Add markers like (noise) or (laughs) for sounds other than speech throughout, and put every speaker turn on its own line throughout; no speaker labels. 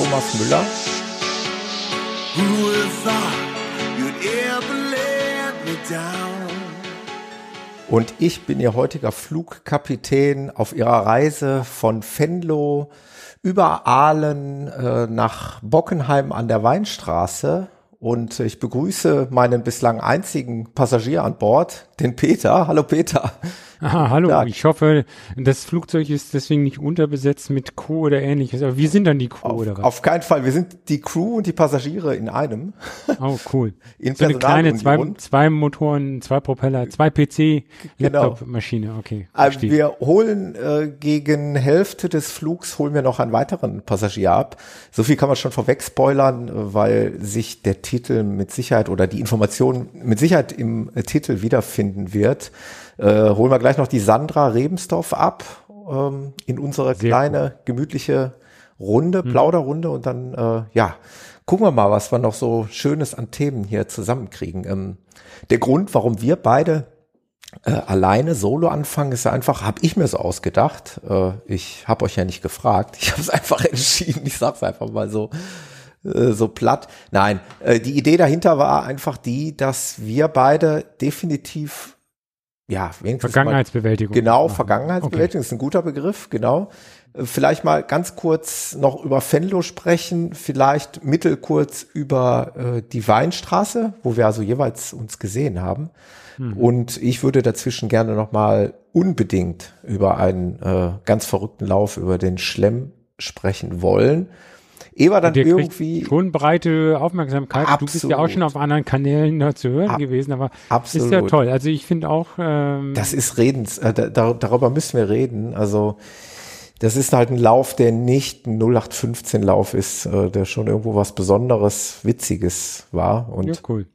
Thomas Müller. Und ich bin Ihr heutiger Flugkapitän auf Ihrer Reise von Venlo über Aalen äh, nach Bockenheim an der Weinstraße. Und ich begrüße meinen bislang einzigen Passagier an Bord, den Peter. Hallo Peter.
Aha, hallo. Ja. Ich hoffe, das Flugzeug ist deswegen nicht unterbesetzt mit Crew oder ähnliches. Aber wir sind dann die Crew
auf,
oder was?
Auf keinen Fall. Wir sind die Crew und die Passagiere in einem.
Oh, cool. (laughs) in so eine kleine zwei, zwei Motoren, zwei Propeller, zwei PC, genau. Laptop-Maschine. Okay.
Also wir holen äh, gegen Hälfte des Flugs holen wir noch einen weiteren Passagier ab. So viel kann man schon vorweg spoilern, weil sich der Titel mit Sicherheit oder die Information mit Sicherheit im äh, Titel wiederfinden wird. Äh, holen wir gleich noch die Sandra Rebensdorf ab ähm, in unsere Sehr kleine, cool. gemütliche Runde, mhm. Plauderrunde und dann, äh, ja, gucken wir mal, was wir noch so Schönes an Themen hier zusammenkriegen. Ähm, der Grund, warum wir beide äh, alleine Solo anfangen, ist einfach, habe ich mir so ausgedacht. Äh, ich habe euch ja nicht gefragt. Ich habe es (laughs) einfach entschieden. Ich sag's einfach mal so äh, so platt. Nein, äh, die Idee dahinter war einfach die, dass wir beide definitiv ja,
wenigstens Vergangenheitsbewältigung.
Mal, genau, Vergangenheitsbewältigung okay. ist ein guter Begriff, genau. Äh, vielleicht mal ganz kurz noch über Venlo sprechen, vielleicht mittelkurz über äh, die Weinstraße, wo wir also jeweils uns gesehen haben. Hm. Und ich würde dazwischen gerne noch mal unbedingt über einen äh, ganz verrückten Lauf über den Schlemm sprechen wollen.
Eber dann irgendwie schon breite Aufmerksamkeit. Absolut. Du bist ja auch schon auf anderen Kanälen da zu hören Ab, gewesen, aber absolut. ist ja toll. Also ich finde auch.
Ähm, das ist redens. Äh, da, darüber müssen wir reden. Also das ist halt ein Lauf, der nicht ein 0815 Lauf ist, äh, der schon irgendwo was Besonderes, Witziges war. Und ja, cool.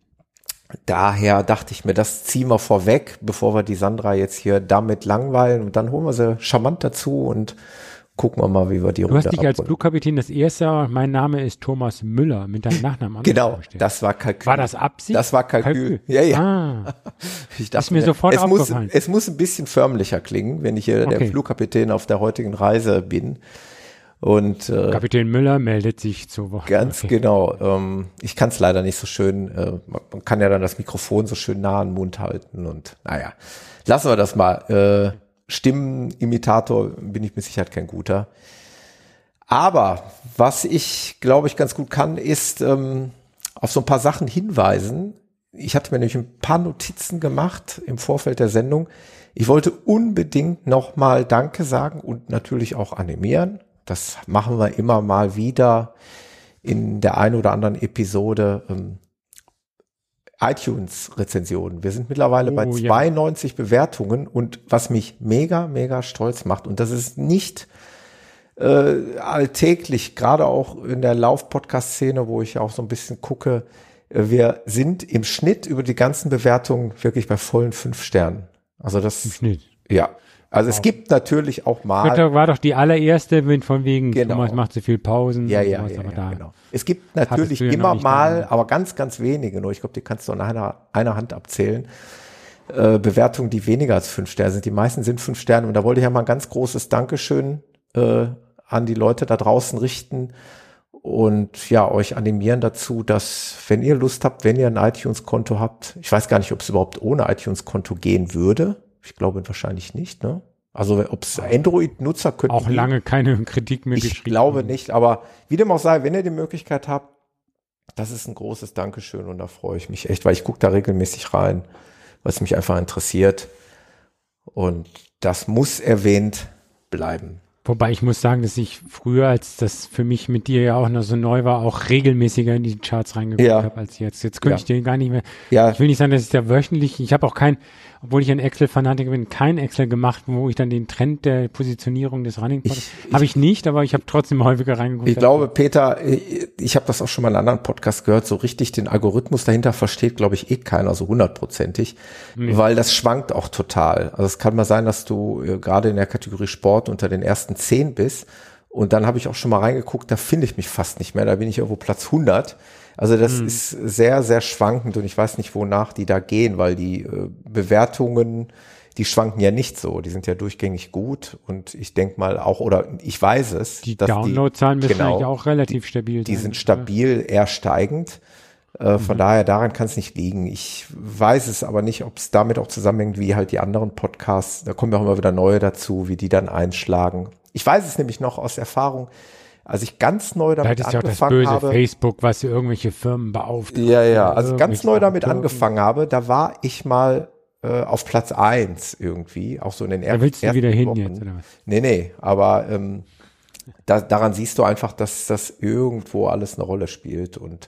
Daher dachte ich mir, das ziehen wir vorweg, bevor wir die Sandra jetzt hier damit langweilen und dann holen wir sie charmant dazu und gucken wir mal, wie wir die
Runde Du hast dich als Flugkapitän das erste, mein Name ist Thomas Müller mit deinem Nachnamen
Genau, das war Kalkül.
War das Absicht?
Das war Kalkül. Kalkül. Ja, ja. Ah, (laughs)
ich dachte, ist mir sofort
es
aufgefallen.
Muss, es muss ein bisschen förmlicher klingen, wenn ich hier okay. der Flugkapitän auf der heutigen Reise bin. Und
äh, Kapitän Müller meldet sich zur Woche.
Ganz okay. genau. Ähm, ich kann es leider nicht so schön. Äh, man kann ja dann das Mikrofon so schön nah an den Mund halten und naja, lassen wir das mal. Äh, Stimmenimitator bin ich mit Sicherheit kein guter. Aber was ich, glaube ich, ganz gut kann, ist ähm, auf so ein paar Sachen hinweisen. Ich hatte mir nämlich ein paar Notizen gemacht im Vorfeld der Sendung. Ich wollte unbedingt nochmal Danke sagen und natürlich auch animieren. Das machen wir immer mal wieder in der einen oder anderen Episode. Ähm, iTunes-Rezensionen. Wir sind mittlerweile oh, bei 92 ja. Bewertungen und was mich mega, mega stolz macht, und das ist nicht äh, alltäglich, gerade auch in der Lauf-Podcast-Szene, wo ich auch so ein bisschen gucke, äh, wir sind im Schnitt über die ganzen Bewertungen wirklich bei vollen fünf Sternen. Also das. Im Schnitt. Ja. Also es gibt natürlich auch mal.
Das war doch die allererste von wegen, genau. Thomas macht zu viel Pausen.
Ja, ja, ja, ja genau. Es gibt natürlich immer mal, da. aber ganz, ganz wenige, nur ich glaube, die kannst du an einer, einer Hand abzählen. Äh, Bewertungen, die weniger als fünf Sterne sind. Die meisten sind fünf Sterne. Und da wollte ich ja mal ein ganz großes Dankeschön äh, an die Leute da draußen richten und ja, euch animieren dazu, dass, wenn ihr Lust habt, wenn ihr ein iTunes-Konto habt, ich weiß gar nicht, ob es überhaupt ohne iTunes-Konto gehen würde, ich glaube wahrscheinlich nicht, ne? Also ob es Android-Nutzer könnten.
Auch lange keine Kritik mehr
ich geschrieben. Ich glaube nicht, aber wie dem auch sei, wenn ihr die Möglichkeit habt, das ist ein großes Dankeschön und da freue ich mich echt, weil ich gucke da regelmäßig rein, was mich einfach interessiert. Und das muss erwähnt bleiben.
Wobei ich muss sagen, dass ich früher, als das für mich mit dir ja auch noch so neu war, auch regelmäßiger in die Charts reingeguckt ja. habe als jetzt. Jetzt könnte ja. ich dir gar nicht mehr. Ja. Ich will nicht sagen, dass ich da wöchentlich, ich habe auch kein, obwohl ich ein Excel-Fanatiker bin, kein Excel gemacht, wo ich dann den Trend der Positionierung des Running habe ich nicht, aber ich habe trotzdem häufiger reingeguckt.
Ich glaube, Peter, ich habe das auch schon mal in einem anderen Podcast gehört, so richtig den Algorithmus dahinter versteht, glaube ich, eh keiner, so hundertprozentig, nee. weil das schwankt auch total. Also es kann mal sein, dass du äh, gerade in der Kategorie Sport unter den ersten zehn bist und dann habe ich auch schon mal reingeguckt, da finde ich mich fast nicht mehr, da bin ich irgendwo Platz 100 Also das mhm. ist sehr, sehr schwankend und ich weiß nicht, wonach die da gehen, weil die äh, Bewertungen, die schwanken ja nicht so. Die sind ja durchgängig gut und ich denke mal auch, oder ich weiß es.
Die Downloadzahlen müssen genau, eigentlich auch relativ stabil
die, sein. Die sind stabil, oder? eher steigend. Äh, von mhm. daher, daran kann es nicht liegen. Ich weiß es aber nicht, ob es damit auch zusammenhängt, wie halt die anderen Podcasts, da kommen ja auch immer wieder neue dazu, wie die dann einschlagen. Ich weiß es nämlich noch aus Erfahrung, als ich ganz neu damit
das ist angefangen ja auch das böse habe. Facebook, was irgendwelche Firmen beauftragt.
Ja, ja, als ich ganz neu damit angefangen habe, da war ich mal äh, auf Platz eins irgendwie, auch so in den
ersten Da willst du wieder hin Wochen. jetzt, oder was?
Nee, nee, aber ähm, da, daran siehst du einfach, dass das irgendwo alles eine Rolle spielt und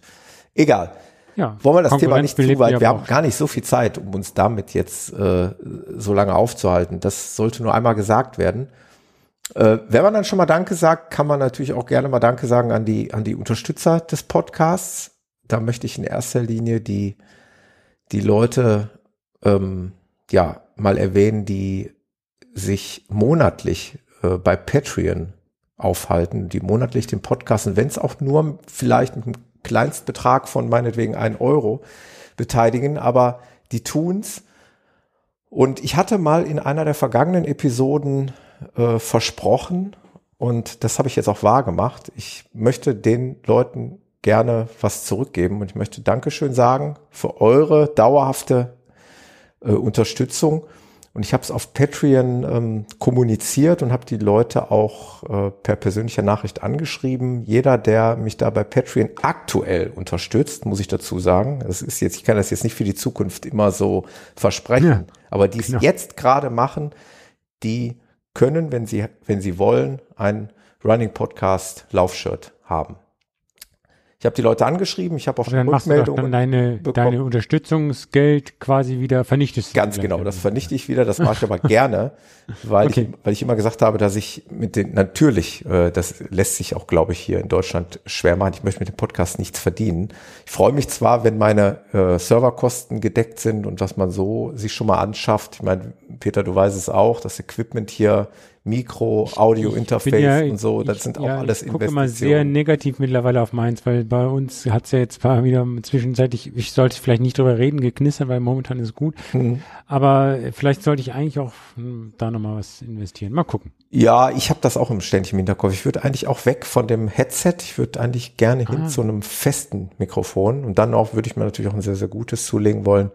egal. Ja, Wollen wir das Thema nicht zu weit, wir haben gar nicht so viel Zeit, um uns damit jetzt äh, so lange aufzuhalten. Das sollte nur einmal gesagt werden. Äh, wenn man dann schon mal Danke sagt, kann man natürlich auch gerne mal Danke sagen an die, an die Unterstützer des Podcasts. Da möchte ich in erster Linie die, die Leute ähm, ja mal erwähnen, die sich monatlich äh, bei Patreon aufhalten, die monatlich den Podcast wenn es auch nur vielleicht mit einem Kleinstbetrag von meinetwegen ein Euro beteiligen, aber die tun's. Und ich hatte mal in einer der vergangenen Episoden äh, versprochen und das habe ich jetzt auch wahr gemacht. Ich möchte den Leuten gerne was zurückgeben und ich möchte Dankeschön sagen für eure dauerhafte äh, Unterstützung. Und ich habe es auf Patreon ähm, kommuniziert und habe die Leute auch äh, per persönlicher Nachricht angeschrieben. Jeder, der mich da bei Patreon aktuell unterstützt, muss ich dazu sagen, das ist jetzt, ich kann das jetzt nicht für die Zukunft immer so versprechen, ja, aber die es genau. jetzt gerade machen, die können, wenn sie, wenn sie wollen, ein Running Podcast Laufshirt haben. Ich habe die Leute angeschrieben, ich habe auch
schon Rückmeldungen dann deine, bekommen. deine Unterstützungsgeld quasi wieder vernichtest.
Ganz genau, das vernichte ich wieder, das mache ich aber (laughs) gerne, weil, okay. ich, weil ich immer gesagt habe, dass ich mit den, natürlich, äh, das lässt sich auch, glaube ich, hier in Deutschland schwer machen, ich möchte mit dem Podcast nichts verdienen. Ich freue mich zwar, wenn meine äh, Serverkosten gedeckt sind und was man so sich schon mal anschafft. Ich meine, Peter, du weißt es auch, das Equipment hier Mikro, Audio-Interface ja, und so, das ich, sind auch ja, alles
ich Investitionen. Ich gucke immer sehr negativ mittlerweile auf meins, weil bei uns hat es ja jetzt wieder zwischenzeitlich, ich sollte vielleicht nicht drüber reden, geknistert, weil momentan ist es gut. Mhm. Aber vielleicht sollte ich eigentlich auch hm, da nochmal was investieren. Mal gucken.
Ja, ich habe das auch im ständig im Hinterkopf. Ich würde eigentlich auch weg von dem Headset. Ich würde eigentlich gerne ah. hin zu einem festen Mikrofon und dann auch würde ich mir natürlich auch ein sehr, sehr gutes zulegen wollen.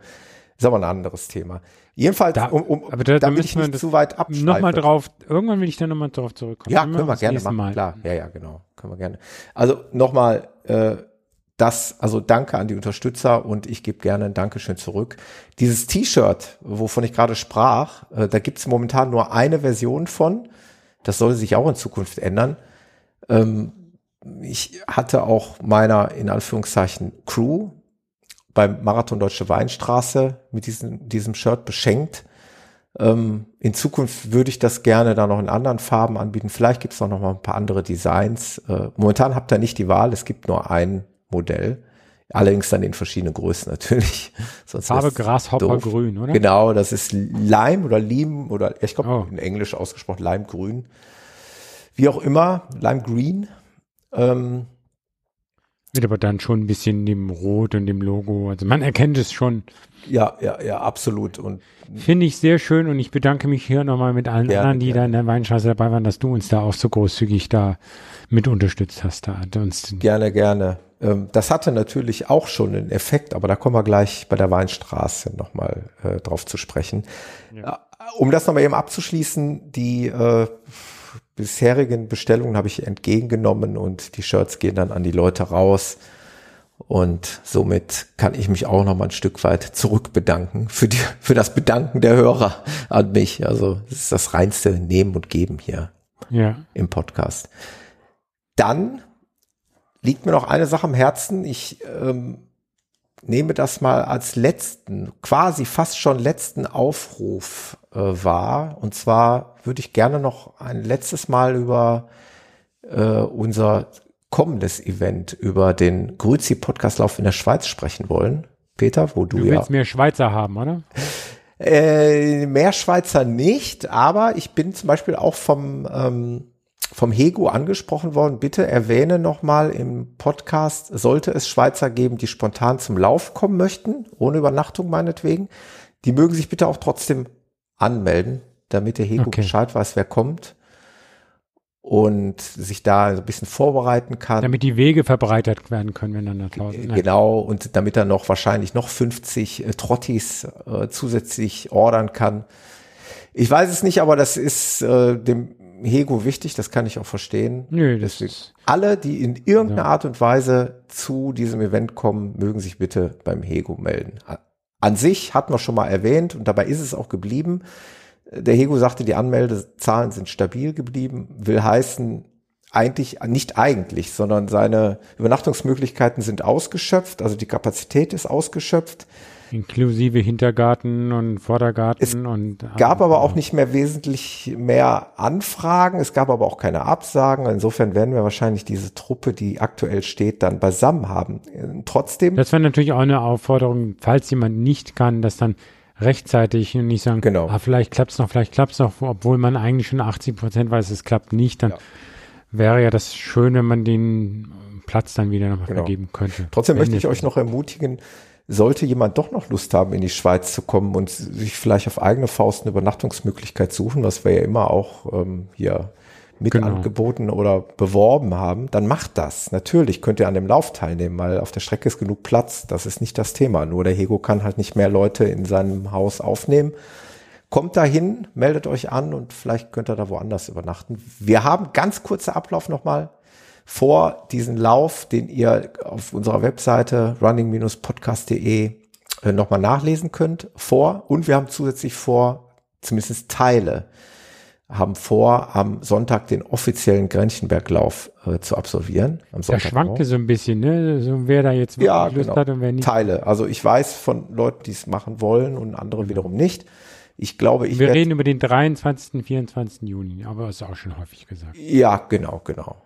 Ist aber ein anderes Thema. Jedenfalls,
da, um, um, aber da, da will ich nicht zu weit abschweifen. Nochmal drauf, irgendwann will ich da nochmal drauf zurückkommen.
Ja, können wir gerne machen, mal. klar. Ja, ja, genau, können wir gerne. Also nochmal, äh, das, also danke an die Unterstützer und ich gebe gerne ein Dankeschön zurück. Dieses T-Shirt, wovon ich gerade sprach, äh, da gibt's momentan nur eine Version von. Das soll sich auch in Zukunft ändern. Ähm, ich hatte auch meiner, in Anführungszeichen, Crew, beim Marathon Deutsche Weinstraße mit diesem, diesem Shirt beschenkt. Ähm, in Zukunft würde ich das gerne da noch in anderen Farben anbieten. Vielleicht gibt es noch mal ein paar andere Designs. Äh, momentan habt ihr nicht die Wahl, es gibt nur ein Modell. Allerdings dann in verschiedenen Größen (laughs) natürlich.
Sonst Farbe Grashoppergrün, oder?
Genau, das ist Lime oder Lime oder ich glaube oh. in Englisch ausgesprochen Limegrün. Wie auch immer, Lime Green. Ähm,
wird aber dann schon ein bisschen dem Rot und dem Logo. Also man erkennt es schon.
Ja, ja, ja, absolut. Und
finde ich sehr schön und ich bedanke mich hier nochmal mit allen gerne, anderen, die gerne. da in der Weinstraße dabei waren, dass du uns da auch so großzügig da mit unterstützt hast. Da uns
gerne, gerne. Ähm, das hatte natürlich auch schon einen Effekt, aber da kommen wir gleich bei der Weinstraße nochmal äh, drauf zu sprechen. Ja. Äh, um das nochmal eben abzuschließen, die äh, bisherigen Bestellungen habe ich entgegengenommen und die Shirts gehen dann an die Leute raus. Und somit kann ich mich auch noch mal ein Stück weit zurückbedanken für die, (laughs) für das Bedanken der Hörer an mich. Also, es ist das reinste Nehmen und Geben hier ja. im Podcast. Dann liegt mir noch eine Sache am Herzen. Ich ähm, nehme das mal als letzten, quasi fast schon letzten Aufruf äh, wahr. Und zwar würde ich gerne noch ein letztes Mal über äh, unser kommendes Event, über den Grüzi Podcastlauf in der Schweiz sprechen wollen. Peter, wo du,
du willst ja, mehr Schweizer haben, oder?
Äh, mehr Schweizer nicht, aber ich bin zum Beispiel auch vom ähm, vom Hego angesprochen worden. Bitte erwähne nochmal im Podcast, sollte es Schweizer geben, die spontan zum Lauf kommen möchten, ohne Übernachtung meinetwegen, die mögen sich bitte auch trotzdem anmelden, damit der Hego okay. Bescheid weiß, wer kommt und sich da ein bisschen vorbereiten kann.
Damit die Wege verbreitert werden können, wenn dann da
tausend. Genau, und damit er noch wahrscheinlich noch 50 äh, Trottis äh, zusätzlich ordern kann. Ich weiß es nicht, aber das ist äh, dem Hego wichtig, das kann ich auch verstehen. Nö, das Deswegen, ist alle, die in irgendeiner ja. Art und Weise zu diesem Event kommen, mögen sich bitte beim Hego melden. An sich hatten wir schon mal erwähnt und dabei ist es auch geblieben. Der Hego sagte, die Anmeldezahlen sind stabil geblieben, will heißen, eigentlich, nicht eigentlich, sondern seine Übernachtungsmöglichkeiten sind ausgeschöpft, also die Kapazität ist ausgeschöpft.
Inklusive Hintergarten und Vordergarten
es
und.
Gab aber auch nicht mehr wesentlich mehr Anfragen. Es gab aber auch keine Absagen. Insofern werden wir wahrscheinlich diese Truppe, die aktuell steht, dann beisammen haben. Trotzdem.
Das wäre natürlich auch eine Aufforderung, falls jemand nicht kann, dass dann rechtzeitig und nicht sagen,
genau.
ah, vielleicht klappt es noch, vielleicht klappt es noch, obwohl man eigentlich schon 80 Prozent weiß, es klappt nicht, dann ja. wäre ja das schön, wenn man den Platz dann wieder noch genau. vergeben könnte.
Trotzdem möchte ich euch noch ermutigen, sollte jemand doch noch Lust haben, in die Schweiz zu kommen und sich vielleicht auf eigene Faust eine Übernachtungsmöglichkeit suchen, was wir ja immer auch ähm, hier mit genau. angeboten oder beworben haben, dann macht das. Natürlich könnt ihr an dem Lauf teilnehmen, weil auf der Strecke ist genug Platz. Das ist nicht das Thema. Nur der Hego kann halt nicht mehr Leute in seinem Haus aufnehmen. Kommt dahin, meldet euch an und vielleicht könnt ihr da woanders übernachten. Wir haben ganz kurzer Ablauf nochmal vor diesen Lauf, den ihr auf unserer Webseite running-podcast.de äh, nochmal nachlesen könnt, vor. Und wir haben zusätzlich vor, zumindest Teile haben vor, am Sonntag den offiziellen Grenchenberglauf äh, zu absolvieren. Am
Sonntag Der schwankte so ein bisschen, ne? So, wer da jetzt
wirklich ja, Lust genau. hat und wer nicht. Teile. Also ich weiß von Leuten, die es machen wollen und andere wiederum nicht. Ich glaube, ich
Wir reden über den 23., 24. Juni, aber das ist auch schon häufig gesagt.
Ja, genau, genau.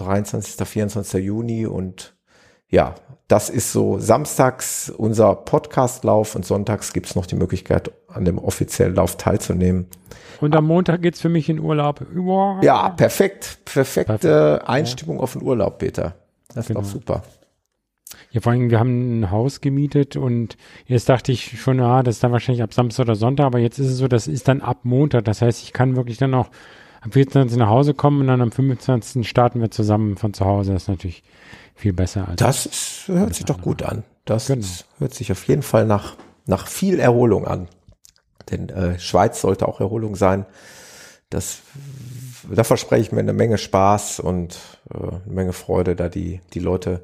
23., 24. Juni und ja, das ist so samstags unser Podcastlauf und sonntags gibt's noch die Möglichkeit, an dem offiziellen Lauf teilzunehmen.
Und am Montag geht's für mich in Urlaub.
Wow. Ja, perfekt. Perfekte perfekt. Einstimmung ja. auf den Urlaub, Peter. Das genau. ist doch super.
Ja, vor allem, wir haben ein Haus gemietet und jetzt dachte ich schon, ah, das ist dann wahrscheinlich ab Samstag oder Sonntag, aber jetzt ist es so, das ist dann ab Montag. Das heißt, ich kann wirklich dann auch am 24. nach Hause kommen und dann am 25. starten wir zusammen von zu Hause. Das ist natürlich viel besser.
Als das ist, hört sich doch gut an. Das genau. hört sich auf jeden Fall nach, nach viel Erholung an. Denn äh, Schweiz sollte auch Erholung sein. Das, da verspreche ich mir eine Menge Spaß und äh, eine Menge Freude, da die, die Leute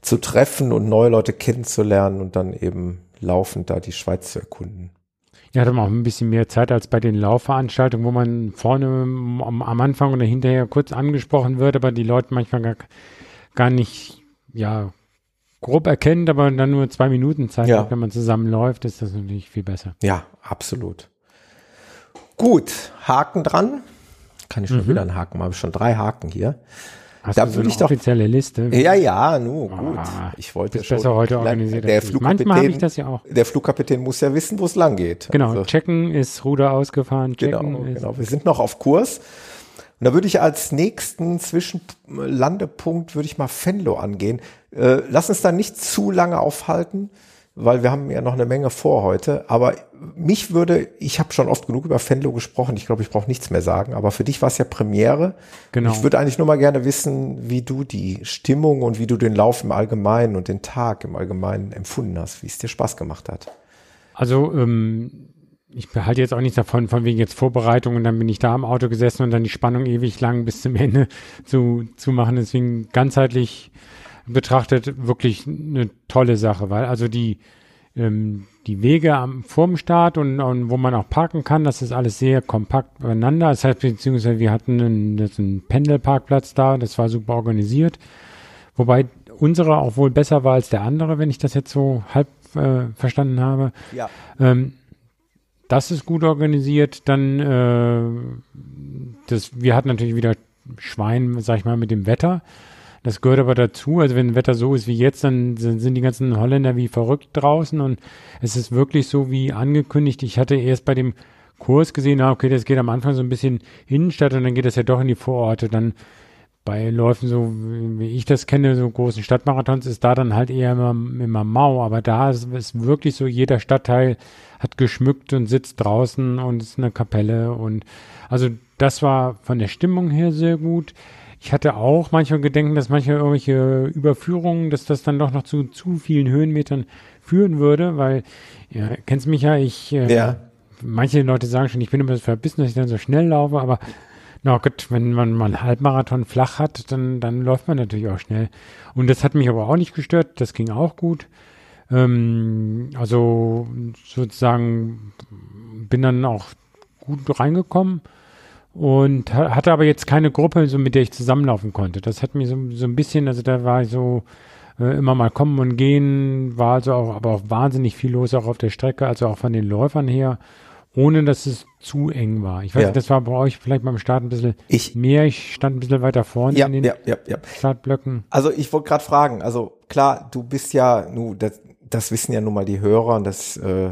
zu treffen und neue Leute kennenzulernen und dann eben laufend da die Schweiz zu erkunden.
Ja, hat man auch ein bisschen mehr Zeit als bei den Laufveranstaltungen, wo man vorne am, am Anfang oder hinterher kurz angesprochen wird, aber die Leute manchmal gar, gar nicht, ja, grob erkennt, aber dann nur zwei Minuten Zeit ja. wenn man zusammenläuft, ist das natürlich viel besser.
Ja, absolut. Gut, Haken dran. Kann ich schon mhm. wieder einen Haken machen, habe schon drei Haken hier.
Hast da würde so ich doch
offizielle Liste. Ja, ja, nu gut.
Ah, ich wollte schon besser heute organisiert.
Der Flugkapitän, Manchmal ich das ja auch. Der Flugkapitän muss ja wissen, wo es lang geht.
Genau, also, checken ist Ruder ausgefahren.
Checken genau, genau. Wir sind noch auf Kurs. Und da würde ich als nächsten Zwischenlandepunkt würde ich mal Fenlo angehen. Äh, lass uns da nicht zu lange aufhalten weil wir haben ja noch eine Menge vor heute. Aber mich würde, ich habe schon oft genug über Fenlo gesprochen, ich glaube, ich brauche nichts mehr sagen, aber für dich war es ja Premiere. Genau. Ich würde eigentlich nur mal gerne wissen, wie du die Stimmung und wie du den Lauf im Allgemeinen und den Tag im Allgemeinen empfunden hast, wie es dir Spaß gemacht hat.
Also, ähm, ich behalte jetzt auch nichts davon, von wegen jetzt Vorbereitung und dann bin ich da im Auto gesessen und dann die Spannung ewig lang bis zum Ende (laughs) zu, zu machen. Deswegen ganzheitlich betrachtet wirklich eine tolle Sache, weil also die, ähm, die Wege am, vorm Start und, und wo man auch parken kann, das ist alles sehr kompakt beieinander. Das heißt, beziehungsweise wir hatten einen, einen Pendelparkplatz da, das war super organisiert. Wobei unsere auch wohl besser war als der andere, wenn ich das jetzt so halb äh, verstanden habe.
Ja.
Ähm, das ist gut organisiert. Dann, äh, das, wir hatten natürlich wieder Schwein, sag ich mal, mit dem Wetter. Das gehört aber dazu. Also wenn Wetter so ist wie jetzt, dann sind die ganzen Holländer wie verrückt draußen und es ist wirklich so wie angekündigt. Ich hatte erst bei dem Kurs gesehen, na, okay, das geht am Anfang so ein bisschen Innenstadt und dann geht das ja doch in die Vororte. Dann bei Läufen, so wie ich das kenne, so großen Stadtmarathons, ist da dann halt eher immer, immer mau. Aber da ist es wirklich so, jeder Stadtteil hat geschmückt und sitzt draußen und ist eine Kapelle. Und also das war von der Stimmung her sehr gut. Ich hatte auch manchmal Gedenken, dass manche irgendwelche Überführungen, dass das dann doch noch zu zu vielen Höhenmetern führen würde, weil, ja, kennst mich ja, ich, äh, ja. manche Leute sagen schon, ich bin immer so verbissen, dass ich dann so schnell laufe, aber na gut, wenn man mal einen Halbmarathon flach hat, dann, dann läuft man natürlich auch schnell. Und das hat mich aber auch nicht gestört, das ging auch gut. Ähm, also sozusagen bin dann auch gut reingekommen und hatte aber jetzt keine Gruppe, so mit der ich zusammenlaufen konnte. Das hat mir so, so ein bisschen, also da war ich so äh, immer mal kommen und gehen, war also auch, aber auch wahnsinnig viel los auch auf der Strecke, also auch von den Läufern her, ohne dass es zu eng war. Ich weiß ja. nicht, das war bei euch vielleicht beim Start ein bisschen ich, mehr. Ich stand ein bisschen weiter vorne
ja,
in den
ja, ja, ja.
Startblöcken.
Also ich wollte gerade fragen, also klar, du bist ja, nu, das, das wissen ja nun mal die Hörer und das äh,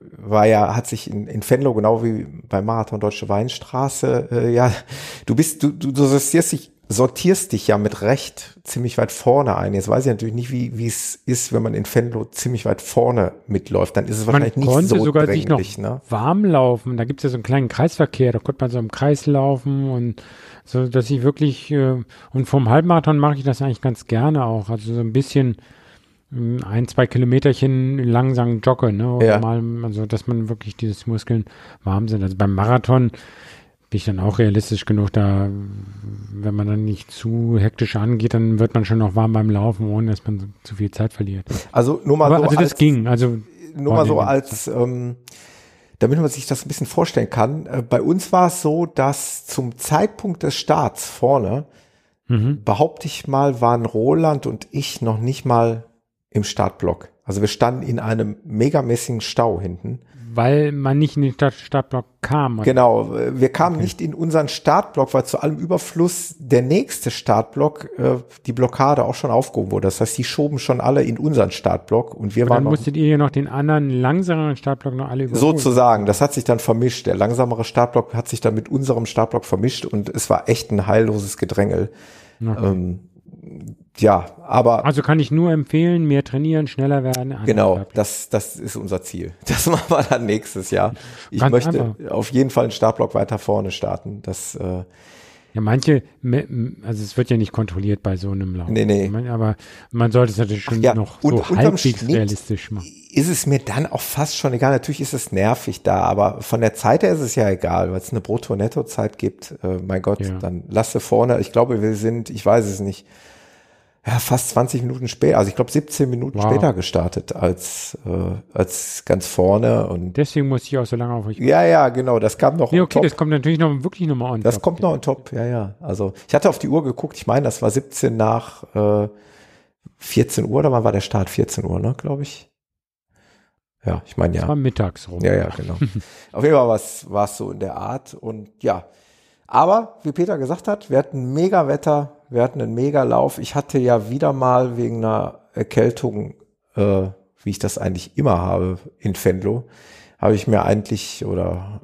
war ja, hat sich in, in Venlo genau wie beim Marathon Deutsche Weinstraße, äh, ja, du bist, du, du, du sortierst dich, sortierst dich ja mit Recht ziemlich weit vorne ein. Jetzt weiß ich natürlich nicht, wie wie es ist, wenn man in Venlo ziemlich weit vorne mitläuft. Dann ist es wahrscheinlich man nicht so
sogar sich noch ne? warm laufen. Da gibt es ja so einen kleinen Kreisverkehr, da konnte man so im Kreis laufen und so, dass ich wirklich, äh, und vom Halbmarathon mache ich das eigentlich ganz gerne auch. Also so ein bisschen ein, zwei Kilometerchen langsam jogge, ne? Oder ja. mal, also dass man wirklich dieses Muskeln warm sind. Also beim Marathon bin ich dann auch realistisch genug, da, wenn man dann nicht zu hektisch angeht, dann wird man schon noch warm beim Laufen, ohne dass man zu viel Zeit verliert.
Also nur mal
Aber, so. Also das als, ging. Also
nur mal so als ähm, damit man sich das ein bisschen vorstellen kann. Äh, bei uns war es so, dass zum Zeitpunkt des Starts vorne, mhm. behaupte ich mal, waren Roland und ich noch nicht mal im Startblock. Also wir standen in einem megamäßigen Stau hinten.
Weil man nicht in den Start Startblock kam.
Oder? Genau, wir kamen okay. nicht in unseren Startblock, weil zu allem Überfluss der nächste Startblock äh, die Blockade auch schon aufgehoben wurde. Das heißt, die schoben schon alle in unseren Startblock und wir
und
waren.
Dann musstet ihr ja noch den anderen langsameren Startblock noch alle
überholen. Sozusagen, das hat sich dann vermischt. Der langsamere Startblock hat sich dann mit unserem Startblock vermischt und es war echt ein heilloses Gedrängel. Okay. Ähm, ja, aber.
Also kann ich nur empfehlen, mehr trainieren, schneller werden.
Genau, das, das ist unser Ziel. (laughs) Das machen wir dann nächstes Jahr. Ich Ganz möchte einfach. auf jeden Fall einen Startblock weiter vorne starten. Das, äh,
ja, manche, also es wird ja nicht kontrolliert bei so einem Lauf.
Nee, nee.
Aber man sollte es natürlich schon ja, noch so halbwegs Schnitt realistisch machen.
Ist es mir dann auch fast schon egal. Natürlich ist es nervig da, aber von der Zeit her ist es ja egal, weil es eine Brutto-Netto-Zeit gibt. Äh, mein Gott, ja. dann lasse vorne. Ich glaube, wir sind, ich weiß es nicht, ja, fast 20 Minuten später, also ich glaube 17 Minuten wow. später gestartet als, äh, als ganz vorne und
deswegen muss ich auch so lange auf euch.
Ja, ja, genau, das kam noch.
Nee, okay, das kommt natürlich noch wirklich nochmal
on Das top. kommt noch on top, ja, ja. Also ich hatte auf die Uhr geguckt, ich meine, das war 17 nach äh, 14 Uhr, oder wann war der Start? 14 Uhr, ne, glaube ich. Ja, ich meine ja. Das
war mittags rum.
Ja, ja, genau. (laughs) auf jeden Fall war es so in der Art und ja. Aber, wie Peter gesagt hat, wir hatten mega Wetter, wir hatten einen Mega-Lauf. Ich hatte ja wieder mal wegen einer Erkältung, äh, wie ich das eigentlich immer habe in Fenlo, habe ich mir eigentlich oder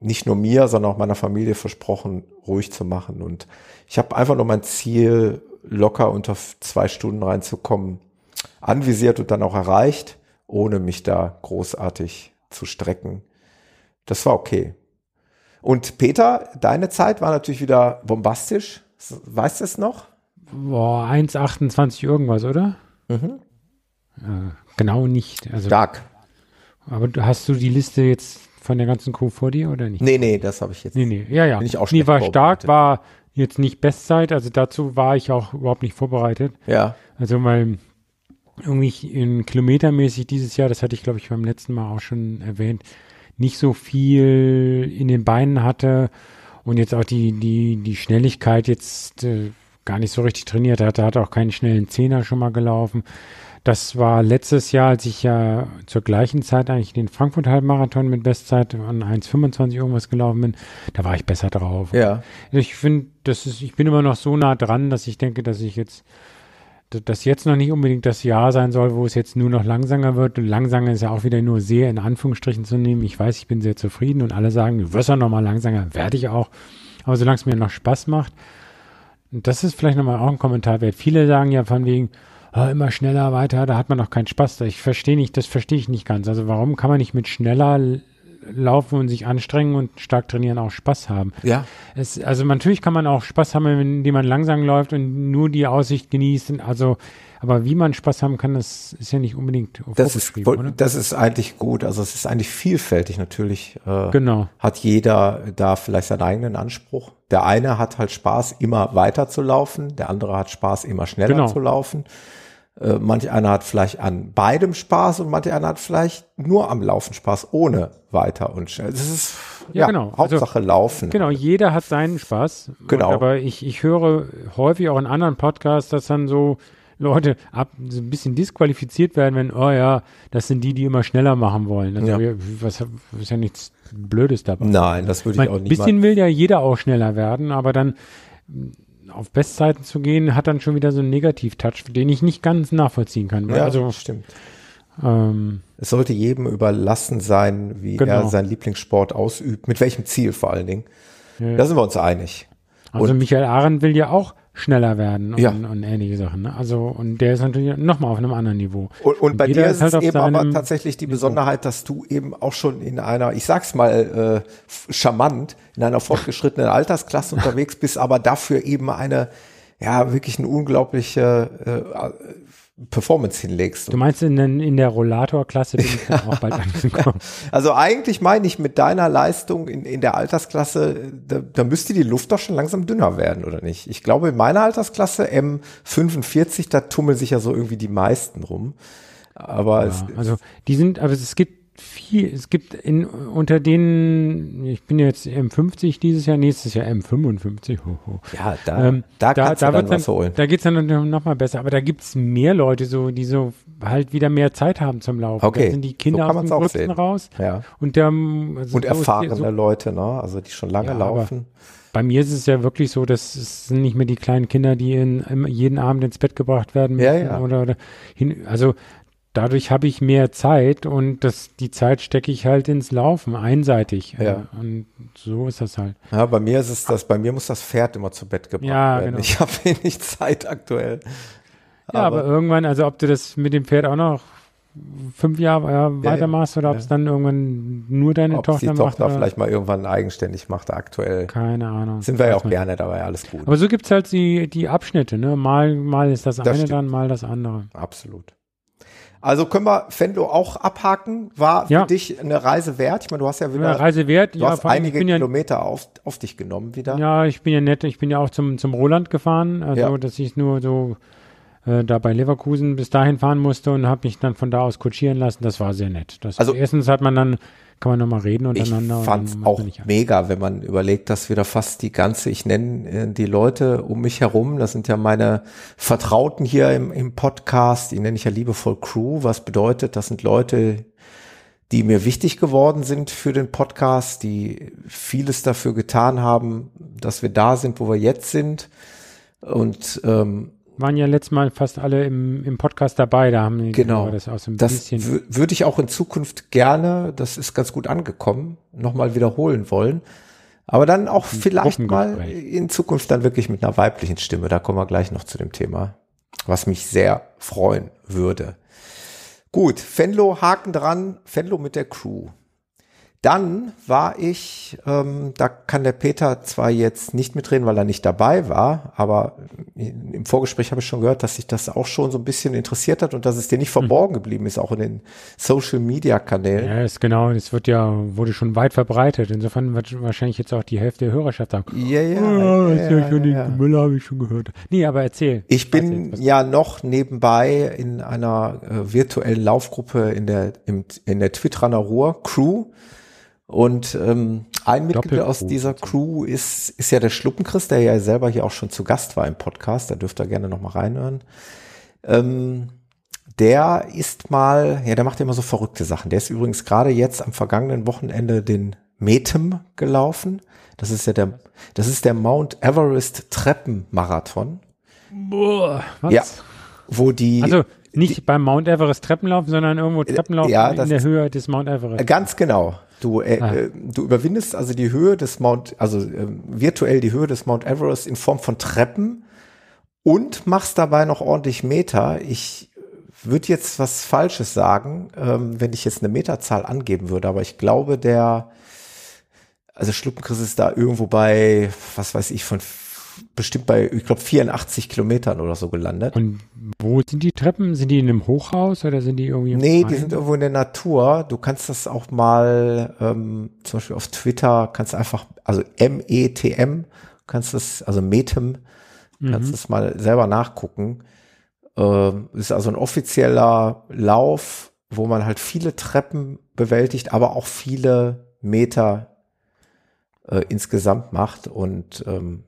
nicht nur mir, sondern auch meiner Familie versprochen, ruhig zu machen. Und ich habe einfach nur mein Ziel, locker unter zwei Stunden reinzukommen, anvisiert und dann auch erreicht, ohne mich da großartig zu strecken. Das war okay. Und Peter, deine Zeit war natürlich wieder bombastisch. Weißt du es noch?
Boah, 1,28 irgendwas, oder? Mhm. Äh, genau nicht. Also,
Stark.
Aber hast du die Liste jetzt von der ganzen Crew vor dir oder nicht?
Nee, nee, das habe ich jetzt.
Nee, nee, ja, ja.
Bin ich auch
nee, war stark, war jetzt nicht Bestzeit, also dazu war ich auch überhaupt nicht vorbereitet.
Ja.
Also weil irgendwie in kilometermäßig dieses Jahr, das hatte ich glaube ich beim letzten Mal auch schon erwähnt, nicht so viel in den Beinen hatte und jetzt auch die, die, die Schnelligkeit jetzt äh, gar nicht so richtig trainiert hatte, hat auch keinen schnellen Zehner schon mal gelaufen. Das war letztes Jahr, als ich ja zur gleichen Zeit eigentlich den Frankfurt-Halbmarathon mit Bestzeit an 1,25 irgendwas gelaufen bin. Da war ich besser drauf.
Ja.
Ich finde, das ist, ich bin immer noch so nah dran, dass ich denke, dass ich jetzt das jetzt noch nicht unbedingt das Jahr sein soll, wo es jetzt nur noch langsamer wird. Und langsamer ist ja auch wieder nur sehr in Anführungsstrichen zu nehmen. Ich weiß, ich bin sehr zufrieden und alle sagen, du wirst ja noch mal langsamer, werde ich auch. Aber solange es mir noch Spaß macht, und das ist vielleicht nochmal auch ein Kommentar wert. Viele sagen ja von wegen, oh, immer schneller weiter, da hat man noch keinen Spaß. Ich verstehe nicht, das verstehe ich nicht ganz. Also warum kann man nicht mit schneller laufen und sich anstrengen und stark trainieren auch Spaß haben.
Ja.
Es, also natürlich kann man auch Spaß haben, indem man langsam läuft und nur die Aussicht genießt. Also, aber wie man Spaß haben kann, das ist ja nicht unbedingt
das ist, oder? das ist eigentlich gut. Also es ist eigentlich vielfältig natürlich.
Äh, genau.
Hat jeder da vielleicht seinen eigenen Anspruch. Der eine hat halt Spaß, immer weiter zu laufen. Der andere hat Spaß, immer schneller genau. zu laufen. Äh, manch einer hat vielleicht an beidem Spaß und manch einer hat vielleicht nur am Laufen Spaß, ohne weiter und schnell. Das ist ja, ja genau. Also Hauptsache also, Laufen.
Genau, jeder hat seinen Spaß.
Genau.
Und, aber ich, ich höre häufig auch in anderen Podcasts, dass dann so Leute ab, so ein bisschen disqualifiziert werden, wenn, oh ja, das sind die, die immer schneller machen wollen. Also, ja. was, was ist ja nichts Blödes dabei.
Nein, das würde ich, ich auch
nicht. Ein bisschen will ja jeder auch schneller werden, aber dann auf Bestzeiten zu gehen, hat dann schon wieder so einen Negativ-Touch, den ich nicht ganz nachvollziehen kann.
Ja, also stimmt. Ähm, es sollte jedem überlassen sein, wie genau. er seinen Lieblingssport ausübt, mit welchem Ziel vor allen Dingen. Ja. Da sind wir uns einig.
Also und Michael Arendt will ja auch schneller werden und, ja. und ähnliche Sachen. Ne? Also, und der ist natürlich nochmal auf einem anderen Niveau.
Und, und, und bei dir ist halt es eben aber tatsächlich die Besonderheit, dass du eben auch schon in einer, ich sag's mal äh, charmant, in einer fortgeschrittenen Altersklasse (laughs) unterwegs bist, aber dafür eben eine, ja, wirklich eine unglaubliche äh, Performance hinlegst.
Du meinst, in, in der Rollator-Klasse bin ich (laughs) auch bald angekommen.
Also eigentlich meine ich mit deiner Leistung in, in der Altersklasse, da, da müsste die Luft doch schon langsam dünner werden, oder nicht? Ich glaube, in meiner Altersklasse M45, da tummeln sich ja so irgendwie die meisten rum. Aber
ja, es, also die sind, aber es gibt viel, es gibt in, unter denen, ich bin jetzt M50 dieses Jahr, nächstes Jahr M55. Ho, ho.
Ja, da, ähm, da, da, da, dann was holen.
Da geht's dann noch mal besser, aber da gibt's mehr Leute, so, die so halt wieder mehr Zeit haben zum Laufen.
Okay.
Da sind die Kinder so aus dem Gröbsten raus.
Ja.
Und, ähm,
also und erfahrene so, Leute, ne? Also die schon lange ja, laufen.
Bei mir ist es ja wirklich so, dass es sind nicht mehr die kleinen Kinder, die in, jeden Abend ins Bett gebracht werden
müssen ja, ja.
Oder, oder hin, also dadurch habe ich mehr Zeit und das, die Zeit stecke ich halt ins Laufen, einseitig.
Ja.
Und so ist das halt.
Ja, bei mir ist es das, bei mir muss das Pferd immer zu Bett gebracht ja, werden. Genau. Ich habe (laughs) wenig Zeit aktuell.
Ja, aber, aber, irgendwann, also ob du das mit dem Pferd auch noch fünf Jahre ja, weitermachst oder ob es dann irgendwann nur deine ob Tochter
die macht. Tochter vielleicht mal irgendwann eigenständig macht, aktuell.
Keine Ahnung.
Sind wir ja auch gerne dabei, alles gut.
Aber so gibt's halt die, die Abschnitte, ne? Mal, mal ist das, das eine stimmt. dann, mal das andere.
Absolut. Also können wir Fenlo auch abhaken. War für ja. dich eine Reise wert? Ich meine, du hast ja wieder
ja, Reise wert.
Du
ja,
hast einige Kilometer ja, auf, auf dich genommen wieder.
Ja, ich bin ja nett. Ich bin ja auch zum, zum Roland gefahren. Also, dass ich nur so äh, da bei Leverkusen bis dahin fahren musste und habe mich dann von da aus kutschieren lassen. Das war sehr nett. Das, also erstens hat man dann kann man nochmal reden untereinander.
Ich fand auch mega, wenn man überlegt, dass wieder fast die ganze, ich nenne äh, die Leute um mich herum, das sind ja meine Vertrauten hier im, im Podcast, die nenne ich ja liebevoll Crew, was bedeutet, das sind Leute, die mir wichtig geworden sind für den Podcast, die vieles dafür getan haben, dass wir da sind, wo wir jetzt sind. Und ähm,
waren ja letztes Mal fast alle im, im Podcast dabei, da haben
die genau. das auch so ein das bisschen. Würde ich auch in Zukunft gerne, das ist ganz gut angekommen, nochmal wiederholen wollen. Aber dann auch vielleicht mal in Zukunft dann wirklich mit einer weiblichen Stimme. Da kommen wir gleich noch zu dem Thema, was mich sehr freuen würde. Gut, Fenlo, Haken dran, Fenlo mit der Crew. Dann war ich, ähm, da kann der Peter zwar jetzt nicht mitreden, weil er nicht dabei war, aber im Vorgespräch habe ich schon gehört, dass sich das auch schon so ein bisschen interessiert hat und dass es dir nicht verborgen geblieben ist, auch in den Social Media Kanälen.
Ja, ist genau, es wird ja, wurde schon weit verbreitet. Insofern wird wahrscheinlich jetzt auch die Hälfte der Hörerschaft sagen,
ja, ja,
oh, ja, ja, ja, schon ja. Müller habe ich schon gehört. Nee, aber erzähl.
Ich bin ja noch nebenbei in einer äh, virtuellen Laufgruppe in der, im, in der Twittraner Ruhr Crew und ähm, ein Mitglied aus dieser Crew ist, ist ja der Schluppenchrist, der ja selber hier auch schon zu Gast war im Podcast. Da dürft ihr gerne noch mal reinhören. Ähm, der ist mal, ja, der macht immer so verrückte Sachen. Der ist übrigens gerade jetzt am vergangenen Wochenende den Metem gelaufen. Das ist ja der, das ist der Mount Everest Treppenmarathon.
Boah,
was? Ja. wo die.
Also nicht die, beim Mount Everest Treppenlaufen, sondern irgendwo Treppenlaufen
ja,
in der Höhe des Mount Everest.
Ganz genau. Du, äh, ah. äh, du überwindest also die Höhe des Mount, also äh, virtuell die Höhe des Mount Everest in Form von Treppen und machst dabei noch ordentlich Meter. Ich würde jetzt was Falsches sagen, ähm, wenn ich jetzt eine Meterzahl angeben würde, aber ich glaube, der, also Schluppenchris ist da irgendwo bei, was weiß ich, von bestimmt bei, ich glaube, 84 Kilometern oder so gelandet.
Und wo sind die Treppen? Sind die in einem Hochhaus oder sind die irgendwie?
Nee, die sind irgendwo in der Natur. Du kannst das auch mal, ähm, zum Beispiel auf Twitter, kannst einfach, also M-E-T-M, kannst das, also Metem, kannst mhm. das mal selber nachgucken. Ähm, ist also ein offizieller Lauf, wo man halt viele Treppen bewältigt, aber auch viele Meter äh, insgesamt macht und ähm,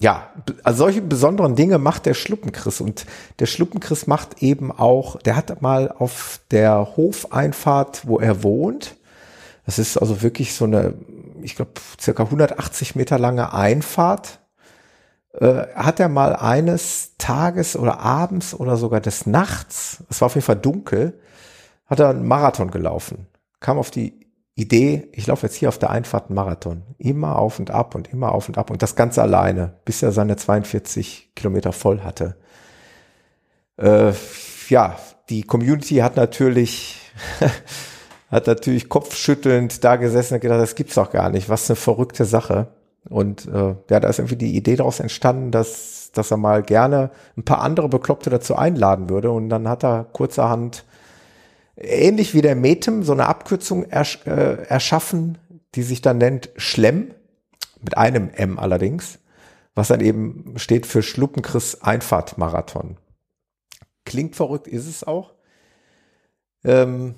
ja, also solche besonderen Dinge macht der Schluppenchris und der Schluppenchris macht eben auch, der hat mal auf der Hofeinfahrt, wo er wohnt, das ist also wirklich so eine, ich glaube, circa 180 Meter lange Einfahrt, äh, hat er mal eines Tages oder abends oder sogar des Nachts, es war auf jeden Fall dunkel, hat er einen Marathon gelaufen, kam auf die Idee, ich laufe jetzt hier auf der Einfahrt Marathon. Immer auf und ab und immer auf und ab und das Ganze alleine, bis er seine 42 Kilometer voll hatte. Äh, ja, die Community hat natürlich, (laughs) hat natürlich kopfschüttelnd da gesessen und gedacht, das gibt's doch gar nicht. Was eine verrückte Sache. Und äh, ja, da ist irgendwie die Idee daraus entstanden, dass, dass er mal gerne ein paar andere Bekloppte dazu einladen würde. Und dann hat er kurzerhand ähnlich wie der Metem so eine Abkürzung ersch äh, erschaffen, die sich dann nennt Schlemm, mit einem M allerdings, was dann eben steht für Schluppenchris Einfahrtmarathon. Klingt verrückt, ist es auch. Ähm,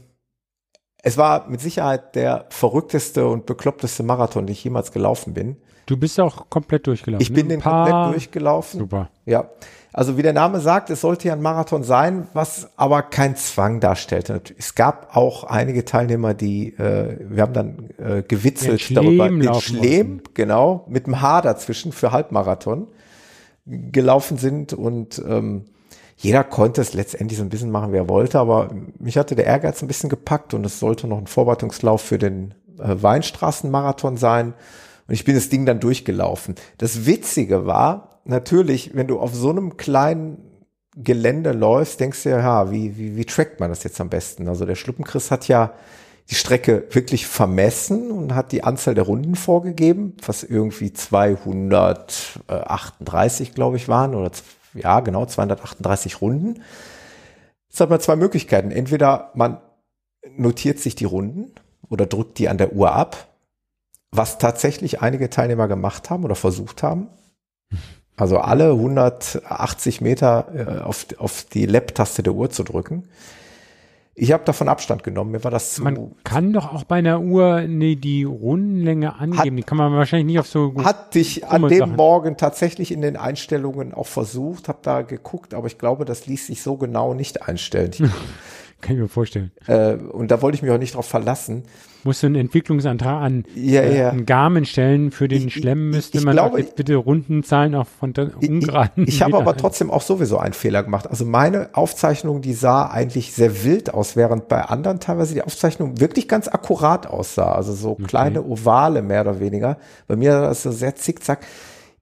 es war mit Sicherheit der verrückteste und bekloppteste Marathon, den ich jemals gelaufen bin.
Du bist auch komplett durchgelaufen.
Ich bin ne? den komplett durchgelaufen.
Super.
Ja. Also wie der Name sagt, es sollte ja ein Marathon sein, was aber kein Zwang darstellte. Es gab auch einige Teilnehmer, die, äh, wir haben dann äh, gewitzelt
den
darüber,
den
Schlemm, genau, mit dem H dazwischen für Halbmarathon gelaufen sind und ähm, jeder konnte es letztendlich so ein bisschen machen, wie er wollte, aber mich hatte der Ehrgeiz ein bisschen gepackt und es sollte noch ein Vorbereitungslauf für den äh, Weinstraßenmarathon sein. Und ich bin das Ding dann durchgelaufen. Das Witzige war, natürlich, wenn du auf so einem kleinen Gelände läufst, denkst du ja, wie, wie, wie trackt man das jetzt am besten? Also der Schluppenchris hat ja die Strecke wirklich vermessen und hat die Anzahl der Runden vorgegeben, was irgendwie 238, glaube ich, waren oder ja, genau, 238 Runden. Jetzt hat man zwei Möglichkeiten. Entweder man notiert sich die Runden oder drückt die an der Uhr ab, was tatsächlich einige Teilnehmer gemacht haben oder versucht haben. Also alle 180 Meter äh, auf, auf die Lab-Taste der Uhr zu drücken. Ich habe davon Abstand genommen. Mir war das zu.
Man kann doch auch bei einer Uhr nee, die Rundenlänge angeben. Hat, die kann man wahrscheinlich nicht auf so.
Hatte ich an dem Sachen. Morgen tatsächlich in den Einstellungen auch versucht, habe da geguckt, aber ich glaube, das ließ sich so genau nicht einstellen. (laughs)
kann ich mir vorstellen.
Äh, und da wollte ich mich auch nicht drauf verlassen
musst du einen Entwicklungsantrag an,
ja,
äh,
ja.
an Garmin stellen für den ich, Schlemm müsste
ich,
man
glaube,
jetzt bitte Rundenzahlen auch von
ungeraden. Ich, ich habe aber trotzdem auch sowieso einen Fehler gemacht. Also meine Aufzeichnung, die sah eigentlich sehr wild aus, während bei anderen teilweise die Aufzeichnung wirklich ganz akkurat aussah. Also so okay. kleine Ovale mehr oder weniger. Bei mir war das so sehr zickzack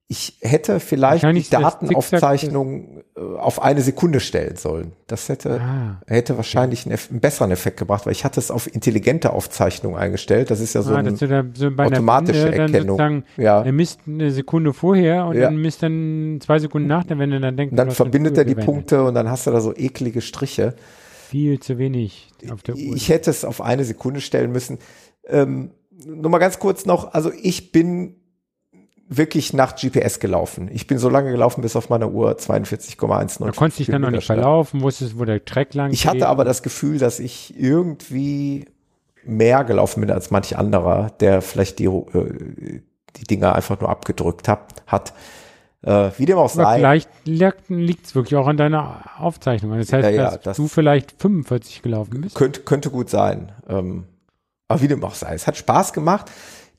ich hätte vielleicht die Datenaufzeichnung äh, auf eine Sekunde stellen sollen. Das hätte, ah. hätte wahrscheinlich einen, einen, besseren Effekt gebracht, weil ich hatte es auf intelligente Aufzeichnung eingestellt. Das ist ja so, ah, eine da so automatische Wende Erkennung.
Ja. Er misst eine Sekunde vorher und ja. dann misst dann zwei Sekunden nach der Wende, dann denkt
Dann verbindet er die gewendet. Punkte und dann hast du da so eklige Striche.
Viel zu wenig
auf der Uhr. Ich hätte es auf eine Sekunde stellen müssen. Ähm, nur mal ganz kurz noch, also ich bin wirklich nach GPS gelaufen. Ich bin so lange gelaufen, bis auf meiner Uhr 42,19.
Du konntest dich dann noch nicht verlaufen, wusstest, wo der Track lang
Ich geht. hatte aber das Gefühl, dass ich irgendwie mehr gelaufen bin als manch anderer, der vielleicht die, äh, die Dinger einfach nur abgedrückt hat. hat. Äh, wie dem auch sei.
Vielleicht liegt es wirklich auch an deiner Aufzeichnung. Das heißt, ja, ja, dass das du vielleicht 45 gelaufen bist.
Könnte, könnte gut sein. Ähm, aber wie dem auch sei. Es hat Spaß gemacht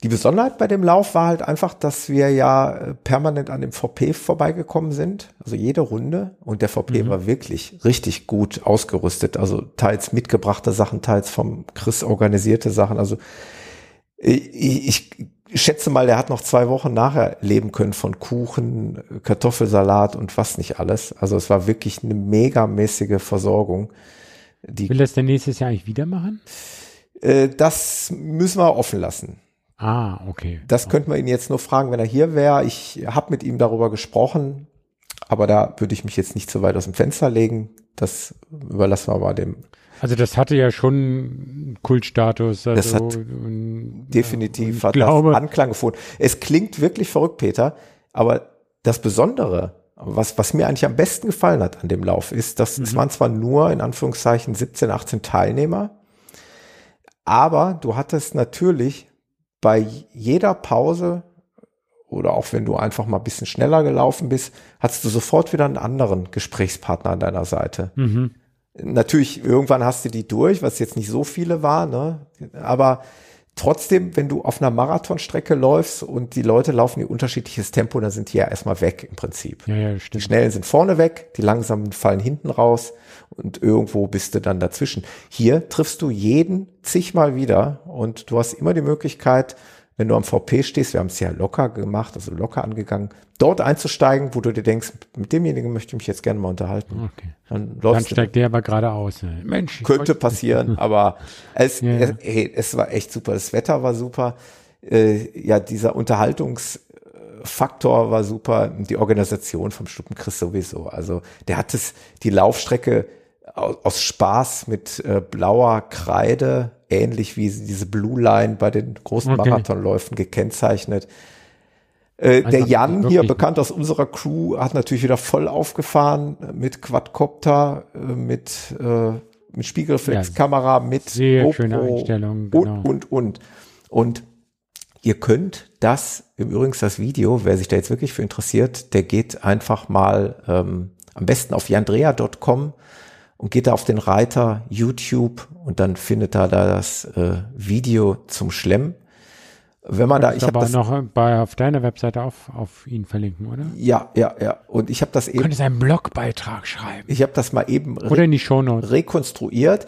Die Besonderheit bei dem Lauf war halt einfach, dass wir ja äh, permanent an dem VP vorbeigekommen sind, also jede Runde. Und der VP mhm. war wirklich richtig gut ausgerüstet, also teils mitgebrachte Sachen, teils vom Chris organisierte Sachen. Also ich, ich schätze mal, der hat noch zwei Wochen nachher leben können von Kuchen, Kartoffelsalat und was nicht alles. Also es war wirklich eine megamäßige Versorgung.
Die, Will das denn nächstes Jahr eigentlich wieder machen?
Äh, das müssen wir offen lassen.
Ah, okay.
Das könnte man ihn jetzt nur fragen, wenn er hier wäre. Ich habe mit ihm darüber gesprochen, aber da würde ich mich jetzt nicht so weit aus dem Fenster legen. Das überlassen wir mal dem.
Also das hatte ja schon Kultstatus. Also
das hat und, definitiv hat glaube, Anklang gefunden. Es klingt wirklich verrückt, Peter, aber das Besondere, was, was mir eigentlich am besten gefallen hat an dem Lauf, ist, dass mhm. es waren zwar nur in Anführungszeichen 17, 18 Teilnehmer, aber du hattest natürlich bei jeder Pause oder auch wenn du einfach mal ein bisschen schneller gelaufen bist, hattest du sofort wieder einen anderen Gesprächspartner an deiner Seite. Mhm. Natürlich, irgendwann hast du die durch, was jetzt nicht so viele war, ne? Aber trotzdem, wenn du auf einer Marathonstrecke läufst und die Leute laufen in unterschiedliches Tempo, dann sind die ja erstmal weg im Prinzip. Ja, ja, stimmt. Die Schnellen sind vorne weg, die Langsamen fallen hinten raus und irgendwo bist du dann dazwischen. Hier triffst du jeden zigmal wieder und du hast immer die Möglichkeit, wenn du am VP stehst, wir haben es ja locker gemacht, also locker angegangen, dort einzusteigen, wo du dir denkst, mit demjenigen möchte ich mich jetzt gerne mal unterhalten.
Okay. Dann, Dann steigt der aber geradeaus.
Mensch. Könnte passieren, (laughs) aber es, ja. es, hey, es war echt super. Das Wetter war super. Äh, ja, dieser Unterhaltungsfaktor war super. Die Organisation vom Stuppenchrist sowieso. Also der hat es, die Laufstrecke aus, aus Spaß mit äh, blauer Kreide, ähnlich wie diese Blue Line bei den großen okay. Marathonläufen gekennzeichnet. Äh, der Jan hier, bekannt aus unserer Crew, hat natürlich wieder voll aufgefahren mit Quadcopter, äh, mit, äh, mit Spiegelreflexkamera, mit
sehr GoPro schöne Einstellung,
genau. und, und, und. Und ihr könnt das, im Übrigen das Video, wer sich da jetzt wirklich für interessiert, der geht einfach mal ähm, am besten auf jandrea.com und geht da auf den Reiter YouTube und dann findet er da das äh, Video zum Schlemm. Wenn man da, ich habe
das noch bei auf deiner Webseite auf, auf ihn verlinken, oder?
Ja, ja, ja. Und ich habe das eben.
Könntest einen Blogbeitrag schreiben.
Ich habe das mal eben
oder in die Shownotes
rekonstruiert.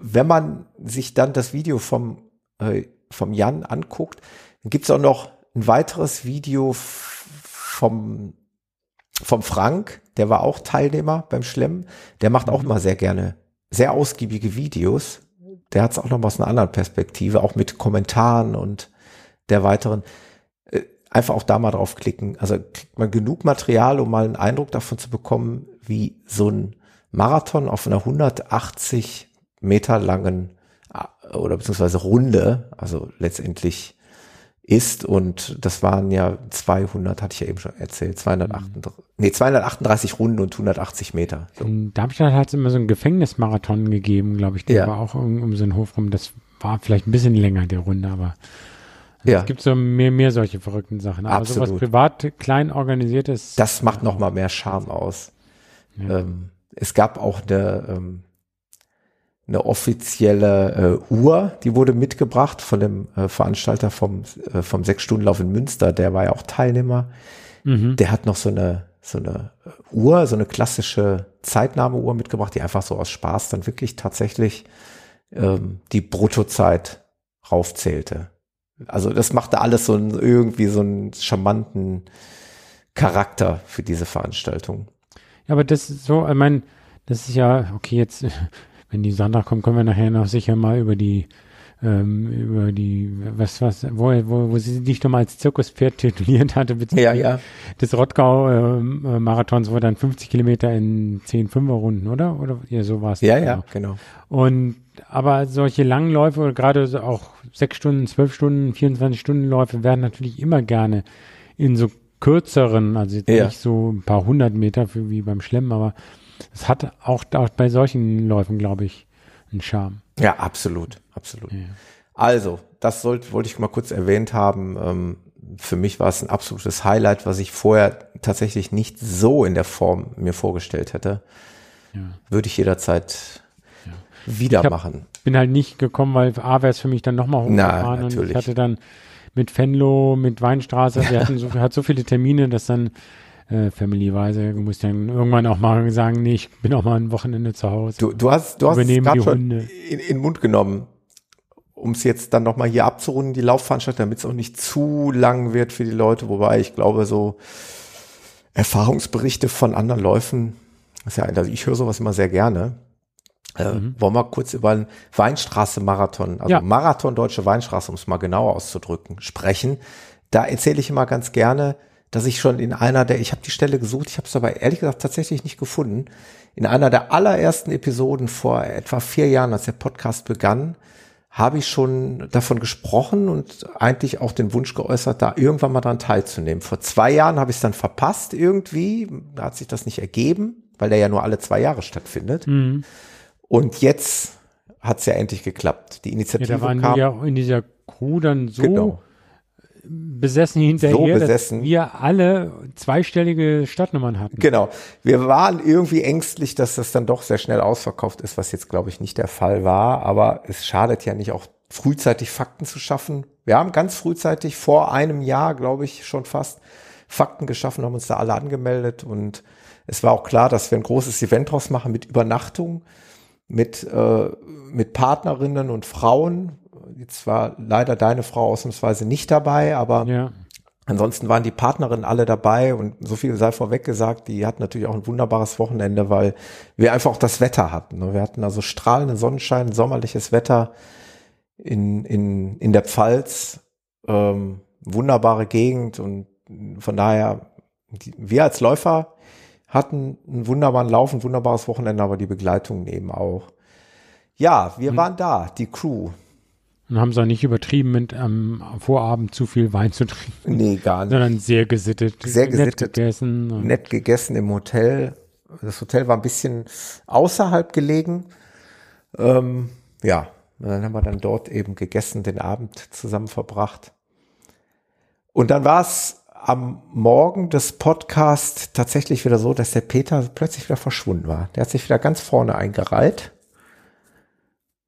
Wenn man sich dann das Video vom äh, vom Jan anguckt, dann gibt's auch noch ein weiteres Video vom vom Frank, der war auch Teilnehmer beim Schlemmen, der macht auch mhm. mal sehr gerne sehr ausgiebige Videos. Der hat es auch noch mal aus einer anderen Perspektive, auch mit Kommentaren und der weiteren. Äh, einfach auch da mal draufklicken. Also kriegt man genug Material, um mal einen Eindruck davon zu bekommen, wie so ein Marathon auf einer 180 Meter langen äh, oder beziehungsweise Runde, also letztendlich ist und das waren ja 200, hatte ich ja eben schon erzählt, 238, mhm. nee, 238 Runden und 180 Meter.
So. In Darmstadt hat es immer so einen Gefängnismarathon gegeben, glaube ich, der ja. war auch um, um so einen Hof rum, das war vielleicht ein bisschen länger, der Runde, aber ja. es gibt so mehr, mehr solche verrückten Sachen. Aber Absolut. sowas privat, klein organisiertes.
Das macht noch mal mehr Charme aus. Ja. Ähm, es gab auch eine, ähm, eine offizielle äh, Uhr, die wurde mitgebracht von dem äh, Veranstalter vom, äh, vom Sechs-Stunden-Lauf in Münster, der war ja auch Teilnehmer. Mhm. Der hat noch so eine, so eine Uhr, so eine klassische Zeitnahmeuhr mitgebracht, die einfach so aus Spaß dann wirklich tatsächlich ähm, die Bruttozeit raufzählte. Also das machte alles so ein, irgendwie so einen charmanten Charakter für diese Veranstaltung.
Ja, aber das ist so, ich meine, das ist ja, okay, jetzt wenn die Sandra kommt, können wir nachher noch sicher mal über die ähm, über die, was, was, wo, wo, wo sie dich doch mal als Zirkuspferd (laughs) tituliert hatte,
ja, ja.
des Rottgau-Marathons, ähm, äh, wo dann 50 Kilometer in 10 Fünfer-Runden, oder? Oder ja, so war es.
Ja, ja, genau.
Und aber solche langen Läufe gerade auch sechs Stunden, zwölf Stunden, 24 Stunden Läufe werden natürlich immer gerne in so kürzeren, also jetzt ja. nicht so ein paar hundert Meter für, wie beim Schlemmen, aber es hat auch, auch bei solchen Läufen, glaube ich, einen Charme.
Ja, absolut, absolut. Ja. Also, das sollte, wollte ich mal kurz erwähnt haben. Ähm, für mich war es ein absolutes Highlight, was ich vorher tatsächlich nicht so in der Form mir vorgestellt hätte. Ja. Würde ich jederzeit ja. wieder ich hab, machen.
Bin halt nicht gekommen, weil A wäre es für mich dann nochmal
hochgefahren Na, und
ich hatte dann mit Fenlo, mit Weinstraße. Wir hatten so, (laughs) hat so viele Termine, dass dann äh, Family-weise muss dann irgendwann auch mal sagen, nee, ich bin auch mal ein Wochenende zu Hause.
Du, du hast, du hast es gerade schon in, in den Mund genommen um es jetzt dann nochmal hier abzurunden, die Laufveranstaltung, damit es auch nicht zu lang wird für die Leute, wobei ich glaube, so Erfahrungsberichte von anderen Läufen, ist ja, also ich höre sowas immer sehr gerne. Äh, mhm. Wollen wir kurz über einen Weinstraße-Marathon, also ja. Marathon Deutsche Weinstraße, um es mal genauer auszudrücken, sprechen. Da erzähle ich immer ganz gerne, dass ich schon in einer der, ich habe die Stelle gesucht, ich habe es aber ehrlich gesagt tatsächlich nicht gefunden, in einer der allerersten Episoden vor etwa vier Jahren, als der Podcast begann, habe ich schon davon gesprochen und eigentlich auch den Wunsch geäußert, da irgendwann mal dran teilzunehmen. Vor zwei Jahren habe ich es dann verpasst irgendwie, da hat sich das nicht ergeben, weil der ja nur alle zwei Jahre stattfindet. Mhm. Und jetzt hat es ja endlich geklappt. Die Initiative ja, da
waren kam, ja in dieser Crew dann so genau besessen hinterher, so besessen. dass wir alle zweistellige Stadtnummern hatten.
Genau. Wir waren irgendwie ängstlich, dass das dann doch sehr schnell ausverkauft ist, was jetzt, glaube ich, nicht der Fall war. Aber es schadet ja nicht auch frühzeitig Fakten zu schaffen. Wir haben ganz frühzeitig vor einem Jahr, glaube ich, schon fast Fakten geschaffen, haben uns da alle angemeldet und es war auch klar, dass wir ein großes Event draus machen mit Übernachtung, mit, äh, mit Partnerinnen und Frauen, Jetzt war leider deine Frau ausnahmsweise nicht dabei, aber ja. ansonsten waren die Partnerinnen alle dabei und so viel sei vorweg gesagt, die hatten natürlich auch ein wunderbares Wochenende, weil wir einfach auch das Wetter hatten. Ne? Wir hatten also strahlenden Sonnenschein, sommerliches Wetter in, in, in der Pfalz, ähm, wunderbare Gegend und von daher, die, wir als Läufer hatten einen wunderbaren Lauf, ein wunderbares Wochenende, aber die Begleitung eben auch. Ja, wir hm. waren da, die Crew.
Und haben es auch nicht übertrieben mit am Vorabend zu viel Wein zu trinken.
Nee, gar nicht.
Sondern sehr gesittet.
Sehr gesittet. Nett gegessen. Nett gegessen im Hotel. Das Hotel war ein bisschen außerhalb gelegen. Ähm, ja, dann haben wir dann dort eben gegessen, den Abend zusammen verbracht. Und dann war es am Morgen des Podcasts tatsächlich wieder so, dass der Peter plötzlich wieder verschwunden war. Der hat sich wieder ganz vorne eingereiht.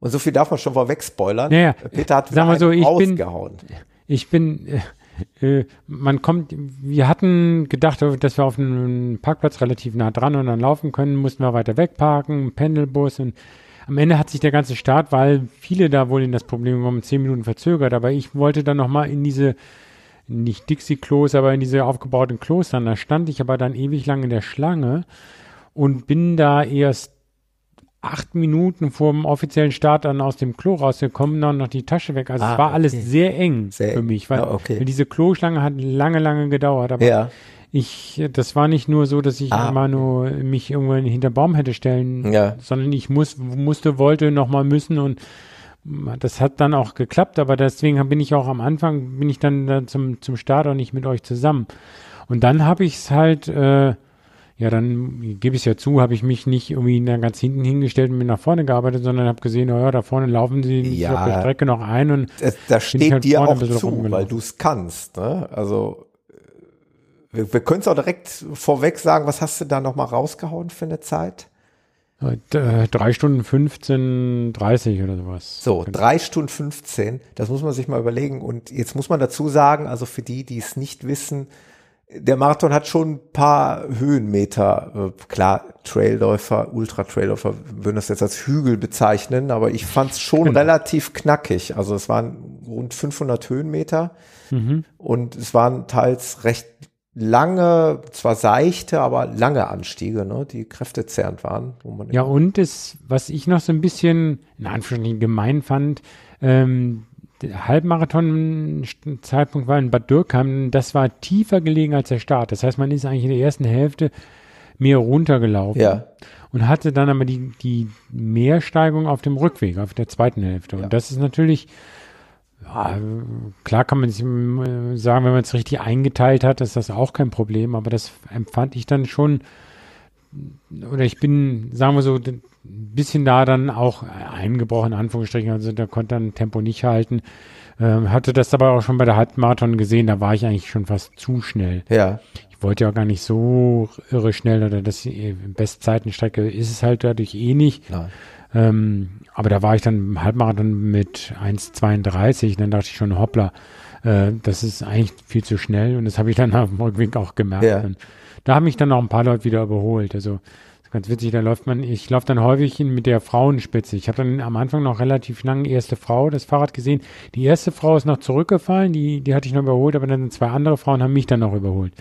Und so viel darf man schon vorweg spoilern.
Ja. Peter hat wir so, ich ausgehauen. Bin, ich bin, äh, äh, man kommt, wir hatten gedacht, dass wir auf einem Parkplatz relativ nah dran und dann laufen können, mussten wir weiter wegparken, Pendelbus und am Ende hat sich der ganze Start, weil viele da wohl in das Problem kommen, zehn Minuten verzögert, aber ich wollte dann nochmal in diese, nicht Dixie-Klos, aber in diese aufgebauten Klos dann, da stand ich aber dann ewig lang in der Schlange und bin da erst acht Minuten vor dem offiziellen Start dann aus dem Klo rausgekommen, dann noch die Tasche weg. Also ah, es war okay. alles sehr eng sehr für mich, weil, oh, okay. diese Kloschlange hat lange, lange gedauert. Aber ja. ich, das war nicht nur so, dass ich ah. immer nur mich irgendwo hinter Baum hätte stellen, ja. sondern ich muss, musste, wollte nochmal müssen und das hat dann auch geklappt, aber deswegen bin ich auch am Anfang, bin ich dann, dann zum, zum Start auch nicht mit euch zusammen. Und dann habe ich es halt äh, ja, dann gebe ich es ja zu, habe ich mich nicht irgendwie ganz hinten hingestellt und mir nach vorne gearbeitet, sondern habe gesehen, naja, da vorne laufen sie ja, auf der Strecke noch ein und
das, das steht halt dir auch zu, weil du es kannst. Ne? Also wir, wir können es auch direkt vorweg sagen, was hast du da nochmal rausgehauen für eine Zeit?
Äh, drei Stunden 15, 30 oder sowas.
So, drei Stunden 15, das muss man sich mal überlegen. Und jetzt muss man dazu sagen, also für die, die es nicht wissen, der Marathon hat schon ein paar Höhenmeter. Äh, klar, Trailläufer, Ultra-Trailläufer würden das jetzt als Hügel bezeichnen, aber ich fand es schon genau. relativ knackig. Also es waren rund 500 Höhenmeter mhm. und es waren teils recht lange, zwar seichte, aber lange Anstiege, ne, die kräftezerrend waren.
ja, und das, was ich noch so ein bisschen in Anführungszeichen gemein fand, ähm, der Halbmarathon-Zeitpunkt war in Bad Dürkheim, das war tiefer gelegen als der Start. Das heißt, man ist eigentlich in der ersten Hälfte mehr runtergelaufen. Ja. Und hatte dann aber die, die Mehrsteigung auf dem Rückweg, auf der zweiten Hälfte. Ja. Und das ist natürlich, ja, klar kann man sagen, wenn man es richtig eingeteilt hat, ist das auch kein Problem, aber das empfand ich dann schon, oder ich bin, sagen wir so, ein bisschen da dann auch eingebrochen, in Anführungsstrichen, also da konnte dann Tempo nicht halten. Ähm, hatte das aber auch schon bei der Halbmarathon gesehen, da war ich eigentlich schon fast zu schnell.
Ja.
Ich wollte ja gar nicht so irre schnell oder das äh, Bestzeitenstrecke ist es halt dadurch eh nicht. Nein. Ähm, aber da war ich dann im Halbmarathon mit 1,32, dann dachte ich schon, hoppla, äh, das ist eigentlich viel zu schnell und das habe ich dann (laughs) auf dem Rückweg auch gemerkt. Ja. Da haben mich dann noch ein paar Leute wieder überholt. Also ganz witzig, da läuft man, ich laufe dann häufig mit der Frauenspitze. Ich habe dann am Anfang noch relativ lange erste Frau das Fahrrad gesehen. Die erste Frau ist noch zurückgefallen, die, die hatte ich noch überholt, aber dann zwei andere Frauen haben mich dann noch überholt.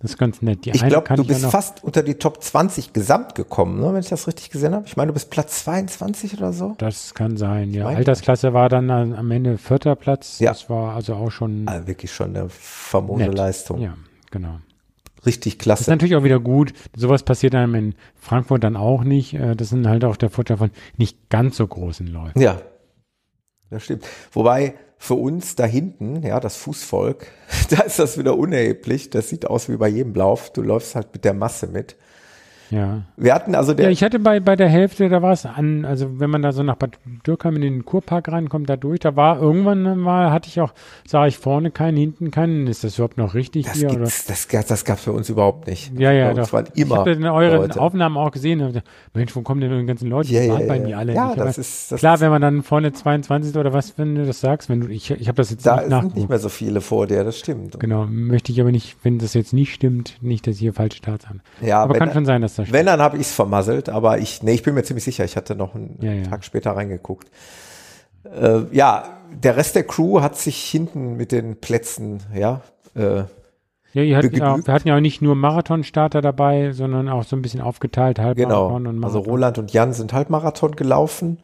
Das ist ganz nett.
Die ich glaube, du bist fast unter die Top 20 gesamt gekommen, ne, wenn ich das richtig gesehen habe. Ich meine, du bist Platz 22 oder so.
Das kann sein, ja. Altersklasse war dann am Ende vierter Platz. Ja. Das war also auch schon.
Also wirklich schon eine famose nett. Leistung.
Ja, genau.
Richtig klasse.
Das ist natürlich auch wieder gut. Sowas passiert einem in Frankfurt dann auch nicht. Äh, das sind halt auch der Vorteil von nicht ganz so großen Leuten.
Ja, das stimmt. Wobei, für uns da hinten, ja, das Fußvolk, (laughs) da ist das wieder unerheblich. Das sieht aus wie bei jedem Lauf. Du läufst halt mit der Masse mit.
Ja.
Wir hatten also der.
Ja, ich hatte bei, bei der Hälfte, da war es an, also wenn man da so nach Bad Dürkheim in den Kurpark reinkommt, da durch, da war irgendwann mal, hatte ich auch, sah ich vorne keinen, hinten keinen. Ist das überhaupt noch richtig
das
hier?
Oder? Das, das gab es für uns überhaupt nicht.
Ja, ja,
das waren immer. Ich
habe in euren Leute. Aufnahmen auch gesehen. Mensch, wo kommen denn die ganzen Leute?
Ja, ja, ja,
bei mir alle
ja, das ist,
das klar, ist, wenn man dann vorne 22 oder was, wenn du das sagst, wenn du, ich, ich habe das jetzt
da nicht Da sind nicht mehr so viele vor dir, das stimmt.
Genau, möchte ich aber nicht, wenn das jetzt nicht stimmt, nicht, dass ich hier falsche Starts habe.
Ja,
aber kann schon sein, dass
stimmt. Wenn, dann habe ich es vermasselt, aber ich, nee, ich bin mir ziemlich sicher, ich hatte noch einen ja, ja. Tag später reingeguckt. Äh, ja, der Rest der Crew hat sich hinten mit den Plätzen, ja, äh,
ja, ihr hatten ja, wir hatten ja auch nicht nur Marathonstarter dabei, sondern auch so ein bisschen aufgeteilt,
Halbmarathon genau. und Marathon. Also Roland und Jan sind Halbmarathon gelaufen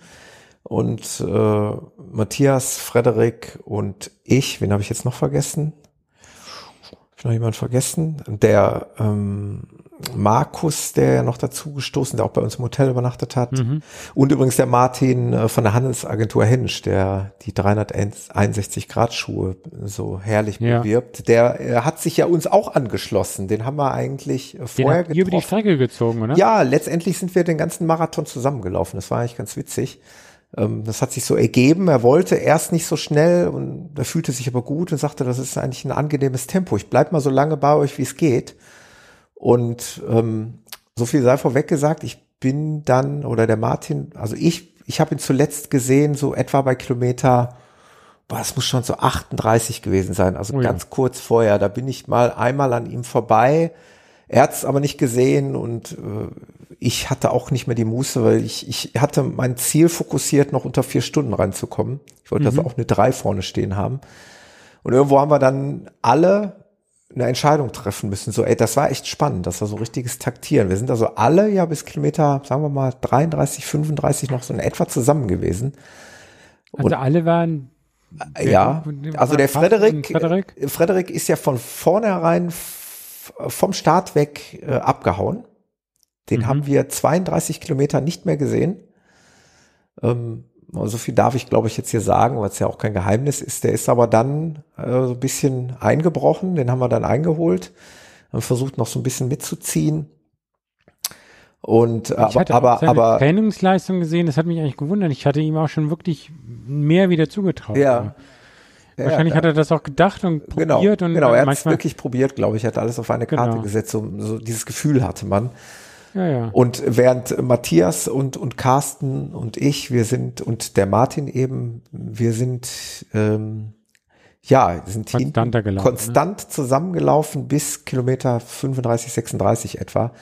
und äh, Matthias, Frederik und ich, wen habe ich jetzt noch vergessen? Habe ich noch jemand vergessen? Der ähm, Markus, der ja noch dazu gestoßen, der auch bei uns im Hotel übernachtet hat. Mhm. Und übrigens der Martin äh, von der Handelsagentur Hensch, der die 361 Grad Schuhe so herrlich ja. bewirbt. Der äh, hat sich ja uns auch angeschlossen. Den haben wir eigentlich äh, vorher
den über die Strecke gezogen, oder?
Ja, letztendlich sind wir den ganzen Marathon zusammengelaufen. Das war eigentlich ganz witzig. Ähm, das hat sich so ergeben. Er wollte erst nicht so schnell und er fühlte sich aber gut und sagte, das ist eigentlich ein angenehmes Tempo. Ich bleib mal so lange bei euch, wie es geht. Und ähm, so viel sei vorweg gesagt, ich bin dann, oder der Martin, also ich, ich habe ihn zuletzt gesehen, so etwa bei Kilometer, boah, das muss schon so 38 gewesen sein, also oh ja. ganz kurz vorher. Da bin ich mal einmal an ihm vorbei. Er hat es aber nicht gesehen und äh, ich hatte auch nicht mehr die Muße, weil ich, ich hatte mein Ziel fokussiert, noch unter vier Stunden reinzukommen. Ich wollte mhm. also auch eine drei vorne stehen haben. Und irgendwo haben wir dann alle eine Entscheidung treffen müssen. So, ey, das war echt spannend. Das war so richtiges Taktieren. Wir sind also alle ja bis Kilometer, sagen wir mal, 33, 35 noch so in etwa zusammen gewesen.
Und also alle waren
ja, also der Frederik, Frederik, Frederik ist ja von vornherein vom Start weg äh, abgehauen. Den mhm. haben wir 32 Kilometer nicht mehr gesehen. Ähm, so viel darf ich, glaube ich, jetzt hier sagen, weil es ja auch kein Geheimnis ist. Der ist aber dann äh, so ein bisschen eingebrochen, den haben wir dann eingeholt, haben versucht noch so ein bisschen mitzuziehen. Und ich
hatte aber, seine aber Trainingsleistung gesehen, das hat mich eigentlich gewundert. Ich hatte ihm auch schon wirklich mehr wieder zugetraut.
Ja.
Wahrscheinlich ja, hat er das auch gedacht und
genau,
probiert und
genau, er hat es wirklich probiert, glaube ich, er hat alles auf eine Karte genau. gesetzt, so, so dieses Gefühl hatte man.
Ja, ja.
Und während Matthias und, und Carsten und ich, wir sind, und der Martin eben, wir sind, ähm, ja, sind
gelaufen,
konstant ne? zusammengelaufen bis Kilometer 35, 36 etwa.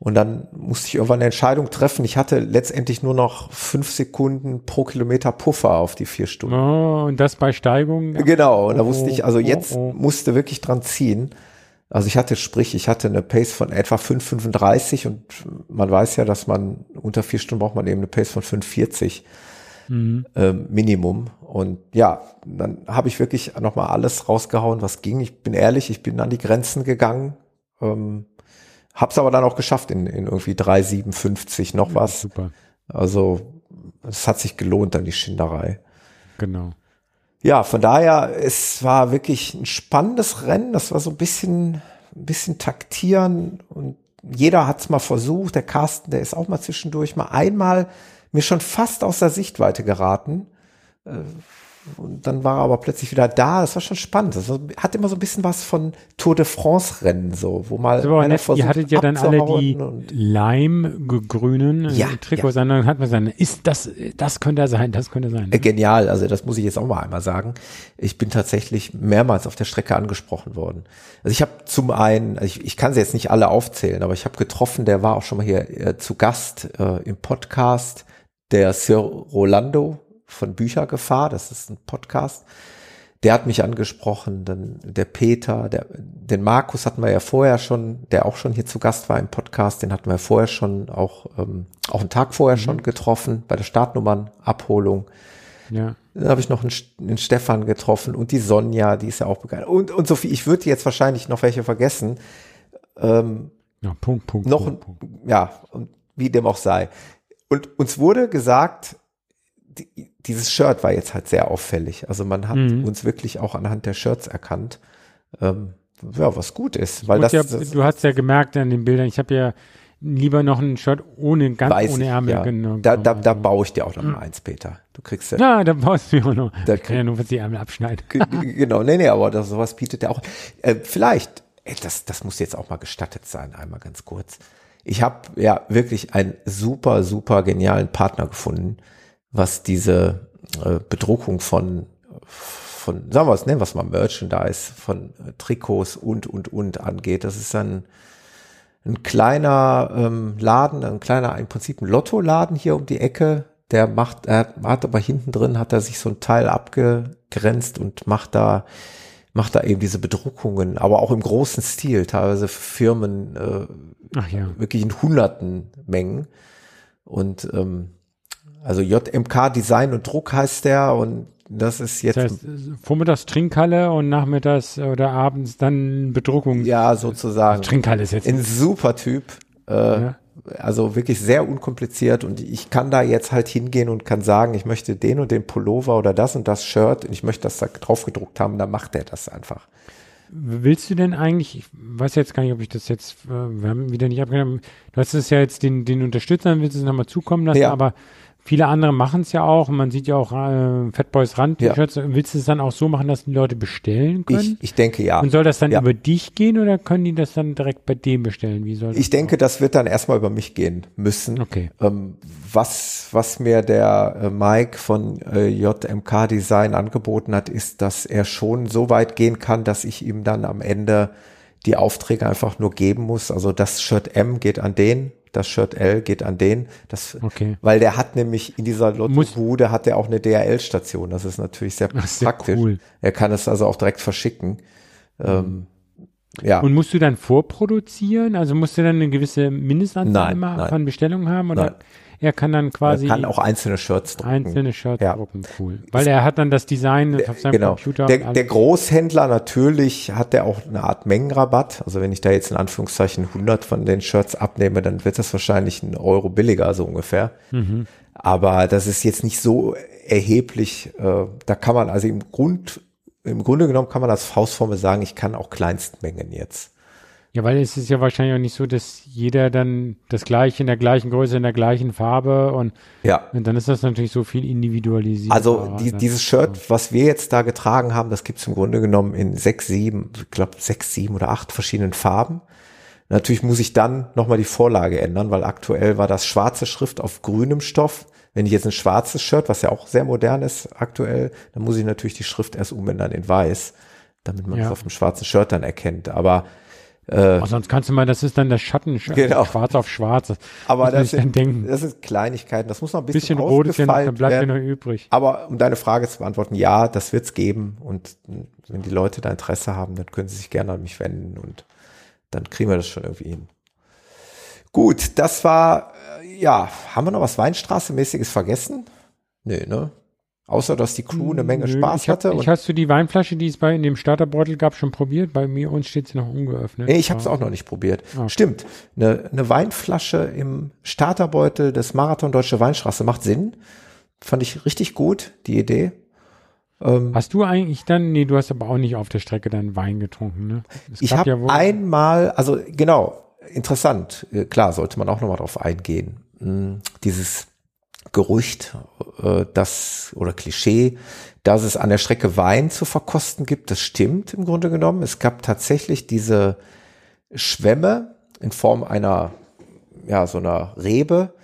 Und dann musste ich irgendwann eine Entscheidung treffen. Ich hatte letztendlich nur noch fünf Sekunden pro Kilometer Puffer auf die vier Stunden.
Oh, und das bei Steigung?
Genau. Und da wusste ich, also oh, jetzt oh, oh. musste wirklich dran ziehen. Also ich hatte, sprich, ich hatte eine Pace von etwa 5,35 und man weiß ja, dass man unter vier Stunden braucht man eben eine Pace von 5,40 mhm. äh, Minimum. Und ja, dann habe ich wirklich nochmal alles rausgehauen, was ging. Ich bin ehrlich, ich bin an die Grenzen gegangen. Ähm, hab's aber dann auch geschafft in, in irgendwie 3,57 noch was.
Ja, super.
Also es hat sich gelohnt, dann die Schinderei.
Genau
ja, von daher, es war wirklich ein spannendes Rennen. Das war so ein bisschen, ein bisschen taktieren und jeder hat es mal versucht. Der Carsten, der ist auch mal zwischendurch mal einmal mir schon fast aus der Sichtweite geraten. Äh, und dann war er aber plötzlich wieder da. Das war schon spannend. Das hat immer so ein bisschen was von Tour de France Rennen, so, wo mal
so, einer versucht, Ihr hattet ja dann alle die Lime-grünen ja, Trikots, ja. dann hat man gesagt, ist das, das könnte sein, das könnte sein.
Ne? Genial. Also das muss ich jetzt auch mal einmal sagen. Ich bin tatsächlich mehrmals auf der Strecke angesprochen worden. Also ich habe zum einen, also ich, ich kann sie jetzt nicht alle aufzählen, aber ich habe getroffen, der war auch schon mal hier äh, zu Gast äh, im Podcast, der Sir Rolando von Büchergefahr, das ist ein Podcast. Der hat mich angesprochen, dann der Peter, der, den Markus hatten wir ja vorher schon, der auch schon hier zu Gast war im Podcast, den hatten wir ja vorher schon auch, ähm, auch einen Tag vorher mhm. schon getroffen bei der Startnummernabholung. Ja. Dann habe ich noch einen, einen, Stefan getroffen und die Sonja, die ist ja auch begeistert. Und, und Sophie, ich würde jetzt wahrscheinlich noch welche vergessen. Ähm,
ja, Punkt, Punkt.
Noch,
Punkt, Punkt.
ja, und wie dem auch sei. Und uns wurde gesagt, die, dieses Shirt war jetzt halt sehr auffällig. Also man hat mhm. uns wirklich auch anhand der Shirts erkannt, ähm, ja, was gut ist. Weil das,
ja,
das,
du hast ja gemerkt an den Bildern, ich habe ja lieber noch ein Shirt ohne, ganz Weiß ohne Ärmel.
Ja. Genau, da, da, da baue ich dir auch noch mal eins, Peter. Du kriegst ja.
Ja, da baust du mir auch noch. Da kann ja nur, was die Ärmel abschneiden. (laughs)
genau, nee, nee, aber das, sowas bietet er auch. Äh, vielleicht, ey, das, das muss jetzt auch mal gestattet sein, einmal ganz kurz. Ich habe ja wirklich einen super, super genialen Partner gefunden, was diese äh, Bedruckung von, von, sagen wir es, nennen wir es mal Merchandise, von äh, Trikots und, und, und angeht. Das ist ein, ein kleiner ähm, Laden, ein kleiner, im Prinzip ein Lottoladen hier um die Ecke. Der macht, er hat aber hinten drin, hat er sich so ein Teil abgegrenzt und macht da, macht da eben diese Bedruckungen, aber auch im großen Stil, teilweise Firmen äh, Ach ja. wirklich in hunderten Mengen. Und ähm, also JMK Design und Druck heißt der und das ist jetzt. Das heißt,
vormittags Trinkhalle und nachmittags oder abends dann Bedruckung.
Ja, sozusagen.
Trinkhalle ist jetzt.
Ein super Typ. Äh, ja. Also wirklich sehr unkompliziert und ich kann da jetzt halt hingehen und kann sagen, ich möchte den und den Pullover oder das und das Shirt und ich möchte das da drauf gedruckt haben, dann macht er das einfach.
Willst du denn eigentlich, ich weiß jetzt gar nicht, ob ich das jetzt, äh, wir haben wieder nicht abgenommen, du hast es ja jetzt den, den Unterstützern, willst du es nochmal zukommen lassen, ja. aber Viele andere machen es ja auch. Man sieht ja auch äh, Fatboys Rand-T-Shirts. Ja. Willst du es dann auch so machen, dass die Leute bestellen können?
Ich, ich denke ja.
Und soll das dann ja. über dich gehen oder können die das dann direkt bei dem bestellen? Wie soll
das ich denke, das wird dann erstmal über mich gehen müssen.
Okay.
Ähm, was, was mir der äh, Mike von äh, JMK Design angeboten hat, ist, dass er schon so weit gehen kann, dass ich ihm dann am Ende die Aufträge einfach nur geben muss. Also das Shirt M geht an den, das Shirt L geht an den. Das,
okay.
Weil der hat nämlich in dieser Lotto-Bude hat er auch eine DRL-Station. Das ist natürlich sehr Ach, praktisch. Sehr cool. Er kann es also auch direkt verschicken. Ähm, ja.
Und musst du dann vorproduzieren? Also musst du dann eine gewisse Mindestanzahl
nein, nein.
von Bestellungen haben? Oder? Nein. Er kann dann quasi.
Er kann auch einzelne Shirts
drucken. Einzelne Shirts ja. drucken, cool. Weil er hat dann das Design der, auf seinem
genau.
Computer.
Der, der Großhändler natürlich hat der auch eine Art Mengenrabatt. Also wenn ich da jetzt in Anführungszeichen 100 von den Shirts abnehme, dann wird das wahrscheinlich ein Euro billiger, so ungefähr. Mhm. Aber das ist jetzt nicht so erheblich. Äh, da kann man also im Grund, im Grunde genommen kann man als Faustformel sagen, ich kann auch Kleinstmengen jetzt.
Ja, weil es ist ja wahrscheinlich auch nicht so, dass jeder dann das gleiche in der gleichen Größe, in der gleichen Farbe und,
ja.
und dann ist das natürlich so viel individualisiert.
Also die, dieses Shirt, was wir jetzt da getragen haben, das gibt's im Grunde genommen in sechs, sieben, ich glaube sechs, sieben oder acht verschiedenen Farben. Natürlich muss ich dann nochmal die Vorlage ändern, weil aktuell war das schwarze Schrift auf grünem Stoff. Wenn ich jetzt ein schwarzes Shirt, was ja auch sehr modern ist aktuell, dann muss ich natürlich die Schrift erst umändern in weiß, damit man es ja. auf dem schwarzen Shirt dann erkennt. Aber
äh, oh, sonst kannst du mal, das ist dann der Schatten,
genau.
schwarz auf schwarz.
Aber das, sind, das sind Kleinigkeiten, das muss noch ein bisschen, bisschen rot ist ja noch, dann
bleibt ja noch übrig.
Aber um deine Frage zu beantworten, ja, das wird's geben und wenn die Leute da Interesse haben, dann können sie sich gerne an mich wenden und dann kriegen wir das schon irgendwie hin. Gut, das war, äh, ja, haben wir noch was Weinstraße-mäßiges vergessen? Nö, ne? Außer, dass die Crew eine Menge Nö, Spaß
ich hab,
hatte.
Ich hast du die Weinflasche, die es bei in dem Starterbeutel gab, schon probiert? Bei mir uns steht sie noch ungeöffnet.
Nee, ich habe es auch noch nicht probiert. Ah. Stimmt. Eine, eine Weinflasche im Starterbeutel des Marathon Deutsche Weinstraße macht Sinn. Fand ich richtig gut, die Idee.
Ähm, hast du eigentlich dann, nee, du hast aber auch nicht auf der Strecke dann Wein getrunken, ne?
Es ich habe ja einmal, also genau, interessant, äh, klar, sollte man auch nochmal drauf eingehen. Hm, dieses Gerücht, äh, das oder Klischee, dass es an der Strecke Wein zu verkosten gibt. Das stimmt im Grunde genommen. Es gab tatsächlich diese Schwämme in Form einer, ja, so einer Rebe.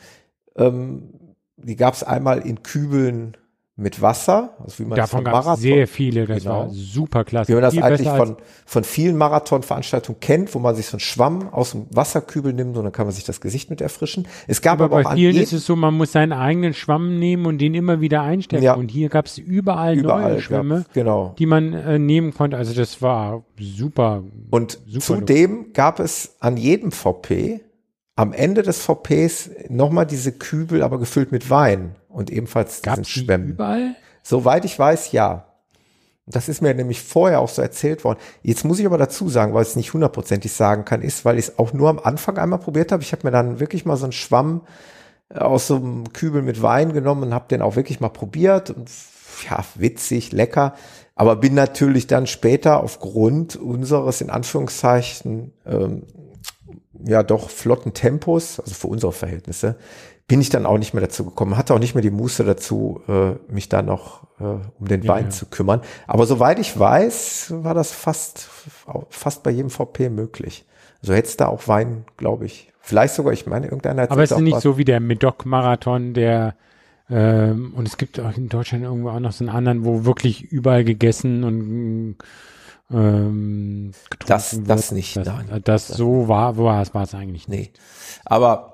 Ähm, die gab es einmal in Kübeln mit Wasser,
also wie man Davon gab es sehr viele, das genau. war super klasse. Wie man
das Viel eigentlich von, von vielen Marathonveranstaltungen kennt, wo man sich so einen Schwamm aus dem Wasserkübel nimmt und dann kann man sich das Gesicht mit erfrischen. Es gab aber, aber
bei vielen ist es so, man muss seinen eigenen Schwamm nehmen und den immer wieder einstecken. Ja. Und hier gab es überall, überall, neue Schwämme, genau. die man äh, nehmen konnte. Also das war super.
Und super zudem gut. gab es an jedem VP am Ende des VPs nochmal diese Kübel, aber gefüllt mit Wein und ebenfalls
Gab's diesen Schwämmen. Überall?
Soweit ich weiß, ja. Das ist mir nämlich vorher auch so erzählt worden. Jetzt muss ich aber dazu sagen, weil ich es nicht hundertprozentig sagen kann, ist, weil ich es auch nur am Anfang einmal probiert habe. Ich habe mir dann wirklich mal so einen Schwamm äh, aus so einem Kübel mit Wein genommen und habe den auch wirklich mal probiert. Und ja, witzig, lecker. Aber bin natürlich dann später aufgrund unseres, in Anführungszeichen, ähm, ja doch flotten Tempos, also für unsere Verhältnisse, bin ich dann auch nicht mehr dazu gekommen, hatte auch nicht mehr die Muße dazu, äh, mich da noch äh, um den Wein ja. zu kümmern. Aber soweit ich weiß, war das fast, fast bei jedem VP möglich. Also hätte da auch Wein, glaube ich. Vielleicht sogar, ich meine, irgendeiner
hat Aber es ist nicht was. so wie der Medoc-Marathon, der ähm, und es gibt auch in Deutschland irgendwo auch noch so einen anderen, wo wirklich überall gegessen und ähm,
das, das nicht.
Das, nein, das, das so war, war es, war es eigentlich
nicht. Nee. Aber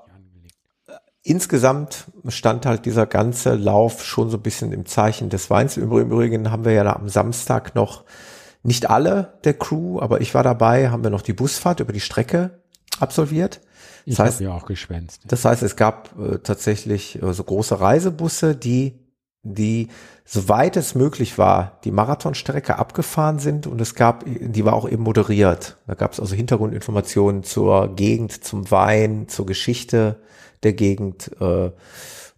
insgesamt stand halt dieser ganze Lauf schon so ein bisschen im Zeichen des Weins. Im Übrigen haben wir ja am Samstag noch nicht alle der Crew, aber ich war dabei, haben wir noch die Busfahrt über die Strecke absolviert.
Das ich heißt, ja auch geschwänzt.
Das heißt, es gab äh, tatsächlich äh, so große Reisebusse, die die, soweit es möglich war, die Marathonstrecke abgefahren sind und es gab, die war auch eben moderiert. Da gab es also Hintergrundinformationen zur Gegend, zum Wein, zur Geschichte der Gegend äh,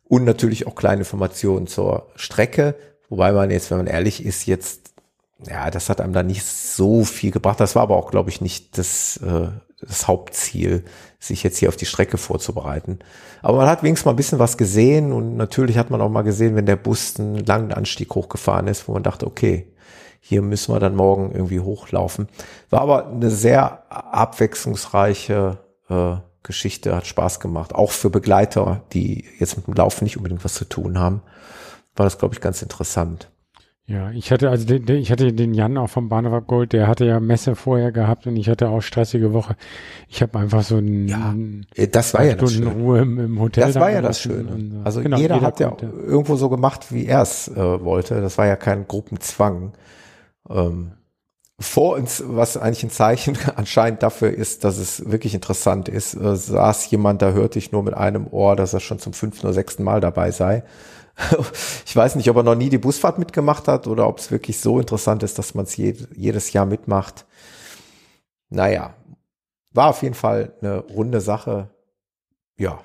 und natürlich auch kleine Informationen zur Strecke, wobei man jetzt, wenn man ehrlich ist, jetzt ja, das hat einem da nicht so viel gebracht. Das war aber auch, glaube ich, nicht das, äh, das Hauptziel, sich jetzt hier auf die Strecke vorzubereiten. Aber man hat wenigstens mal ein bisschen was gesehen und natürlich hat man auch mal gesehen, wenn der Bus einen langen Anstieg hochgefahren ist, wo man dachte, okay, hier müssen wir dann morgen irgendwie hochlaufen. War aber eine sehr abwechslungsreiche äh, Geschichte, hat Spaß gemacht. Auch für Begleiter, die jetzt mit dem Laufen nicht unbedingt was zu tun haben, war das, glaube ich, ganz interessant.
Ja, ich hatte also den, ich hatte den Jan auch vom Bahnhof Gold, der hatte ja Messe vorher gehabt und ich hatte auch stressige Woche. Ich habe einfach so ein
ja, das war ja das
Stunden Ruhe im, im, Hotel.
Das war ja das Schöne. also genau, jeder, jeder, hat ja irgendwo so gemacht, wie er es äh, wollte. Das war ja kein Gruppenzwang. Ähm, vor uns, was eigentlich ein Zeichen (laughs) anscheinend dafür ist, dass es wirklich interessant ist, äh, saß jemand, da hörte ich nur mit einem Ohr, dass er schon zum fünften oder sechsten Mal dabei sei. (laughs) ich weiß nicht, ob er noch nie die Busfahrt mitgemacht hat oder ob es wirklich so interessant ist, dass man es je, jedes Jahr mitmacht. Naja, war auf jeden Fall eine runde Sache. Ja.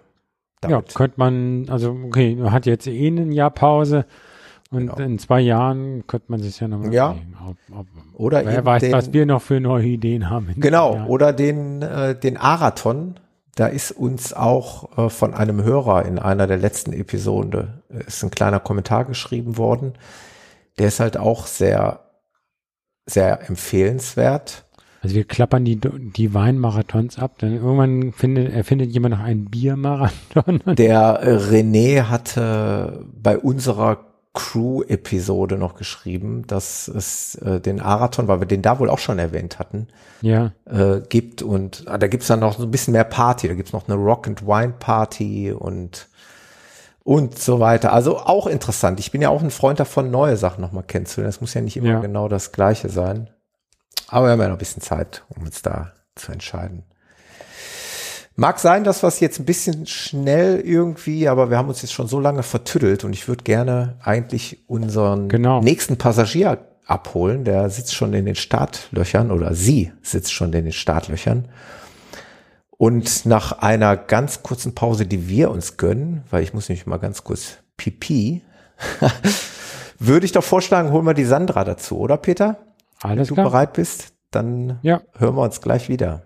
Damit. Ja, könnte man, also okay, man hat jetzt eh ein Jahr Pause und genau. in zwei Jahren könnte man sich ja nochmal
ja. Ob, ob, oder
wer weiß, den, was wir noch für neue Ideen haben.
Genau, oder den, äh, den Arathon, da ist uns auch äh, von einem Hörer in einer der letzten Episoden äh, ist ein kleiner Kommentar geschrieben worden. Der ist halt auch sehr, sehr empfehlenswert.
Also wir klappern die, die Weinmarathons ab, dann irgendwann findet, erfindet jemand noch einen Biermarathon.
Der äh, René hatte bei unserer Crew-Episode noch geschrieben, dass es äh, den Arathon, weil wir den da wohl auch schon erwähnt hatten,
ja.
äh, gibt. Und ah, da gibt's dann noch so ein bisschen mehr Party. Da gibt's noch eine Rock and Wine Party und und so weiter. Also auch interessant. Ich bin ja auch ein Freund davon, neue Sachen nochmal kennenzulernen. Es muss ja nicht immer ja. genau das Gleiche sein. Aber wir haben ja noch ein bisschen Zeit, um uns da zu entscheiden. Mag sein, dass wir es jetzt ein bisschen schnell irgendwie, aber wir haben uns jetzt schon so lange vertüdelt und ich würde gerne eigentlich unseren genau. nächsten Passagier abholen. Der sitzt schon in den Startlöchern oder sie sitzt schon in den Startlöchern. Und nach einer ganz kurzen Pause, die wir uns gönnen, weil ich muss nämlich mal ganz kurz pipi, (laughs) würde ich doch vorschlagen, holen wir die Sandra dazu, oder Peter?
Alles
Wenn
du
klar. bereit bist, dann ja. hören wir uns gleich wieder.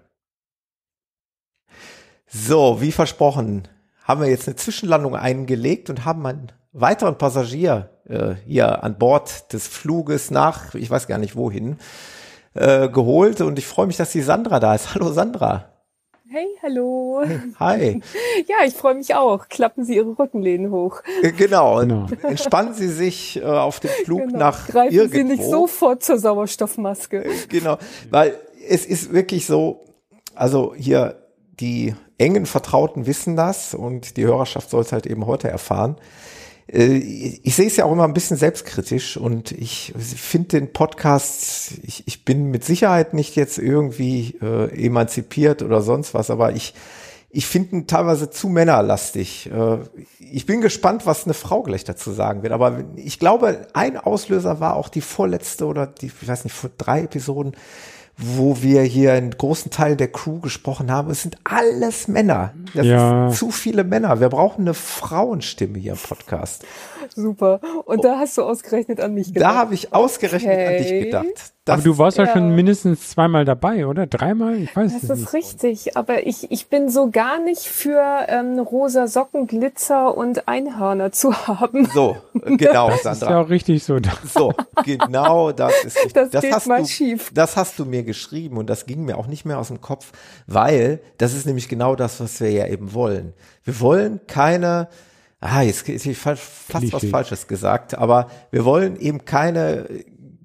So, wie versprochen, haben wir jetzt eine Zwischenlandung eingelegt und haben einen weiteren Passagier äh, hier an Bord des Fluges nach, ich weiß gar nicht wohin, äh, geholt. Und ich freue mich, dass die Sandra da ist. (laughs) Hallo Sandra.
Hey, hallo.
Hi. (laughs)
Ja, ich freue mich auch. Klappen Sie Ihre Rückenlehnen hoch.
Äh, genau. genau. Entspannen Sie sich äh, auf dem Flug genau. nach
Greifen irgendwo. Sie nicht sofort zur Sauerstoffmaske. Äh,
genau, weil es ist wirklich so, also hier die engen Vertrauten wissen das und die Hörerschaft soll es halt eben heute erfahren. Äh, ich sehe es ja auch immer ein bisschen selbstkritisch und ich finde den Podcast, ich, ich bin mit Sicherheit nicht jetzt irgendwie äh, emanzipiert oder sonst was, aber ich, ich finde ihn teilweise zu männerlastig. Äh, ich bin gespannt, was eine Frau gleich dazu sagen wird, aber ich glaube, ein Auslöser war auch die vorletzte oder die, ich weiß nicht, vor drei Episoden, wo wir hier einen großen Teil der Crew gesprochen haben. Es sind alles Männer. Das ja. sind zu viele Männer. Wir brauchen eine Frauenstimme hier im Podcast.
Super. Und da hast du ausgerechnet an mich gedacht.
Da habe ich ausgerechnet okay. an dich gedacht.
Das, aber du warst ja. schon mindestens zweimal dabei, oder? Dreimal? Ich weiß
das
nicht.
Das ist richtig, aber ich, ich bin so gar nicht für ähm, rosa Socken, Glitzer und Einhörner zu haben.
So, genau, (laughs)
das Sandra. ist ja auch richtig so. (laughs)
So, genau das ist richtig.
Das, das geht
hast
mal
du,
schief.
Das hast du mir geschrieben und das ging mir auch nicht mehr aus dem Kopf, weil das ist nämlich genau das, was wir ja eben wollen. Wir wollen keine Ah, jetzt ist fast was Falsches gesagt, aber wir wollen eben keine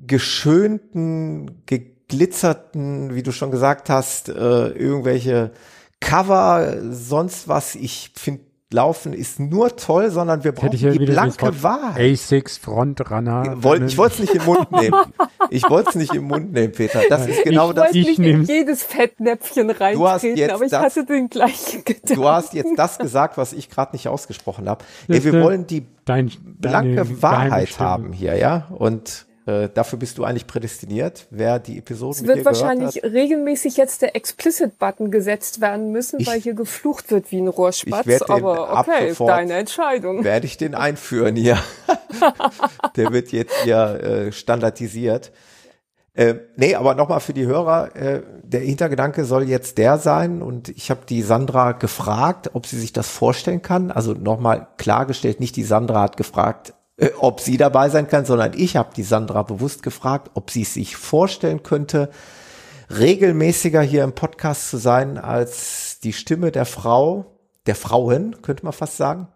geschönten, geglitzerten, wie du schon gesagt hast, äh, irgendwelche Cover, sonst was. Ich finde Laufen ist nur toll, sondern wir brauchen die blanke Wahrheit.
A6 Frontrunner.
Ich wollte es nicht im Mund nehmen. (laughs) Ich wollte es nicht im Mund nehmen, Peter. Das ist genau
ich
das.
Ich nicht in jedes Fettnäpfchen reintreten, aber ich das, hatte den gleichen Gedanken.
Du hast jetzt das gesagt, was ich gerade nicht ausgesprochen habe. Ey, wir wollen die dein, blanke Wahrheit haben hier, ja? Und äh, dafür bist du eigentlich prädestiniert, wer die Episoden
Es wird wahrscheinlich regelmäßig jetzt der Explicit-Button gesetzt werden müssen, ich, weil hier geflucht wird wie ein Rohrspatz. Aber okay, deine Entscheidung.
Werde ich den einführen hier. (laughs) der wird jetzt hier äh, standardisiert. Äh, nee, aber nochmal für die Hörer, äh, der Hintergedanke soll jetzt der sein und ich habe die Sandra gefragt, ob sie sich das vorstellen kann. Also nochmal klargestellt, nicht die Sandra hat gefragt, äh, ob sie dabei sein kann, sondern ich habe die Sandra bewusst gefragt, ob sie sich vorstellen könnte, regelmäßiger hier im Podcast zu sein als die Stimme der Frau, der Frauen, könnte man fast sagen.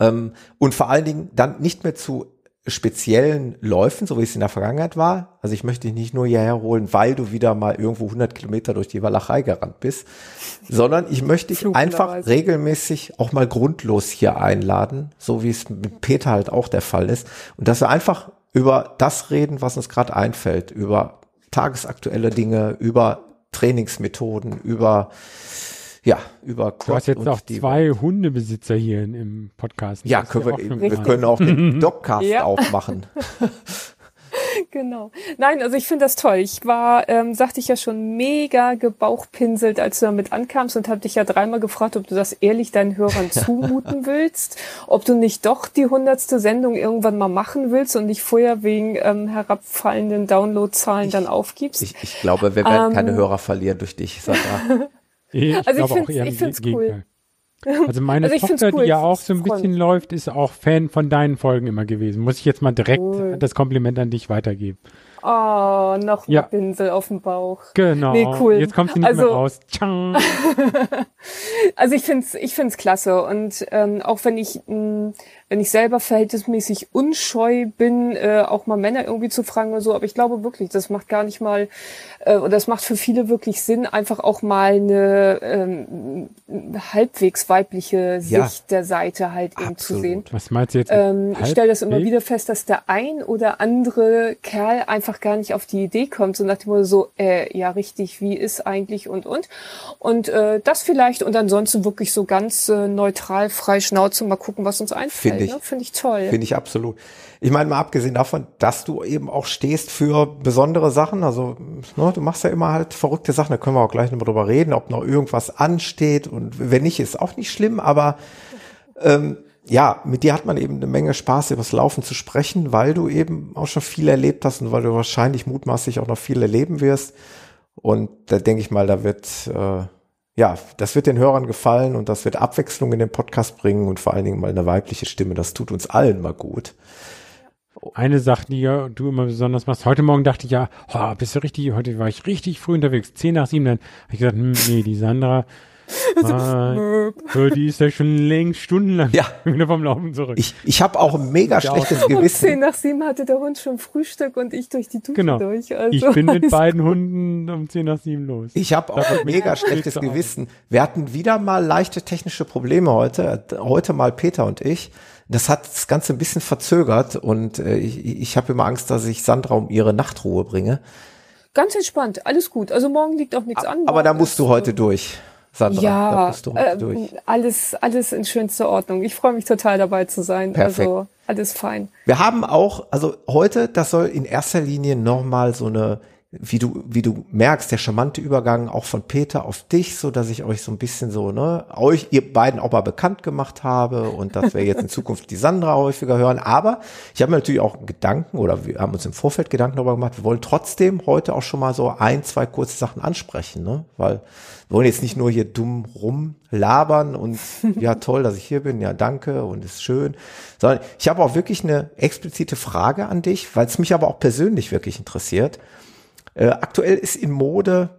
Ähm, und vor allen Dingen dann nicht mehr zu speziellen Läufen, so wie es in der Vergangenheit war. Also ich möchte dich nicht nur hierher holen, weil du wieder mal irgendwo 100 Kilometer durch die Walachei gerannt bist, sondern ich möchte dich einfach regelmäßig auch mal grundlos hier einladen, so wie es mit Peter halt auch der Fall ist. Und dass wir einfach über das reden, was uns gerade einfällt, über tagesaktuelle Dinge, über Trainingsmethoden, über ja, über
Quad Du hast jetzt auch zwei Hundebesitzer hier im Podcast.
Ja, können wir, wir können auch den (laughs) Dogcast ja. aufmachen. (laughs)
genau. Nein, also ich finde das toll. Ich war, ähm, sagte ich ja schon, mega gebauchpinselt, als du damit ankamst und habe dich ja dreimal gefragt, ob du das ehrlich deinen Hörern (laughs) zumuten willst, ob du nicht doch die hundertste Sendung irgendwann mal machen willst und nicht vorher wegen ähm, herabfallenden Downloadzahlen dann aufgibst.
Ich, ich glaube, wir werden ähm, keine Hörer verlieren durch dich, Sandra.
Ich also ich finde es cool. Also meine also Tochter, cool. die ja auch so ein bisschen läuft, ist auch Fan von deinen Folgen immer gewesen. Muss ich jetzt mal direkt cool. das Kompliment an dich weitergeben.
Oh, noch ja. Pinsel auf dem Bauch.
Genau. Nee, cool. Jetzt kommt sie nicht also, mehr raus. (laughs)
also ich finde es ich find's klasse. Und ähm, auch wenn ich mh, wenn ich selber verhältnismäßig unscheu bin, äh, auch mal Männer irgendwie zu fragen oder so. Aber ich glaube wirklich, das macht gar nicht mal, äh, oder das macht für viele wirklich Sinn, einfach auch mal eine ähm, halbwegs weibliche Sicht ja, der Seite halt eben zu sehen.
Was meinst du jetzt?
Ähm, ich stelle das immer wieder fest, dass der ein oder andere Kerl einfach gar nicht auf die Idee kommt, so nach dem Motto so, äh, ja richtig, wie ist eigentlich und und. Und äh, das vielleicht und ansonsten wirklich so ganz äh, neutral, frei Schnauze mal gucken, was uns einfällt.
Finde ich, ne?
Finde ich toll.
Finde ich absolut. Ich meine, mal abgesehen davon, dass du eben auch stehst für besondere Sachen. Also, ne, du machst ja immer halt verrückte Sachen. Da können wir auch gleich nochmal drüber reden, ob noch irgendwas ansteht. Und wenn nicht, ist auch nicht schlimm. Aber ähm, ja, mit dir hat man eben eine Menge Spaß, über das Laufen zu sprechen, weil du eben auch schon viel erlebt hast und weil du wahrscheinlich mutmaßlich auch noch viel erleben wirst. Und da denke ich mal, da wird äh, ja, das wird den Hörern gefallen und das wird Abwechslung in den Podcast bringen und vor allen Dingen mal eine weibliche Stimme. Das tut uns allen mal gut.
Eine Sache, die ja du immer besonders machst. Heute Morgen dachte ich ja, oh, bist du richtig, heute war ich richtig früh unterwegs, zehn nach sieben. Dann habe ich gesagt, hm, nee, die Sandra, (laughs) ah, die ist ja schon längst stundenlang
ja. (laughs)
wieder vom Laufen zurück.
Ich, ich habe auch ein mega schlechtes Gewissen. Um
zehn nach sieben hatte der Hund schon Frühstück und ich durch die Dusche
genau.
durch.
Also ich bin mit (laughs) beiden Hunden um zehn nach sieben los.
Ich habe auch ein mega schlechtes Gewissen. Wir hatten wieder mal leichte technische Probleme heute. Heute mal Peter und ich. Das hat das Ganze ein bisschen verzögert und äh, ich, ich habe immer Angst, dass ich Sandra um ihre Nachtruhe bringe.
Ganz entspannt, alles gut. Also morgen liegt auch nichts an.
Aber da musst du heute durch. Sandra,
ja, äh, alles, alles in schönster Ordnung. Ich freue mich total dabei zu sein. Perfekt. Also alles fein.
Wir haben auch, also heute, das soll in erster Linie nochmal so eine wie du, wie du merkst, der charmante Übergang auch von Peter auf dich, so dass ich euch so ein bisschen so, ne, euch, ihr beiden auch mal bekannt gemacht habe und dass wir jetzt in (laughs) Zukunft die Sandra häufiger hören. Aber ich habe mir natürlich auch Gedanken oder wir haben uns im Vorfeld Gedanken darüber gemacht, wir wollen trotzdem heute auch schon mal so ein, zwei kurze Sachen ansprechen, ne, weil wir wollen jetzt nicht nur hier dumm rumlabern und ja, (laughs) toll, dass ich hier bin, ja, danke und ist schön, sondern ich habe auch wirklich eine explizite Frage an dich, weil es mich aber auch persönlich wirklich interessiert. Äh, aktuell ist in Mode,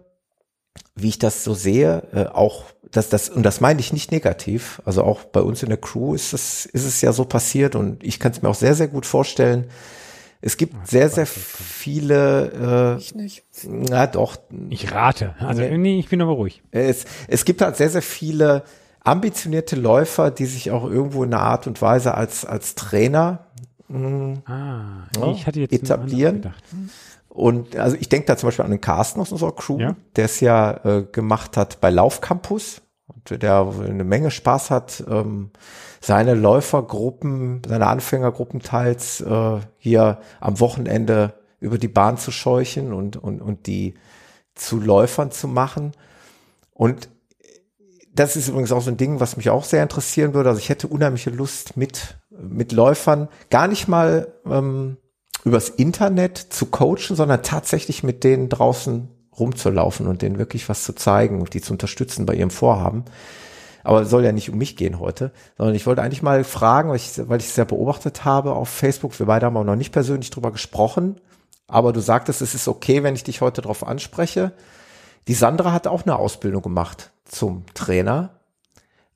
wie ich das so sehe, äh, auch dass das und das meine ich nicht negativ. Also auch bei uns in der Crew ist es ist es ja so passiert und ich kann es mir auch sehr sehr gut vorstellen. Es gibt Ach, sehr sehr viele.
Äh, ich nicht.
Na doch. Ich rate. Also nee, ich bin aber ruhig.
Es es gibt halt sehr sehr viele ambitionierte Läufer, die sich auch irgendwo in einer Art und Weise als als Trainer
mh, ah, ja, ich hatte jetzt
etablieren. Gedacht. Und also ich denke da zum Beispiel an den Carsten aus unserer Crew, ja. der es ja äh, gemacht hat bei Laufcampus und der eine Menge Spaß hat, ähm, seine Läufergruppen, seine Anfängergruppen teils äh, hier am Wochenende über die Bahn zu scheuchen und, und, und die zu Läufern zu machen. Und das ist übrigens auch so ein Ding, was mich auch sehr interessieren würde. Also ich hätte unheimliche Lust mit, mit Läufern, gar nicht mal ähm, übers Internet zu coachen, sondern tatsächlich mit denen draußen rumzulaufen und denen wirklich was zu zeigen und die zu unterstützen bei ihrem Vorhaben. Aber es soll ja nicht um mich gehen heute, sondern ich wollte eigentlich mal fragen, weil ich, weil ich es sehr beobachtet habe auf Facebook. Wir beide haben auch noch nicht persönlich drüber gesprochen, aber du sagtest, es ist okay, wenn ich dich heute darauf anspreche. Die Sandra hat auch eine Ausbildung gemacht zum Trainer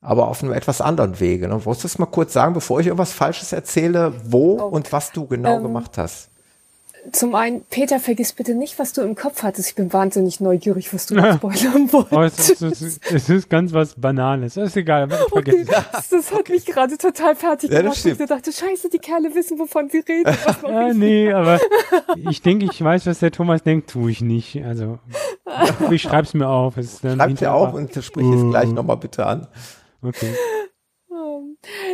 aber auf einem etwas anderen Wege. Ne? Wolltest du das mal kurz sagen, bevor ich irgendwas Falsches erzähle, wo oh. und was du genau ähm, gemacht hast?
Zum einen, Peter, vergiss bitte nicht, was du im Kopf hattest. Ich bin wahnsinnig neugierig, was du ja. (laughs) spoilern wolltest. Oh, es,
ist, es, ist, es, ist, ganz was Banales. Das ist egal, aber ich okay,
das, das hat mich gerade total fertig ja, gemacht. Ich dachte, scheiße, die Kerle wissen, wovon sie reden. (laughs)
ja, nee, aber ich denke, ich weiß, was der Thomas denkt, tue ich nicht. Also, (laughs) ich schreib's mir auf. Es
dir auf und sprich es gleich nochmal bitte an.
Okay.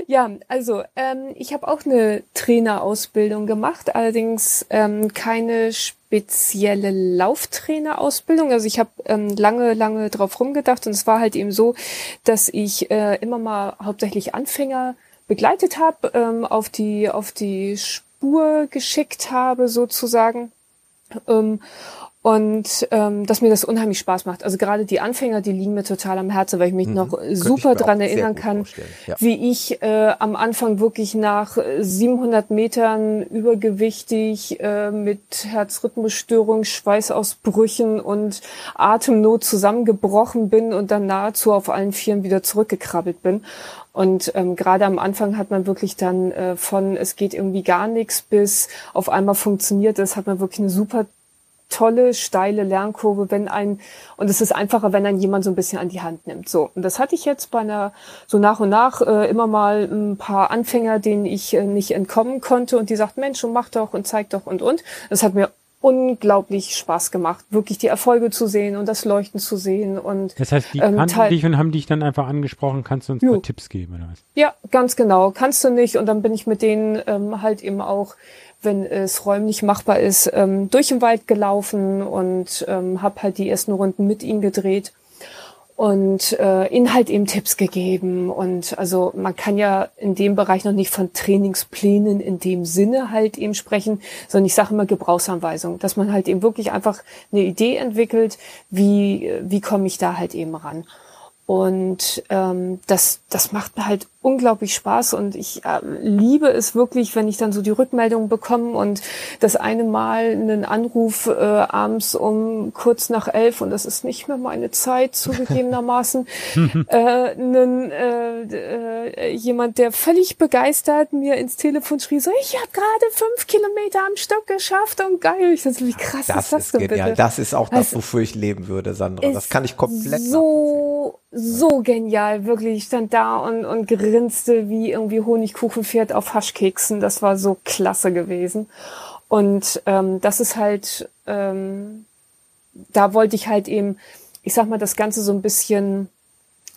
Ja, also ähm, ich habe auch eine Trainerausbildung gemacht, allerdings ähm, keine spezielle Lauftrainerausbildung. Also ich habe ähm, lange, lange drauf rumgedacht und es war halt eben so, dass ich äh, immer mal hauptsächlich Anfänger begleitet habe, ähm, auf die auf die Spur geschickt habe sozusagen. Ähm, und ähm, dass mir das unheimlich Spaß macht. Also gerade die Anfänger, die liegen mir total am Herzen, weil ich mich mhm. noch super dran erinnern kann, ja. wie ich äh, am Anfang wirklich nach 700 Metern übergewichtig äh, mit Herzrhythmusstörung, Schweißausbrüchen und Atemnot zusammengebrochen bin und dann nahezu auf allen Vieren wieder zurückgekrabbelt bin. Und ähm, gerade am Anfang hat man wirklich dann äh, von es geht irgendwie gar nichts bis auf einmal funktioniert es, hat man wirklich eine super tolle, steile Lernkurve, wenn ein, und es ist einfacher, wenn ein jemand so ein bisschen an die Hand nimmt. So. Und das hatte ich jetzt bei einer, so nach und nach, äh, immer mal ein paar Anfänger, denen ich äh, nicht entkommen konnte und die sagten, Mensch, und mach doch und zeig doch und und. Das hat mir unglaublich Spaß gemacht, wirklich die Erfolge zu sehen und das Leuchten zu sehen und
das heißt, die ähm, kannten dich und haben dich dann einfach angesprochen, kannst du uns. Tipps geben oder was?
Ja, ganz genau, kannst du nicht und dann bin ich mit denen ähm, halt eben auch wenn es räumlich machbar ist, ähm, durch den Wald gelaufen und ähm, habe halt die ersten Runden mit ihm gedreht und äh, ihnen halt eben Tipps gegeben. Und also man kann ja in dem Bereich noch nicht von Trainingsplänen in dem Sinne halt eben sprechen, sondern ich sage immer Gebrauchsanweisung, dass man halt eben wirklich einfach eine Idee entwickelt, wie, wie komme ich da halt eben ran. Und ähm, das, das macht halt unglaublich Spaß und ich äh, liebe es wirklich, wenn ich dann so die Rückmeldung bekomme und das eine Mal einen Anruf äh, abends um kurz nach elf und das ist nicht mehr meine Zeit zugegebenermaßen, (laughs) äh, einen, äh, äh, jemand, der völlig begeistert mir ins Telefon schrie, so ich habe gerade fünf Kilometer am Stück geschafft und geil. Ich dachte, wie krass
das
ist das
ist denn genial. bitte? Das ist auch das, also, wofür ich leben würde, Sandra. Das kann ich komplett
so so genial, wirklich. Ich stand da und, und grinste wie irgendwie Honigkuchenpferd auf Haschkeksen. Das war so klasse gewesen. Und ähm, das ist halt, ähm, da wollte ich halt eben, ich sag mal, das Ganze so ein bisschen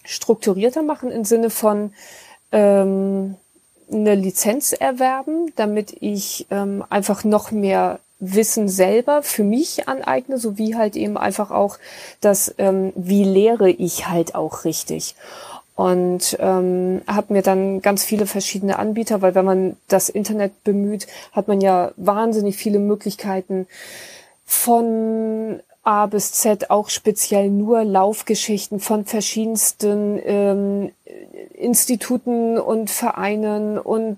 strukturierter machen im Sinne von ähm, eine Lizenz erwerben, damit ich ähm, einfach noch mehr Wissen selber für mich aneigne, sowie halt eben einfach auch das, ähm, wie lehre ich halt auch richtig. Und ähm, habe mir dann ganz viele verschiedene Anbieter, weil wenn man das Internet bemüht, hat man ja wahnsinnig viele Möglichkeiten von A bis Z, auch speziell nur Laufgeschichten von verschiedensten ähm, Instituten und Vereinen und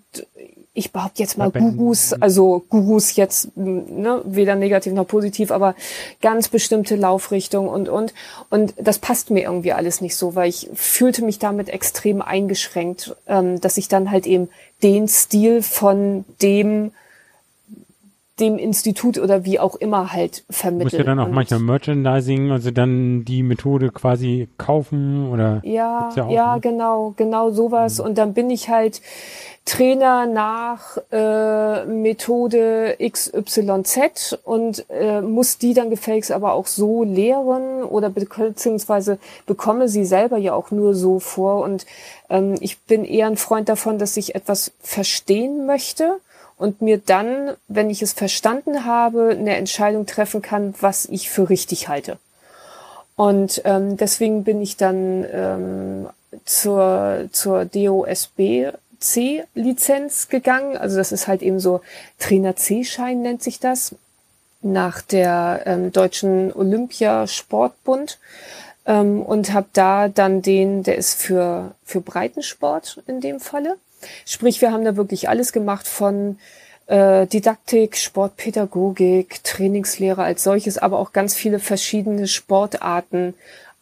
ich behaupte jetzt mal Gurus, also Gurus jetzt ne, weder negativ noch positiv, aber ganz bestimmte Laufrichtung und und. Und das passt mir irgendwie alles nicht so, weil ich fühlte mich damit extrem eingeschränkt, ähm, dass ich dann halt eben den Stil von dem dem Institut oder wie auch immer halt vermitteln. Muss
ja dann auch und manchmal Merchandising, also dann die Methode quasi kaufen oder?
Ja, ja, ja ne? genau, genau sowas. Mhm. Und dann bin ich halt Trainer nach äh, Methode XYZ und äh, muss die dann gefälligst aber auch so lehren oder be beziehungsweise bekomme sie selber ja auch nur so vor. Und ähm, ich bin eher ein Freund davon, dass ich etwas verstehen möchte und mir dann, wenn ich es verstanden habe, eine Entscheidung treffen kann, was ich für richtig halte. Und ähm, deswegen bin ich dann ähm, zur, zur DOSB C-Lizenz gegangen. Also das ist halt eben so Trainer C-Schein nennt sich das nach der ähm, deutschen Olympiasportbund ähm, und habe da dann den, der ist für für Breitensport in dem Falle. Sprich, wir haben da wirklich alles gemacht von äh, Didaktik, Sportpädagogik, Trainingslehre als solches, aber auch ganz viele verschiedene Sportarten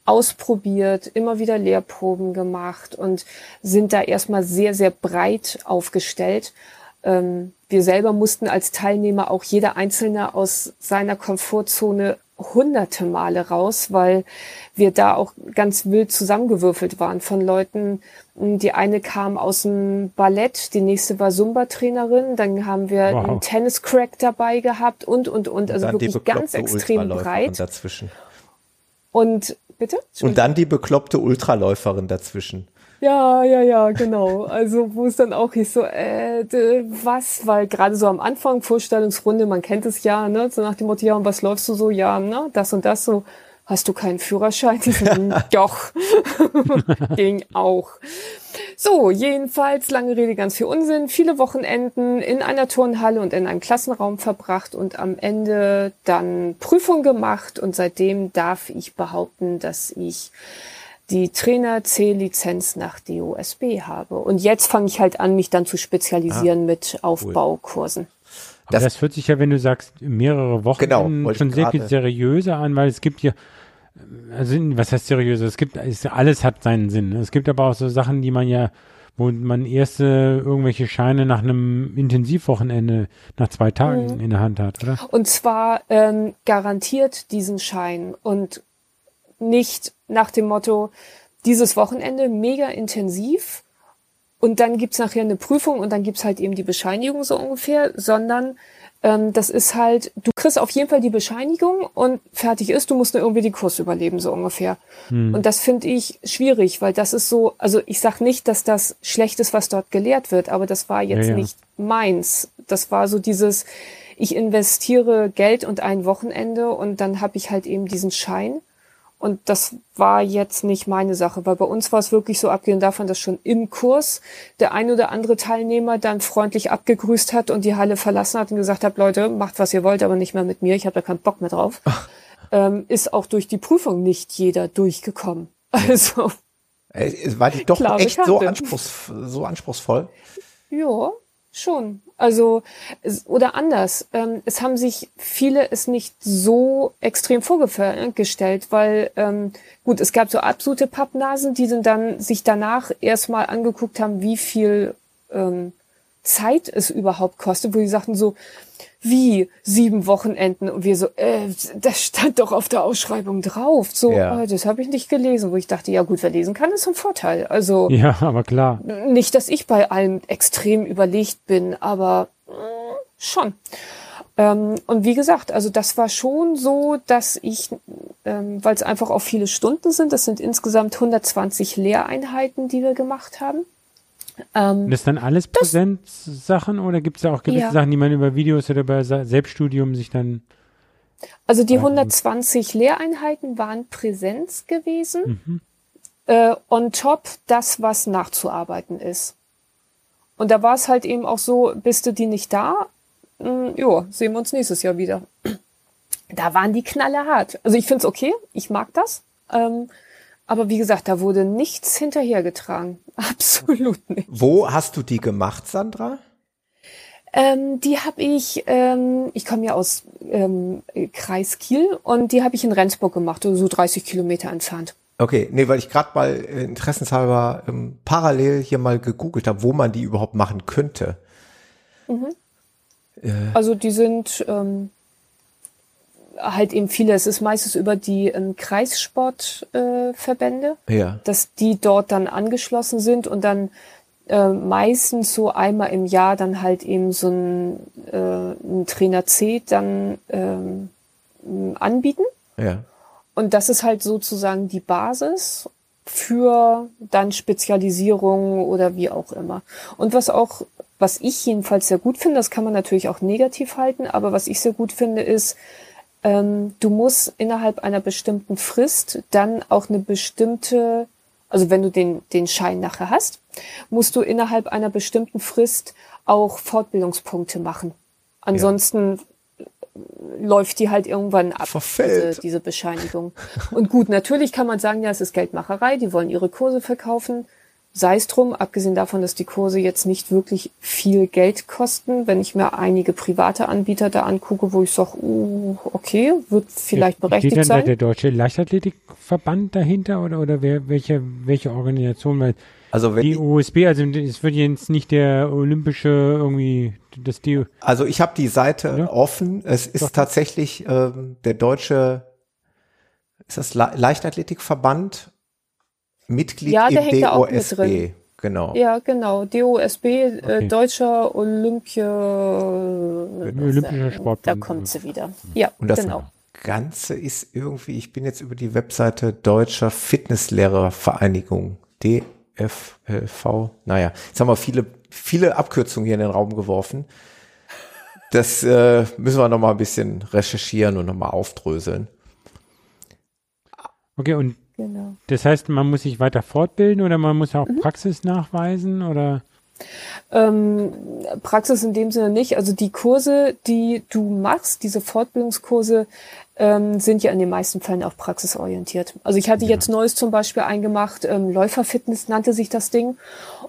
ausprobiert, immer wieder Lehrproben gemacht und sind da erstmal sehr, sehr breit aufgestellt. Ähm, wir selber mussten als Teilnehmer auch jeder Einzelne aus seiner Komfortzone hunderte Male raus, weil wir da auch ganz wild zusammengewürfelt waren von Leuten. Die eine kam aus dem Ballett, die nächste war Zumba-Trainerin, dann haben wir wow. einen Tennis-Crack dabei gehabt und, und, und. Also wirklich ganz extrem breit.
Dazwischen.
Und bitte?
Und dann die bekloppte Ultraläuferin dazwischen.
Ja, ja, ja, genau. Also wo es dann auch hieß so, äh, was, weil gerade so am Anfang Vorstellungsrunde, man kennt es ja, ne, so nach dem Motto, ja, und was läufst du so, ja, ne, das und das so, hast du keinen Führerschein? (laughs) Doch, (laughs) ging auch. So, jedenfalls lange Rede, ganz viel Unsinn, viele Wochenenden in einer Turnhalle und in einem Klassenraum verbracht und am Ende dann Prüfung gemacht. Und seitdem darf ich behaupten, dass ich die Trainer C-Lizenz nach DOSB habe. Und jetzt fange ich halt an, mich dann zu spezialisieren ah, mit Aufbaukursen.
Das, das hört sich ja, wenn du sagst, mehrere Wochen
genau,
schon sehr viel seriöser an, weil es gibt ja, also was heißt seriöser? Es gibt, alles hat seinen Sinn. Es gibt aber auch so Sachen, die man ja, wo man erste irgendwelche Scheine nach einem Intensivwochenende, nach zwei Tagen mhm. in der Hand hat, oder?
Und zwar ähm, garantiert diesen Schein und nicht nach dem Motto, dieses Wochenende mega intensiv und dann gibt's nachher eine Prüfung und dann gibt's halt eben die Bescheinigung so ungefähr, sondern ähm, das ist halt, du kriegst auf jeden Fall die Bescheinigung und fertig ist, du musst nur irgendwie die Kurs überleben, so ungefähr. Hm. Und das finde ich schwierig, weil das ist so, also ich sag nicht, dass das schlecht ist, was dort gelehrt wird, aber das war jetzt ja, ja. nicht meins. Das war so dieses, ich investiere Geld und ein Wochenende und dann habe ich halt eben diesen Schein und das war jetzt nicht meine Sache, weil bei uns war es wirklich so abgehend davon, dass schon im Kurs der ein oder andere Teilnehmer dann freundlich abgegrüßt hat und die Halle verlassen hat und gesagt hat, Leute, macht was ihr wollt, aber nicht mehr mit mir, ich habe da keinen Bock mehr drauf. Ähm, ist auch durch die Prüfung nicht jeder durchgekommen. (laughs) Also
war die doch echt so, anspruchs, so anspruchsvoll?
Ja, schon. Also, oder anders. Ähm, es haben sich viele es nicht so extrem vorgestellt, weil, ähm, gut, es gab so absolute Pappnasen, die dann sich danach erstmal angeguckt haben, wie viel ähm, Zeit es überhaupt kostet, wo die sagten so, wie sieben Wochenenden und wir so, äh, das stand doch auf der Ausschreibung drauf. So, ja. äh, das habe ich nicht gelesen, wo ich dachte, ja gut, wer lesen kann, ist ein Vorteil. Also
ja, aber klar.
Nicht, dass ich bei allem extrem überlegt bin, aber äh, schon. Ähm, und wie gesagt, also das war schon so, dass ich, ähm, weil es einfach auch viele Stunden sind, das sind insgesamt 120 Lehreinheiten, die wir gemacht haben.
Ähm, das dann alles Präsenzsachen oder gibt es da auch gewisse ja. Sachen, die man über Videos oder bei Selbststudium sich dann.
Also die 120 Lehreinheiten waren Präsenz gewesen. Mhm. Äh, on top das, was nachzuarbeiten ist. Und da war es halt eben auch so, bist du die nicht da? Hm, jo, sehen wir uns nächstes Jahr wieder. (clears throat) Da waren die Knalle hart. Also ich find's okay, ich mag das. Ähm, aber wie gesagt, da wurde nichts hinterhergetragen. (laughs) Absolut nicht.
Wo hast du die gemacht, Sandra?
Ähm, die habe ich, ähm, ich komme ja aus ähm, Kreis Kiel und die habe ich in Rendsburg gemacht, so 30 Kilometer entfernt.
Okay, nee, weil ich gerade mal äh, interessenshalber ähm, parallel hier mal gegoogelt habe, wo man die überhaupt machen könnte.
Mhm. Äh. Also die sind ähm, halt eben viele, es ist meistens über die ähm, Kreissportverbände,
äh, ja.
dass die dort dann angeschlossen sind und dann äh, meistens so einmal im Jahr dann halt eben so ein, äh, ein Trainer C dann ähm, anbieten.
Ja.
Und das ist halt sozusagen die Basis für dann Spezialisierung oder wie auch immer. Und was auch, was ich jedenfalls sehr gut finde, das kann man natürlich auch negativ halten, aber was ich sehr gut finde, ist, ähm, du musst innerhalb einer bestimmten Frist dann auch eine bestimmte, also wenn du den, den Schein nachher hast, musst du innerhalb einer bestimmten Frist auch Fortbildungspunkte machen. Ansonsten ja. läuft die halt irgendwann ab,
Verfällt.
diese Bescheinigung. Und gut, natürlich kann man sagen, ja, es ist Geldmacherei, die wollen ihre Kurse verkaufen sei es drum, abgesehen davon, dass die Kurse jetzt nicht wirklich viel Geld kosten, wenn ich mir einige private Anbieter da angucke, wo ich sage, uh, okay, wird vielleicht berechtigt steht dann sein.
Da der Deutsche Leichtathletikverband dahinter oder, oder wer, welche, welche Organisation? Weil
also wenn
die USB, also es wird jetzt nicht der olympische irgendwie das die.
Also ich habe die Seite oder? offen. Es ist Doch. tatsächlich ähm, der deutsche ist das Le Leichtathletikverband Mitglied
ja, der
im
hängt
DOSB. Da
auch mit drin.
Genau.
Ja, genau. DOSB, äh, okay. äh, Deutscher Olympia.
Olympischer Sport.
Da kommt sie wieder. Ja,
Und das
genau.
Ganze ist irgendwie, ich bin jetzt über die Webseite Deutscher Fitnesslehrervereinigung, DFLV. Naja, jetzt haben wir viele, viele Abkürzungen hier in den Raum geworfen. Das äh, müssen wir nochmal ein bisschen recherchieren und nochmal aufdröseln.
Okay, und Genau. Das heißt, man muss sich weiter fortbilden oder man muss auch mhm. Praxis nachweisen oder?
Ähm, Praxis in dem Sinne nicht. Also die Kurse, die du machst, diese Fortbildungskurse, ähm, sind ja in den meisten Fällen auch praxisorientiert. Also ich hatte ja. jetzt Neues zum Beispiel eingemacht, ähm, Läuferfitness nannte sich das Ding.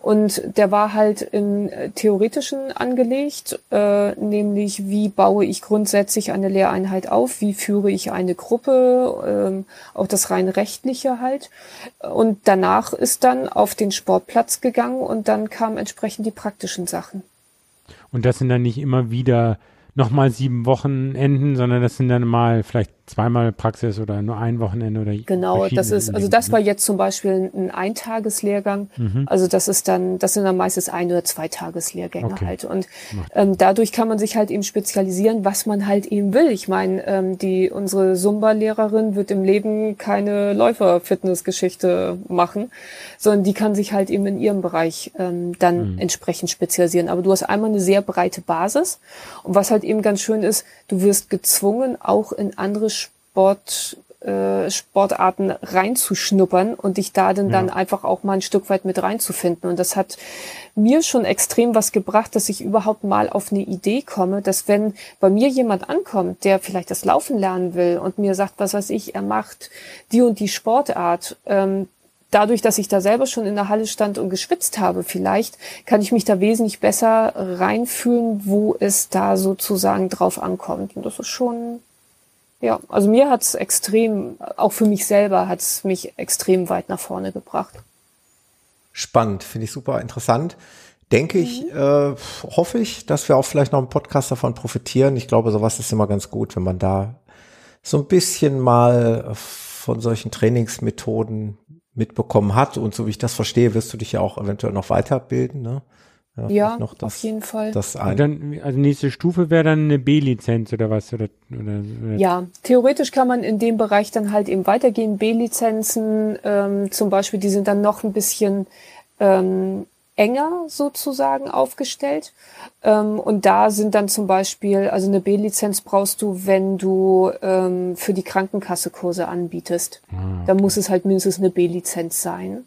Und der war halt im äh, Theoretischen angelegt, äh, nämlich wie baue ich grundsätzlich eine Lehreinheit auf, wie führe ich eine Gruppe, ähm, auch das rein rechtliche halt. Und danach ist dann auf den Sportplatz gegangen und dann kamen entsprechend die praktischen Sachen.
Und das sind dann nicht immer wieder nochmal sieben Wochenenden, sondern das sind dann mal vielleicht zweimal Praxis oder nur ein Wochenende oder
genau das ist also das war jetzt zum Beispiel ein Eintageslehrgang. Mhm. also das ist dann das sind dann meistens ein oder zwei Tageslehrgänge okay. halt. Und ähm, dadurch kann man sich halt eben spezialisieren was man halt eben will. Ich meine ähm, die unsere Zumba Lehrerin wird im Leben keine Läufer Fitnessgeschichte machen sondern die kann sich halt eben in ihrem Bereich ähm, dann mhm. entsprechend spezialisieren. Aber du hast einmal eine sehr breite Basis. Und was halt eben ganz schön ist du wirst gezwungen auch in andere Sport, äh, Sportarten reinzuschnuppern und dich da dann, ja. dann einfach auch mal ein Stück weit mit reinzufinden. Und das hat mir schon extrem was gebracht, dass ich überhaupt mal auf eine Idee komme, dass wenn bei mir jemand ankommt, der vielleicht das Laufen lernen will und mir sagt, was weiß ich, er macht die und die Sportart, ähm, dadurch, dass ich da selber schon in der Halle stand und geschwitzt habe, vielleicht kann ich mich da wesentlich besser reinfühlen, wo es da sozusagen drauf ankommt. Und das ist schon, ja, also mir hat's extrem, auch für mich selber hat's mich extrem weit nach vorne gebracht.
Spannend, finde ich super interessant. Denke ich, mhm. äh, hoffe ich, dass wir auch vielleicht noch im Podcast davon profitieren. Ich glaube, sowas ist immer ganz gut, wenn man da so ein bisschen mal von solchen Trainingsmethoden mitbekommen hat. Und so wie ich das verstehe, wirst du dich ja auch eventuell noch weiterbilden, ne?
Ja, ja noch das, auf jeden Fall.
Das ein dann, also nächste Stufe wäre dann eine B-Lizenz oder was? Oder, oder,
oder, Ja, theoretisch kann man in dem Bereich dann halt eben weitergehen. B-Lizenzen ähm, zum Beispiel, die sind dann noch ein bisschen ähm, enger sozusagen aufgestellt. Ähm, und da sind dann zum Beispiel, also eine B-Lizenz brauchst du, wenn du ähm, für die Krankenkasse Kurse anbietest. Ah, okay. Da muss es halt mindestens eine B-Lizenz sein.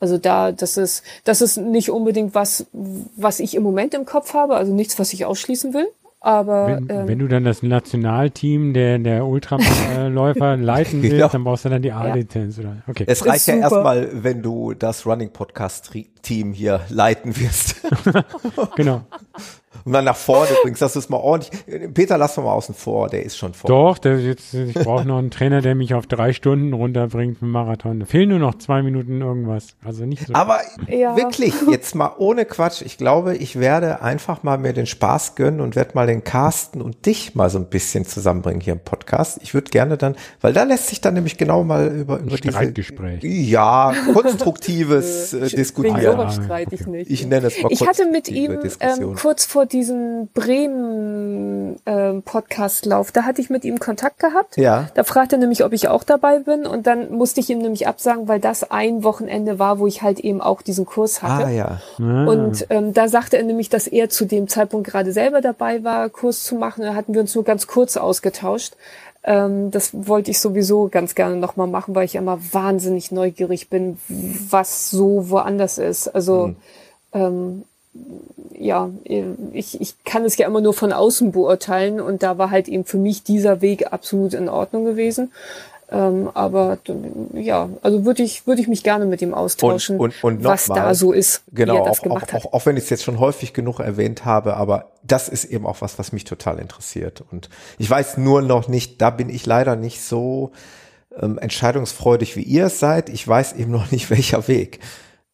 Also da, das ist, das ist nicht unbedingt was, was ich im Moment im Kopf habe, also nichts, was ich ausschließen will. Aber
wenn, ähm, wenn du dann das Nationalteam der, der Ultraläufer (laughs) leiten willst, genau. dann brauchst du dann die A-Lizenz.
Ja. Okay. Es reicht ja erstmal, wenn du das Running Podcast Team hier leiten wirst. (laughs) (laughs)
genau.
Und dann nach vorne bringst, dass du es mal ordentlich. Peter, lass mal außen vor, der ist schon vor.
Doch, der jetzt, ich brauche noch einen Trainer, der mich auf drei Stunden runterbringt für Marathon. Da fehlen nur noch zwei Minuten irgendwas. Also nicht so.
Aber ja. wirklich, jetzt mal ohne Quatsch. Ich glaube, ich werde einfach mal mir den Spaß gönnen und werde mal den Carsten und dich mal so ein bisschen zusammenbringen hier im Podcast. Ich würde gerne dann, weil da lässt sich dann nämlich genau mal über, über
diese. Streitgespräch.
Ja, konstruktives äh, Diskutieren.
Ja, streite ich nicht.
Ich nenne es mal
Ich hatte mit ihm ähm, kurz vor diesem Bremen äh, da hatte ich mit ihm Kontakt gehabt.
Ja.
Da fragte er nämlich, ob ich auch dabei bin und dann musste ich ihm nämlich absagen, weil das ein Wochenende war, wo ich halt eben auch diesen Kurs hatte.
Ah ja.
Ah. Und ähm, da sagte er nämlich, dass er zu dem Zeitpunkt gerade selber dabei war, Kurs zu machen. Da hatten wir uns nur ganz kurz ausgetauscht. Ähm, das wollte ich sowieso ganz gerne nochmal machen, weil ich immer wahnsinnig neugierig bin, was so woanders ist. Also mhm. ähm, ja, ich, ich kann es ja immer nur von außen beurteilen und da war halt eben für mich dieser Weg absolut in Ordnung gewesen. Ähm, aber ja, also würde ich, würde ich mich gerne mit ihm austauschen,
und, und, und
was
mal,
da so ist,
genau, wie er das auch, gemacht auch, hat. Auch, auch wenn ich es jetzt schon häufig genug erwähnt habe, aber das ist eben auch was, was mich total interessiert. Und ich weiß nur noch nicht, da bin ich leider nicht so ähm, entscheidungsfreudig, wie ihr es seid. Ich weiß eben noch nicht, (laughs) welcher Weg.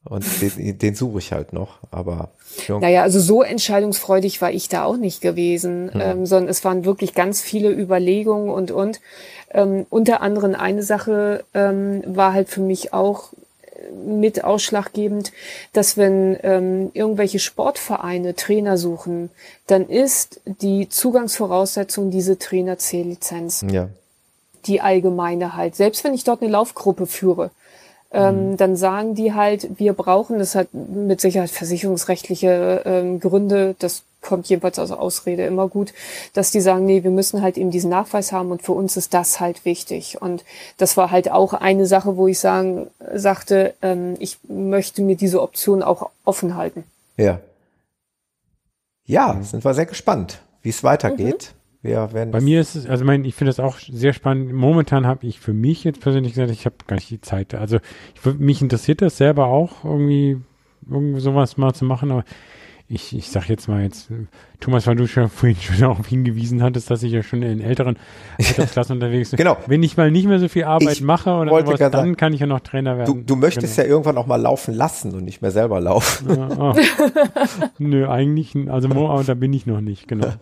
Und den, den suche ich halt noch, aber.
Ja. Naja, also so entscheidungsfreudig war ich da auch nicht gewesen, hm. ähm, sondern es waren wirklich ganz viele Überlegungen und, und. Ähm, unter anderem eine Sache ähm, war halt für mich auch äh, mit ausschlaggebend, dass wenn ähm, irgendwelche Sportvereine Trainer suchen, dann ist die Zugangsvoraussetzung diese Trainer-C-Lizenz.
Ja.
Die allgemeine halt. Selbst wenn ich dort eine Laufgruppe führe, ähm, mhm. dann sagen die halt, wir brauchen, das hat mit Sicherheit versicherungsrechtliche ähm, Gründe, das kommt jedenfalls aus Ausrede immer gut, dass die sagen, nee, wir müssen halt eben diesen Nachweis haben und für uns ist das halt wichtig. Und das war halt auch eine Sache, wo ich sagen, sagte, ähm, ich möchte mir diese Option auch offen halten.
Ja. Ja, sind wir sehr gespannt, wie es weitergeht. Mhm. Wir werden
Bei mir ist es, also mein, ich finde das auch sehr spannend. Momentan habe ich für mich jetzt persönlich gesagt, ich habe gar nicht die Zeit. Also ich, mich interessiert das selber auch irgendwie, irgendwie sowas mal zu machen, aber ich, ich sag jetzt mal jetzt, Thomas, weil du schon (laughs) vorhin schon darauf hingewiesen hattest, dass ich ja schon in älteren Altersklassen (laughs) unterwegs bin.
Genau.
Wenn ich mal nicht mehr so viel Arbeit ich mache oder sowas, dann sagen, kann ich ja noch Trainer werden.
Du, du möchtest genau. ja irgendwann auch mal laufen lassen und nicht mehr selber laufen. Ja, oh. (laughs)
Nö, eigentlich, also da bin ich noch nicht, genau.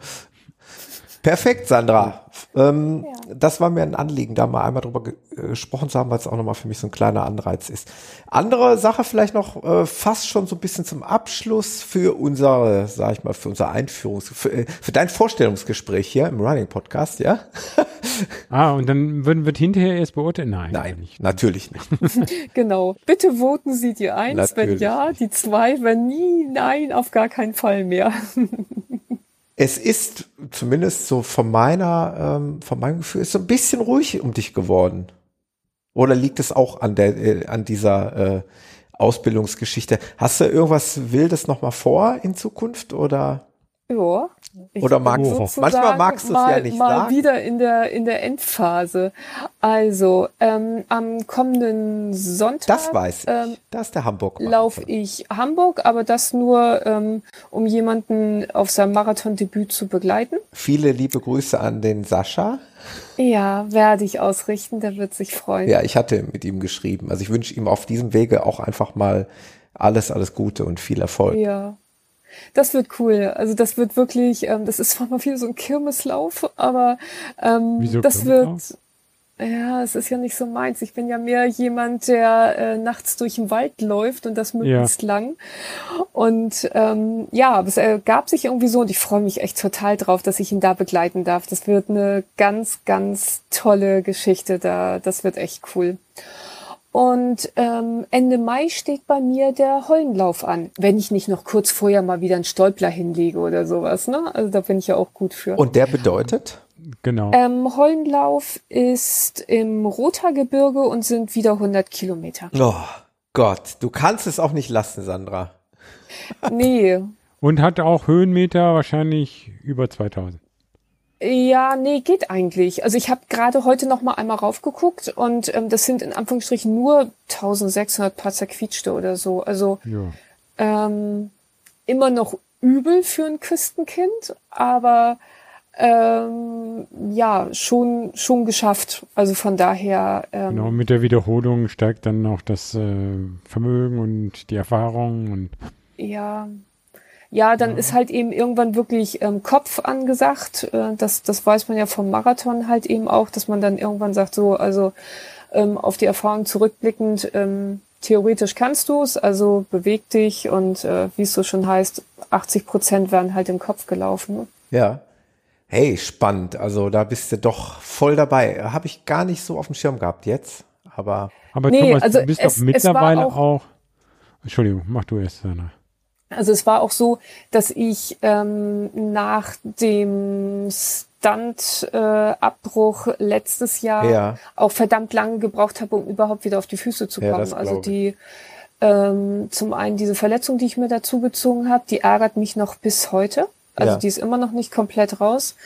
Perfekt, Sandra. Ähm, ja. Das war mir ein Anliegen, da mal einmal drüber ge äh, gesprochen zu haben, weil es auch nochmal für mich so ein kleiner Anreiz ist. Andere Sache vielleicht noch äh, fast schon so ein bisschen zum Abschluss für unser, sag ich mal, für unser Einführungs, für, äh, für dein Vorstellungsgespräch hier im Running Podcast, ja? (laughs)
ah, und dann würden wird hinterher erst beurteilen?
Nein, Nein nicht. natürlich nicht. (laughs)
genau. Bitte voten Sie die eins, natürlich. wenn ja, die zwei, wenn nie, nein, auf gar keinen Fall mehr. (laughs)
es ist zumindest so von meiner, ähm, von meinem Gefühl, ist so ein bisschen ruhig um dich geworden. Oder liegt es auch an der, äh, an dieser äh, Ausbildungsgeschichte? Hast du irgendwas Wildes noch mal vor in Zukunft oder?
Ja.
Oder magst du Manchmal magst du es ja nicht
mal sagen. wieder in der in der Endphase. Also ähm, am kommenden Sonntag.
Das weiß ich. Ähm, das ist der Hamburg.
Laufe ich Hamburg, aber das nur ähm, um jemanden auf seinem Marathondebüt zu begleiten.
Viele liebe Grüße an den Sascha.
Ja, werde ich ausrichten. Der wird sich freuen.
Ja, ich hatte mit ihm geschrieben. Also ich wünsche ihm auf diesem Wege auch einfach mal alles alles Gute und viel Erfolg.
Ja. Das wird cool. Also das wird wirklich, ähm, das ist zwar mal viel so ein Kirmeslauf, aber ähm, Wieso das wird. Ja, es ist ja nicht so meins. Ich bin ja mehr jemand, der äh, nachts durch den Wald läuft und das möglichst ja. lang. Und ähm, ja, es ergab sich irgendwie so und ich freue mich echt total drauf, dass ich ihn da begleiten darf. Das wird eine ganz, ganz tolle Geschichte da. Das wird echt cool. Und ähm, Ende Mai steht bei mir der Hollenlauf an, wenn ich nicht noch kurz vorher mal wieder einen Stolpler hinlege oder sowas. Ne? Also da bin ich ja auch gut für.
Und der bedeutet?
Genau.
Ähm, Hollenlauf ist im Rothaargebirge und sind wieder 100 Kilometer.
Oh Gott, du kannst es auch nicht lassen, Sandra.
Nee.
und hat auch Höhenmeter wahrscheinlich über 2000.
Ja, nee, geht eigentlich. Also ich habe gerade heute noch mal einmal raufgeguckt und ähm, das sind in Anführungsstrichen nur 1600 paar zerquietschte oder so. Also ja. ähm, immer noch übel für ein Küstenkind, aber ähm, ja, schon, schon geschafft. Also von daher.
Ähm, genau, mit der Wiederholung steigt dann auch das äh, Vermögen und die Erfahrung und.
Ja, ja, dann ja. ist halt eben irgendwann wirklich ähm, Kopf angesagt. Äh, das, das weiß man ja vom Marathon halt eben auch, dass man dann irgendwann sagt, so, also ähm, auf die Erfahrung zurückblickend, ähm, theoretisch kannst du es, also beweg dich und äh, wie es so schon heißt, 80 Prozent werden halt im Kopf gelaufen.
Ja. Hey, spannend. Also da bist du doch voll dabei. Habe ich gar nicht so auf dem Schirm gehabt jetzt. Aber,
aber nee, Thomas, also du bist es, doch mittlerweile auch, auch, Entschuldigung, mach du erst, Sana.
Also es war auch so, dass ich ähm, nach dem Stunt-Abbruch äh, letztes Jahr ja. auch verdammt lange gebraucht habe, um überhaupt wieder auf die Füße zu kommen. Ja, also die ähm, zum einen diese Verletzung, die ich mir dazu gezogen habe, die ärgert mich noch bis heute. Also ja. die ist immer noch nicht komplett raus.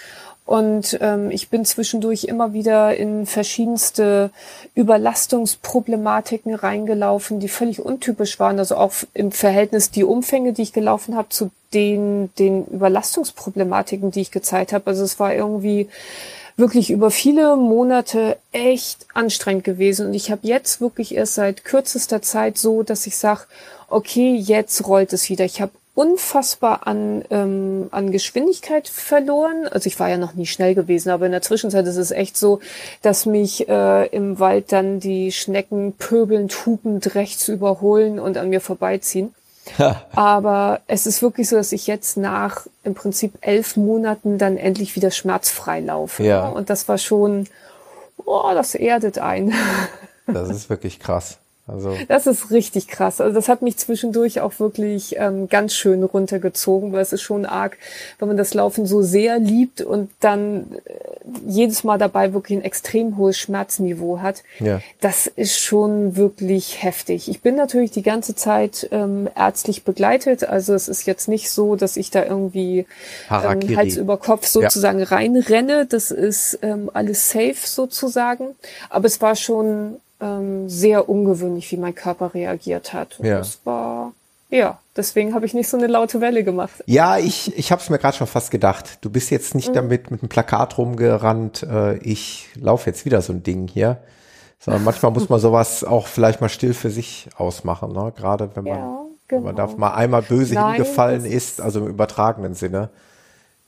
Und ähm, ich bin zwischendurch immer wieder in verschiedenste Überlastungsproblematiken reingelaufen, die völlig untypisch waren. Also auch im Verhältnis die Umfänge, die ich gelaufen habe, zu den, den Überlastungsproblematiken, die ich gezeigt habe. Also es war irgendwie wirklich über viele Monate echt anstrengend gewesen. Und ich habe jetzt wirklich erst seit kürzester Zeit so, dass ich sage, okay, jetzt rollt es wieder. Ich habe unfassbar an, ähm, an Geschwindigkeit verloren. Also ich war ja noch nie schnell gewesen, aber in der Zwischenzeit ist es echt so, dass mich äh, im Wald dann die Schnecken pöbelnd, hupend rechts überholen und an mir vorbeiziehen. aber es ist wirklich so, dass ich jetzt nach im Prinzip elf Monaten dann endlich wieder schmerzfrei laufe. Ja. Und das war schon, oh, das erdet ein.
das ist wirklich krass. Also
das ist richtig krass. Also das hat mich zwischendurch auch wirklich ähm, ganz schön runtergezogen, weil es ist schon arg, wenn man das Laufen so sehr liebt und dann äh, jedes Mal dabei wirklich ein extrem hohes Schmerzniveau hat. Ja. Das ist schon wirklich heftig. Ich bin natürlich die ganze Zeit ähm, ärztlich begleitet. Also es ist jetzt nicht so, dass ich da irgendwie ähm, Hals über Kopf sozusagen ja. reinrenne. Das ist ähm, alles safe sozusagen. Aber es war schon ähm, sehr ungewöhnlich, wie mein Körper reagiert hat. Und ja. das war, ja, deswegen habe ich nicht so eine laute Welle gemacht.
Ja, ich, ich habe es mir gerade schon fast gedacht. Du bist jetzt nicht mhm. damit mit einem Plakat rumgerannt, äh, ich laufe jetzt wieder so ein Ding hier. Sondern manchmal muss man sowas auch vielleicht mal still für sich ausmachen, ne? Gerade wenn man, ja, genau. wenn man da genau. mal einmal böse Nein, hingefallen ist, also im übertragenen Sinne.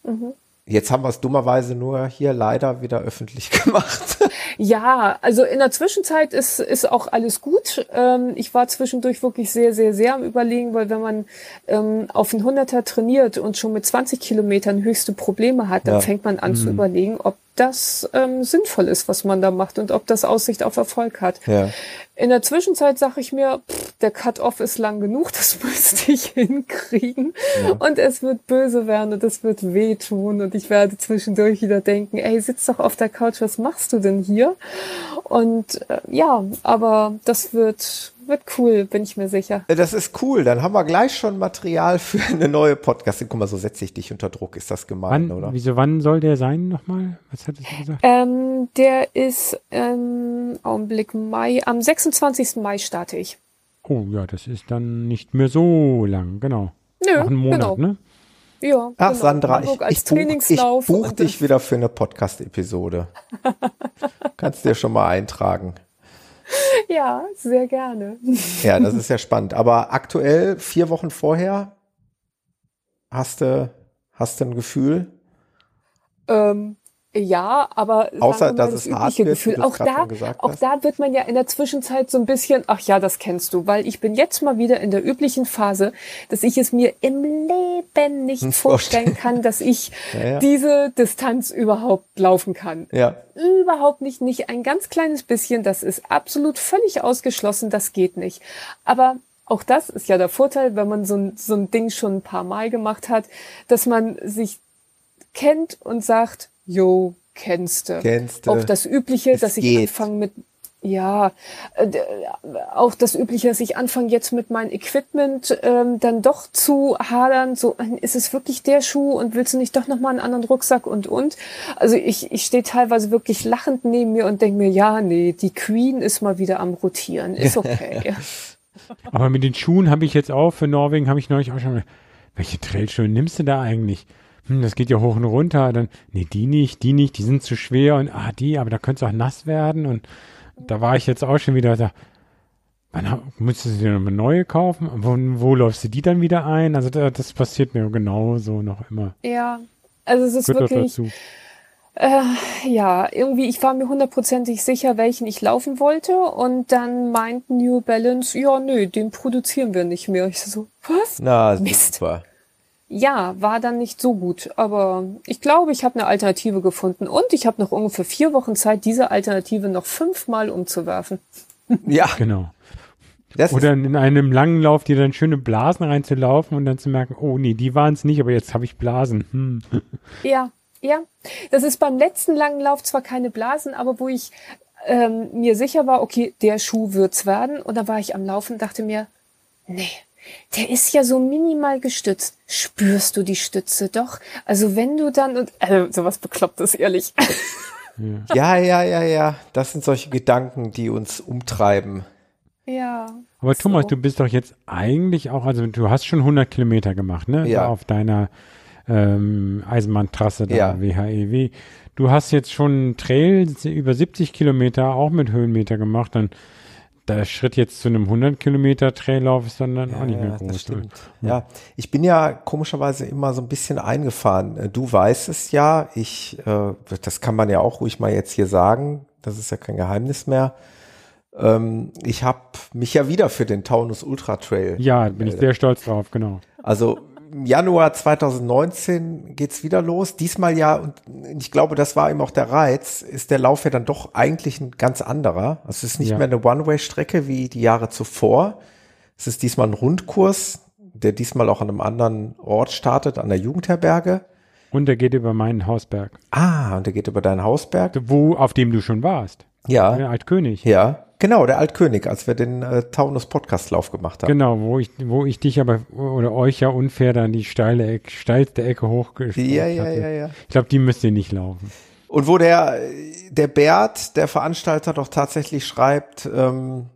Mhm. Jetzt haben wir es dummerweise nur hier leider wieder öffentlich (laughs) gemacht.
Ja, also in der Zwischenzeit ist, ist auch alles gut. Ähm, ich war zwischendurch wirklich sehr, sehr, sehr am Überlegen, weil wenn man ähm, auf einen Hunderter trainiert und schon mit 20 Kilometern höchste Probleme hat, dann ja. fängt man an mhm. zu überlegen, ob das ähm, sinnvoll ist, was man da macht und ob das Aussicht auf Erfolg hat. Ja. In der Zwischenzeit sage ich mir, pff, der Cut-off ist lang genug, (laughs) das müsste ich hinkriegen ja. und es wird böse werden und es wird wehtun und ich werde zwischendurch wieder denken, ey, sitz doch auf der Couch, was machst du denn hier? Und äh, ja, aber das wird wird cool, bin ich mir sicher.
Äh, das ist cool. Dann haben wir gleich schon Material für eine neue Podcast. Guck mal, so setze ich dich unter Druck. Ist das gemein,
wann,
oder?
Wieso, wann soll der sein nochmal? Was hattest du gesagt?
Ähm, der ist, ähm, Augenblick Mai, am 26. Mai starte ich.
Oh ja, das ist dann nicht mehr so lang, genau.
Nö,
Noch einen Monat,
genau.
ne?
Ja,
Ach,
genau.
Sandra, ich, ich buch, ich
Trainingslauf.
buch dich wieder für eine Podcast-Episode. (laughs) Kannst dir schon mal eintragen. (laughs)
Ja, sehr gerne.
Ja, das ist ja spannend. Aber aktuell, vier Wochen vorher, hast du, hast du ein Gefühl?
Ähm, ja, aber
Außer, dass
das
es hart wird,
Gefühl. Auch da, auch
hast.
da wird man ja in der Zwischenzeit so ein bisschen, ach ja, das kennst du, weil ich bin jetzt mal wieder in der üblichen Phase, dass ich es mir im Leben nicht
Hm,
vorstellen kann, dass ich (laughs)
Ja, ja.
diese Distanz überhaupt laufen kann.
Ja.
Überhaupt nicht, nicht ein ganz kleines bisschen. Das ist absolut völlig ausgeschlossen. Das geht nicht. Aber auch das ist ja der Vorteil, wenn man so ein, so ein Ding schon ein paar Mal gemacht hat, dass man sich kennt und sagt, jo, kennst du.
Kennst du.
Auch das Übliche,
Es
dass ich anfange mit, ja, äh, auch das Übliche, dass ich anfange jetzt mit meinem Equipment ähm, dann doch zu hadern, so ist es wirklich der Schuh und willst du nicht doch noch mal einen anderen Rucksack und und. Also ich, ich stehe teilweise wirklich lachend neben mir und denke mir, ja, nee, die Queen ist mal wieder am rotieren, ist (laughs) okay.
Aber mit den Schuhen habe ich jetzt auch, für Norwegen habe ich neulich auch schon, welche Trailschuhe nimmst du da eigentlich? Hm, das geht ja hoch und runter. Dann, nee, die nicht, die nicht, die sind zu schwer und ah, die, aber da könnte es auch nass werden. Und da war ich jetzt auch schon wieder da. Wann müsstest du dir noch eine neue kaufen? Wo, wo läufst du die dann wieder ein? Also da, das passiert mir genauso noch immer.
ja, also es ist
Gehört
wirklich,
dazu.
Äh, ja, irgendwie, ich war mir hundertprozentig sicher, welchen ich laufen wollte. Und dann meint New Balance, ja, nö, den produzieren wir nicht mehr. Ich so, was?
Na,
Mist.
super.
Ja, war dann nicht so gut. Aber ich glaube, ich habe eine Alternative gefunden. Und ich habe noch ungefähr vier Wochen Zeit, diese Alternative noch fünfmal umzuwerfen. (laughs)
Ja,
Genau.
das
Oder in einem langen Lauf dir dann schöne Blasen reinzulaufen und dann zu merken, oh nee, die waren es nicht, aber jetzt habe ich Blasen. Hm. (laughs)
Ja, ja. Das ist beim letzten langen Lauf zwar keine Blasen, aber wo ich ähm, mir sicher war, okay, der Schuh wird's werden. Und dann war ich am Laufen und dachte mir, nee, der ist ja so minimal gestützt. Spürst du die Stütze doch? Also wenn du dann und also sowas beklopptes, ehrlich. (laughs)
ja, ja, ja, ja. Das sind solche Gedanken, die uns umtreiben.
ja.
Aber Thomas,
So.
du bist doch jetzt eigentlich auch, also du hast schon 100 Kilometer gemacht, ne?
Ja.
Da Auf deiner ähm, Eisenbahntrasse da,
Ja.
WHEW. Du hast jetzt schon Trail über 70 Kilometer auch mit Höhenmeter gemacht, dann der Schritt jetzt zu einem 100 Kilometer Traillauf ist dann, dann auch nicht mehr
Ja,
groß.
stimmt. Ja, ich bin ja komischerweise immer so ein bisschen eingefahren. Du weißt es ja, ich, äh, das kann man ja auch ruhig mal jetzt hier sagen, das ist ja kein Geheimnis mehr. Ähm, ich habe mich ja wieder für den Taunus Ultra Trail.
Ja, bin ich sehr stolz drauf, genau.
Also im Januar 2019 geht's wieder los. Diesmal ja, und ich glaube, das war eben auch der Reiz, ist der Lauf ja dann doch eigentlich ein ganz anderer. Also es ist nicht
Ja.
mehr eine One-Way-Strecke wie die Jahre zuvor. Es ist diesmal ein Rundkurs, der diesmal auch an einem anderen Ort startet, an der Jugendherberge.
Und der geht über meinen Hausberg,
Ah, und der geht über deinen Hausberg.
wo, auf dem du schon warst.
Ja,
Der Altkönig.
ja, genau, der Altkönig, als wir den äh, Taunus Podcast-Lauf gemacht haben.
Genau, wo ich, wo ich dich aber oder euch ja unfair dann die steile Ecke, steilste Ecke hochgeschraubt
Ja, ja,
hatte.
ja, ja.
Ich glaube, die müsst ihr nicht laufen.
Und wo der, der Bert, der Veranstalter, doch tatsächlich schreibt, ähm,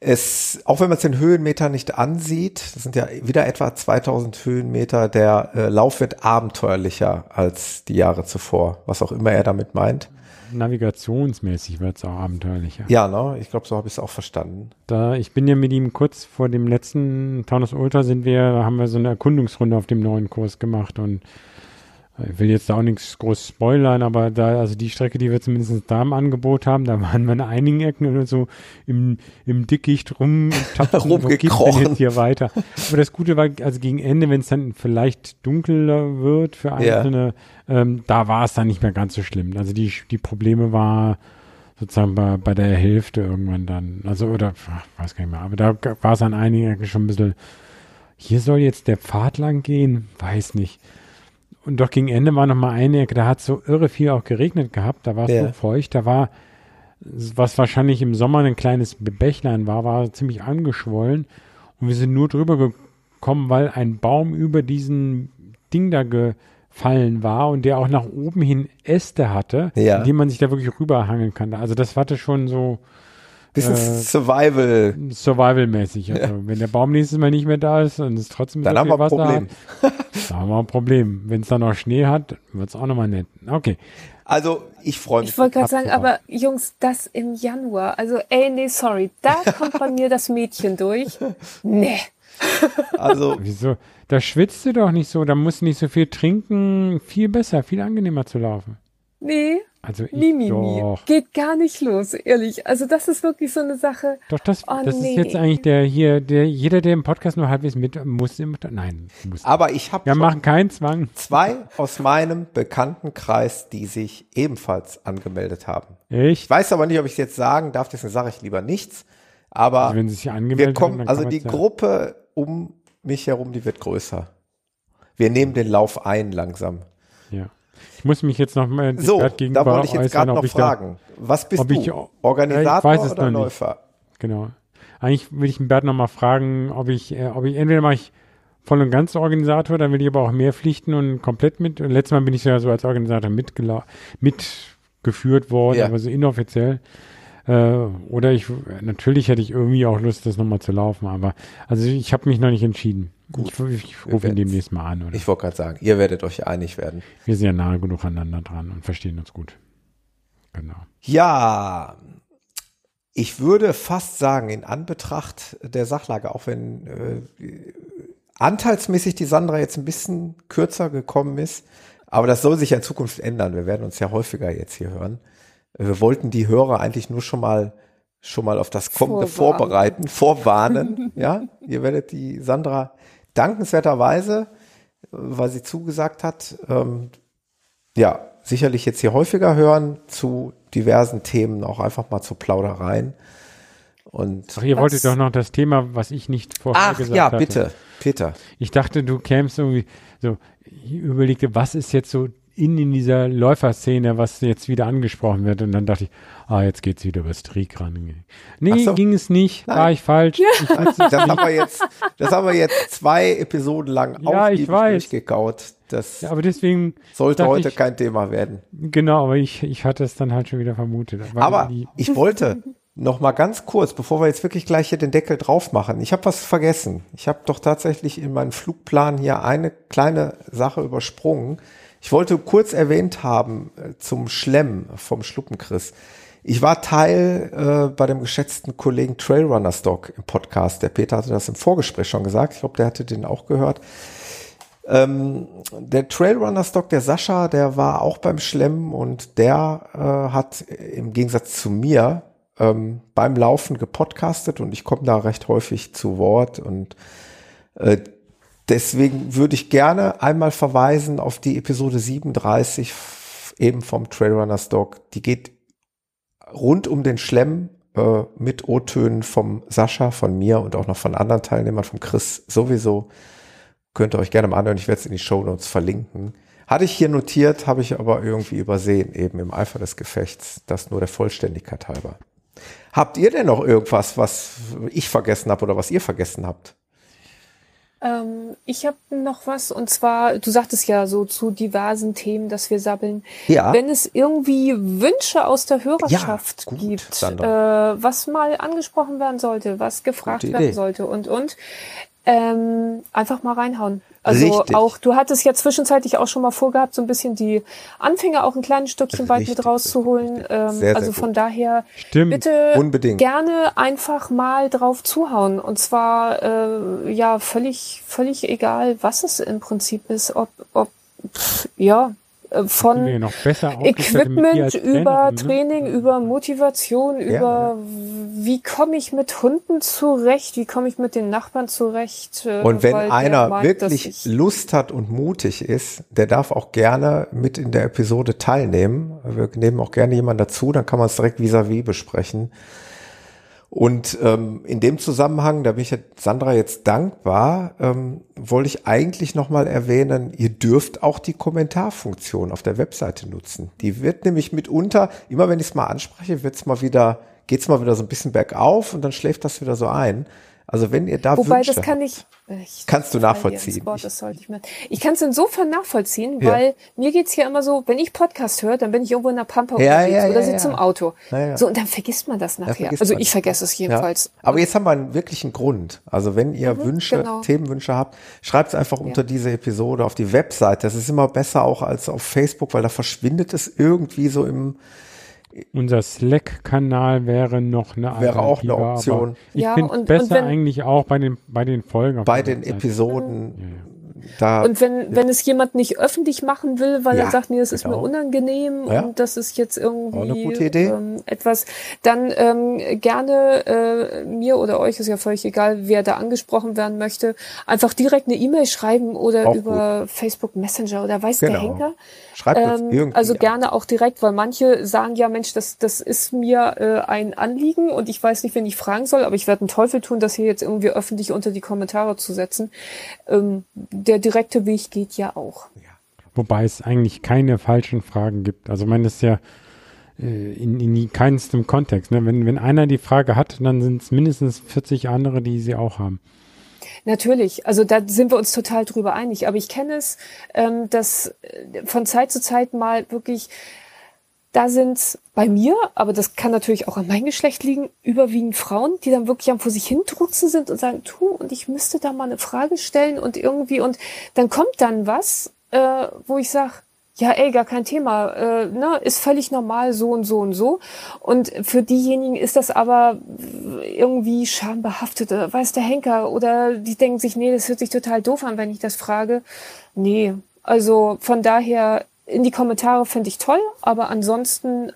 es, auch wenn man es den Höhenmeter nicht ansieht, das sind ja wieder etwa 2000 Höhenmeter, der äh, Lauf wird abenteuerlicher als die Jahre zuvor, was auch immer er damit meint.
Navigationsmäßig wird es auch abenteuerlicher.
Ja, ne, ich glaube, so habe ich es auch verstanden.
Da, ich bin ja mit ihm kurz vor dem letzten Taunus Ultra sind wir, haben wir so eine Erkundungsrunde auf dem neuen Kurs gemacht und ich will jetzt da auch nichts groß spoilern, aber da, also die Strecke, die wir zumindest da im Angebot haben, da waren wir in einigen Ecken oder so im, im Dickicht rum (laughs)
Rumgekrochen.
jetzt hier weiter. Aber das Gute war, also gegen Ende, wenn es dann vielleicht dunkler wird für
Ja.
einzelne, ähm, da war es dann nicht mehr ganz so schlimm. Also die, die Probleme war sozusagen bei, bei der Hälfte irgendwann dann. Also, oder, ach, weiß gar nicht mehr, aber da war es an einigen Ecken schon ein bisschen, hier soll jetzt der Pfad lang gehen, weiß nicht. Und doch gegen Ende war noch mal eine Ecke, da hat so irre viel auch geregnet gehabt, da war es
Ja.
so feucht, da war was wahrscheinlich im Sommer ein kleines Bächlein war, war ziemlich angeschwollen. Und wir sind nur drüber gekommen, weil ein Baum über diesen Ding da gefallen war und der auch nach oben hin Äste hatte, ja. in die man sich da wirklich rüberhangeln kann. Also das hatte schon so
bisschen äh, Survival.
Survival-mäßig. Also, ja. Wenn der Baum nächstes Mal nicht mehr da ist und es trotzdem
dann so haben wir Wasser Problem.
hat, (laughs) dann haben wir ein Problem. Wenn es dann noch Schnee hat, wird es auch nochmal nett. Okay.
Also ich freue mich.
Ich wollte gerade sagen, aber Jungs, das im Januar. Also ey, nee, sorry, da (laughs) kommt bei mir das Mädchen durch. Nee.
Also (laughs) wieso? Da schwitzt du doch nicht so, da musst du nicht so viel trinken. Viel besser, viel angenehmer zu laufen.
Nee, also ich Mimimi. Doch. Geht gar nicht los, ehrlich. Also das ist wirklich so eine Sache.
Doch, das, oh, das nee. ist jetzt eigentlich der hier, der, jeder, der im Podcast nur halbwegs mit muss, nein, muss.
Aber ich habe.
Wir machen keinen Zwang.
Zwei aus meinem Bekanntenkreis, die sich ebenfalls angemeldet haben.
Echt?
Ich weiß aber nicht, ob ich es jetzt sagen darf, deswegen sage ich lieber nichts. Aber
also wenn sie sich angemeldet
wir kommen, haben, also die ja. Gruppe um mich herum, die wird größer. Wir nehmen den Lauf ein langsam.
Ja. Ich muss mich jetzt noch mal
so, da wollte ich jetzt gerade noch fragen. Da, was bist du? Ich, Organisator ich oder Läufer?
Genau. Eigentlich will ich den Bert noch mal fragen, ob ich, äh, ob ich entweder mache ich voll und ganz Organisator, dann will ich aber auch mehr Pflichten und komplett mit. Und letztes Mal bin ich ja so als Organisator mitgeführt worden, ja. aber so inoffiziell. Äh, oder ich, natürlich hätte ich irgendwie auch Lust, das nochmal zu laufen, aber also ich habe mich noch nicht entschieden. Gut. Ich, ich rufe ihn demnächst mal an. Oder?
Ich wollte gerade sagen, ihr werdet euch einig werden.
Wir sind ja nahe genug aneinander dran und verstehen uns gut. Genau.
Ja, ich würde fast sagen, in Anbetracht der Sachlage, auch wenn äh, anteilsmäßig die Sandra jetzt ein bisschen kürzer gekommen ist, aber das soll sich ja in Zukunft ändern. Wir werden uns ja häufiger jetzt hier hören. Wir wollten die Hörer eigentlich nur schon mal schon mal auf das Kommende vorwarnen. vorbereiten, vorwarnen. ja, ihr werdet die Sandra dankenswerterweise, weil sie zugesagt hat, ähm, ja, sicherlich jetzt hier häufiger hören zu diversen Themen, auch einfach mal zu Plaudereien. Und
Ach, ihr wolltet doch noch das Thema, was ich nicht vorher Ach, gesagt
ja,
hatte.
ja, bitte, Peter.
Ich dachte, du kämst irgendwie so, ich überlegte, was ist jetzt so in, in dieser Läuferszene, was jetzt wieder angesprochen wird. Und dann dachte ich, ah, jetzt geht's wieder über Streak ran. Nee, so. ging es nicht, Nein. war ich falsch. Ich
das, haben wir jetzt, das haben wir jetzt zwei Episoden lang
ja, ich weiß.
durchgekaut. Das
ja, aber deswegen
sollte heute ich, kein Thema werden.
Genau, aber ich, ich hatte es dann halt schon wieder vermutet.
Aber ich wollte noch mal ganz kurz, bevor wir jetzt wirklich gleich hier den Deckel drauf machen. Ich habe was vergessen. Ich habe doch tatsächlich in meinem Flugplan hier eine kleine Sache übersprungen. Ich wollte kurz erwähnt haben äh, zum Schlemm vom Schluppenchris. Ich war Teil äh, bei dem geschätzten Kollegen Trailrunner Stock im Podcast. Der Peter hatte das im Vorgespräch schon gesagt. Ich glaube, der hatte den auch gehört. Ähm, der Trailrunner Stock, der Sascha, der war auch beim Schlemmen und der äh, hat im Gegensatz zu mir ähm, beim Laufen gepodcastet und ich komme da recht häufig zu Wort und äh, Deswegen würde ich gerne einmal verweisen auf die Episode 37 eben vom Trailrunner Stock. Die geht rund um den Schlemm äh, mit O-Tönen vom Sascha, von mir und auch noch von anderen Teilnehmern, vom Chris sowieso. Könnt ihr euch gerne mal anhören. Ich werde es in die Show Notes verlinken. Hatte ich hier notiert, habe ich aber irgendwie übersehen, eben im Eifer des Gefechts. Das nur der Vollständigkeit halber. Habt ihr denn noch irgendwas, was ich vergessen habe oder was ihr vergessen habt?
Ähm, ich habe noch was und zwar, du sagtest ja so zu diversen Themen, dass wir sabbeln.
Ja.
Wenn es irgendwie Wünsche aus der Hörerschaft ja, gut, gibt, äh, was mal angesprochen werden sollte, was gefragt werden sollte und und ähm, einfach mal reinhauen. Also Richtig. auch, du hattest ja zwischenzeitlich auch schon mal vorgehabt, so ein bisschen die Anfänger auch ein kleines Stückchen weit mit rauszuholen. Ähm, sehr, also von gut. daher
Stimmt.
bitte
Unbedingt.
gerne einfach mal drauf zuhauen. Und zwar äh, ja völlig, völlig egal, was es im Prinzip ist, ob, ob pff, ja, von Equipment über ne? Training, über Motivation, ja, über wie komme ich mit Hunden zurecht, wie komme ich mit den Nachbarn zurecht.
Äh, und wenn einer meint, wirklich Lust hat und mutig ist, der darf auch gerne mit in der Episode teilnehmen. Wir nehmen auch gerne jemanden dazu, dann kann man es direkt vis-à-vis -vis besprechen. Und ähm, in dem Zusammenhang, da bin ich Sandra jetzt dankbar, ähm, wollte ich eigentlich nochmal erwähnen, ihr dürft auch die Kommentarfunktion auf der Webseite nutzen. Die wird nämlich mitunter, immer wenn ich es mal anspreche, wird's mal wieder, geht's mal wieder so ein bisschen bergauf und dann schläft das wieder so ein. Also wenn ihr da
Wobei, Wünsche das kann ich,
ich kannst du nachvollziehen.
Wort, sollte ich ich kann es insofern nachvollziehen, ja. weil mir geht's hier immer so, wenn ich Podcast höre, dann bin ich irgendwo in der Pampa
ja, ja,
oder sitze im Auto. So, und dann vergisst man das nachher. Also ich vergesse es jedenfalls.
Aber jetzt haben wir einen wirklichen Grund. Also wenn ihr mhm, Wünsche, genau. Themenwünsche habt, schreibt es einfach unter diese Episode auf die Webseite. Das ist immer besser auch als auf Facebook, weil da verschwindet es irgendwie so im
unser Slack-Kanal wäre noch eine
Wäre auch eine Option.
Ich ja, finde es besser und wenn, eigentlich auch bei den, bei den Folgen.
Bei den Episoden. Ja, ja.
Da, und wenn, wenn es jemand nicht öffentlich machen will, weil ja, er sagt, nee, das ist genau. mir unangenehm ja. und das ist jetzt irgendwie ähm, etwas, dann ähm, gerne äh, mir oder euch, ist ja völlig egal, wer da angesprochen werden möchte, einfach direkt eine E-Mail schreiben oder auch über gut. Facebook Messenger oder weiß genau. der Henker.
Schreibt ähm, irgendwie
also gerne auch direkt, weil manche sagen ja, Mensch, das, das ist mir äh, ein Anliegen und ich weiß nicht, wen ich fragen soll, aber ich werde einen Teufel tun, das hier jetzt irgendwie öffentlich unter die Kommentare zu setzen. Ähm, der direkte Weg geht ja auch. Ja.
Wobei es eigentlich keine falschen Fragen gibt. Also man ist ja äh, in, in keinstem Kontext. Ne? Wenn, wenn einer die Frage hat, dann sind es mindestens 40 andere, die sie auch haben.
Natürlich, also da sind wir uns total drüber einig. Aber ich kenne es, ähm, dass äh, von Zeit zu Zeit mal wirklich, da sind bei mir, aber das kann natürlich auch an mein Geschlecht liegen, überwiegend Frauen, die dann wirklich am vor sich hindrutzen sind und sagen, tu, und ich müsste da mal eine Frage stellen und irgendwie, und dann kommt dann was, äh, wo ich sage, ja, ey, gar kein Thema, äh, ne, ist völlig normal, so und so und so. Und für diejenigen ist das aber irgendwie schambehaftet, weiß der Henker, oder die denken sich, nee, das hört sich total doof an, wenn ich das frage. Nee, also von daher in die Kommentare finde ich toll, aber ansonsten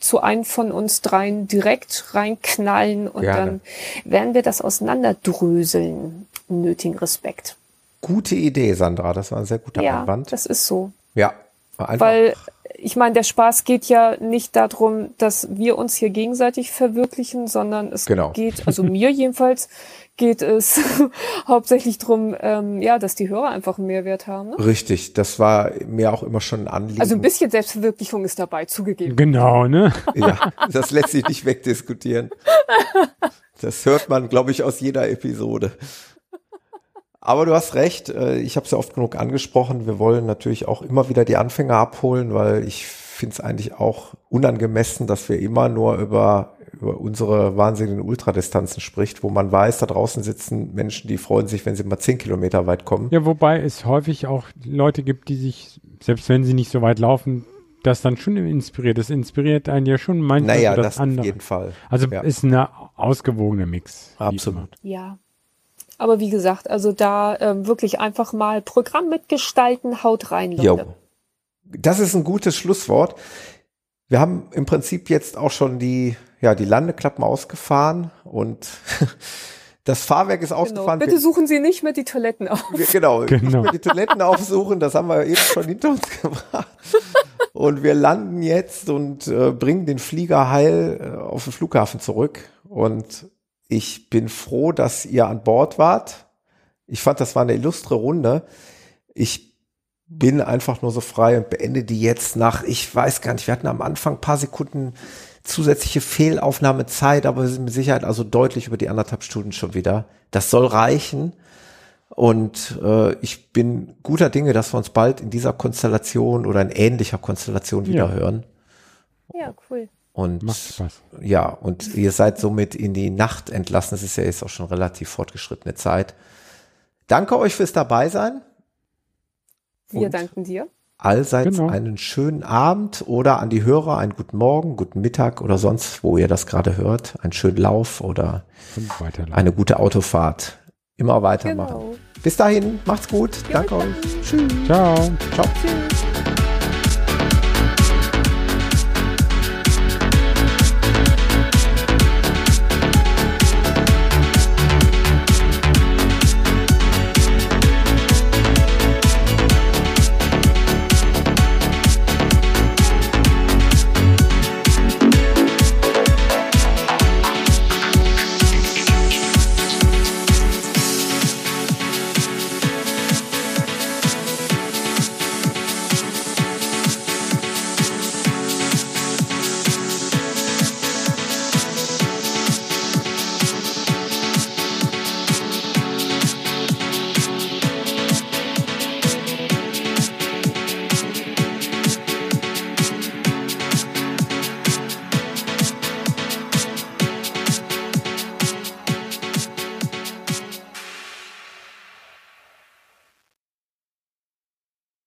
zu einem von uns dreien direkt reinknallen und Gerne. dann werden wir das auseinanderdröseln. Nötigen Respekt.
Gute Idee, Sandra. Das war ein sehr guter
ja,
Einwand.
Das ist so.
Ja,
Einfach. Weil ich meine, der Spaß geht ja nicht darum, dass wir uns hier gegenseitig verwirklichen, sondern es genau. geht, (laughs) also mir jedenfalls, geht es (laughs) hauptsächlich drum, ähm, ja, dass die Hörer einfach einen Mehrwert haben. Ne?
Richtig, das war mir auch immer schon ein Anliegen.
Also ein bisschen Selbstverwirklichung ist dabei zugegeben.
Genau, ne? (laughs)
Ja, das lässt sich nicht wegdiskutieren. Das hört man, glaube ich, aus jeder Episode. Aber du hast recht, äh, ich habe es ja oft genug angesprochen, wir wollen natürlich auch immer wieder die Anfänger abholen, weil ich finde es eigentlich auch unangemessen, dass wir immer nur über, über unsere wahnsinnigen Ultradistanzen spricht, wo man weiß, da draußen sitzen Menschen, die freuen sich, wenn sie mal zehn Kilometer weit kommen.
Ja, wobei es häufig auch Leute gibt, die sich, selbst wenn sie nicht so weit laufen, das dann schon inspiriert. Das inspiriert einen ja schon manchmal
naja,
das,
das
andere.
auf jeden Fall.
Also ja. ist eine ausgewogene Mix.
Absolut.
Ja. Aber wie gesagt, also da ähm, wirklich einfach mal Programm mitgestalten, haut rein, Leute. Jo.
Das ist ein gutes Schlusswort. Wir haben im Prinzip jetzt auch schon die, ja, die Landeklappen ausgefahren und (laughs) das Fahrwerk ist genau. ausgefahren.
Bitte suchen Sie nicht mehr die Toiletten auf.
Wir, genau, (laughs) genau. Nicht mehr die Toiletten aufsuchen, das haben wir eben schon hinter uns gebracht. Und wir landen jetzt und äh, bringen den Flieger heil äh, auf den Flughafen zurück. Und ich bin froh, dass ihr an Bord wart. Ich fand, das war eine illustre Runde. Ich bin einfach nur so frei und beende die jetzt nach, ich weiß gar nicht, wir hatten am Anfang ein paar Sekunden zusätzliche Fehlaufnahmezeit, aber wir sind mit Sicherheit also deutlich über die anderthalb Stunden schon wieder. Das soll reichen. Und äh, ich bin guter Dinge, dass wir uns bald in dieser Konstellation oder in ähnlicher Konstellation wieder ja. hören.
Ja, cool.
Und Macht Spaß. ja, und ihr seid somit in die Nacht entlassen. Es ist ja jetzt auch schon relativ fortgeschrittene Zeit. Danke euch fürs Dabeisein.
Wir und danken dir.
Allseits genau. einen schönen Abend oder an die Hörer einen guten Morgen, guten Mittag oder sonst, wo ihr das gerade hört. Einen schönen Lauf oder eine gute Autofahrt. Immer weitermachen. Genau. Bis dahin, macht's gut. Ja, Danke euch.
Tschüss. Ciao.
Ciao. Tschüss.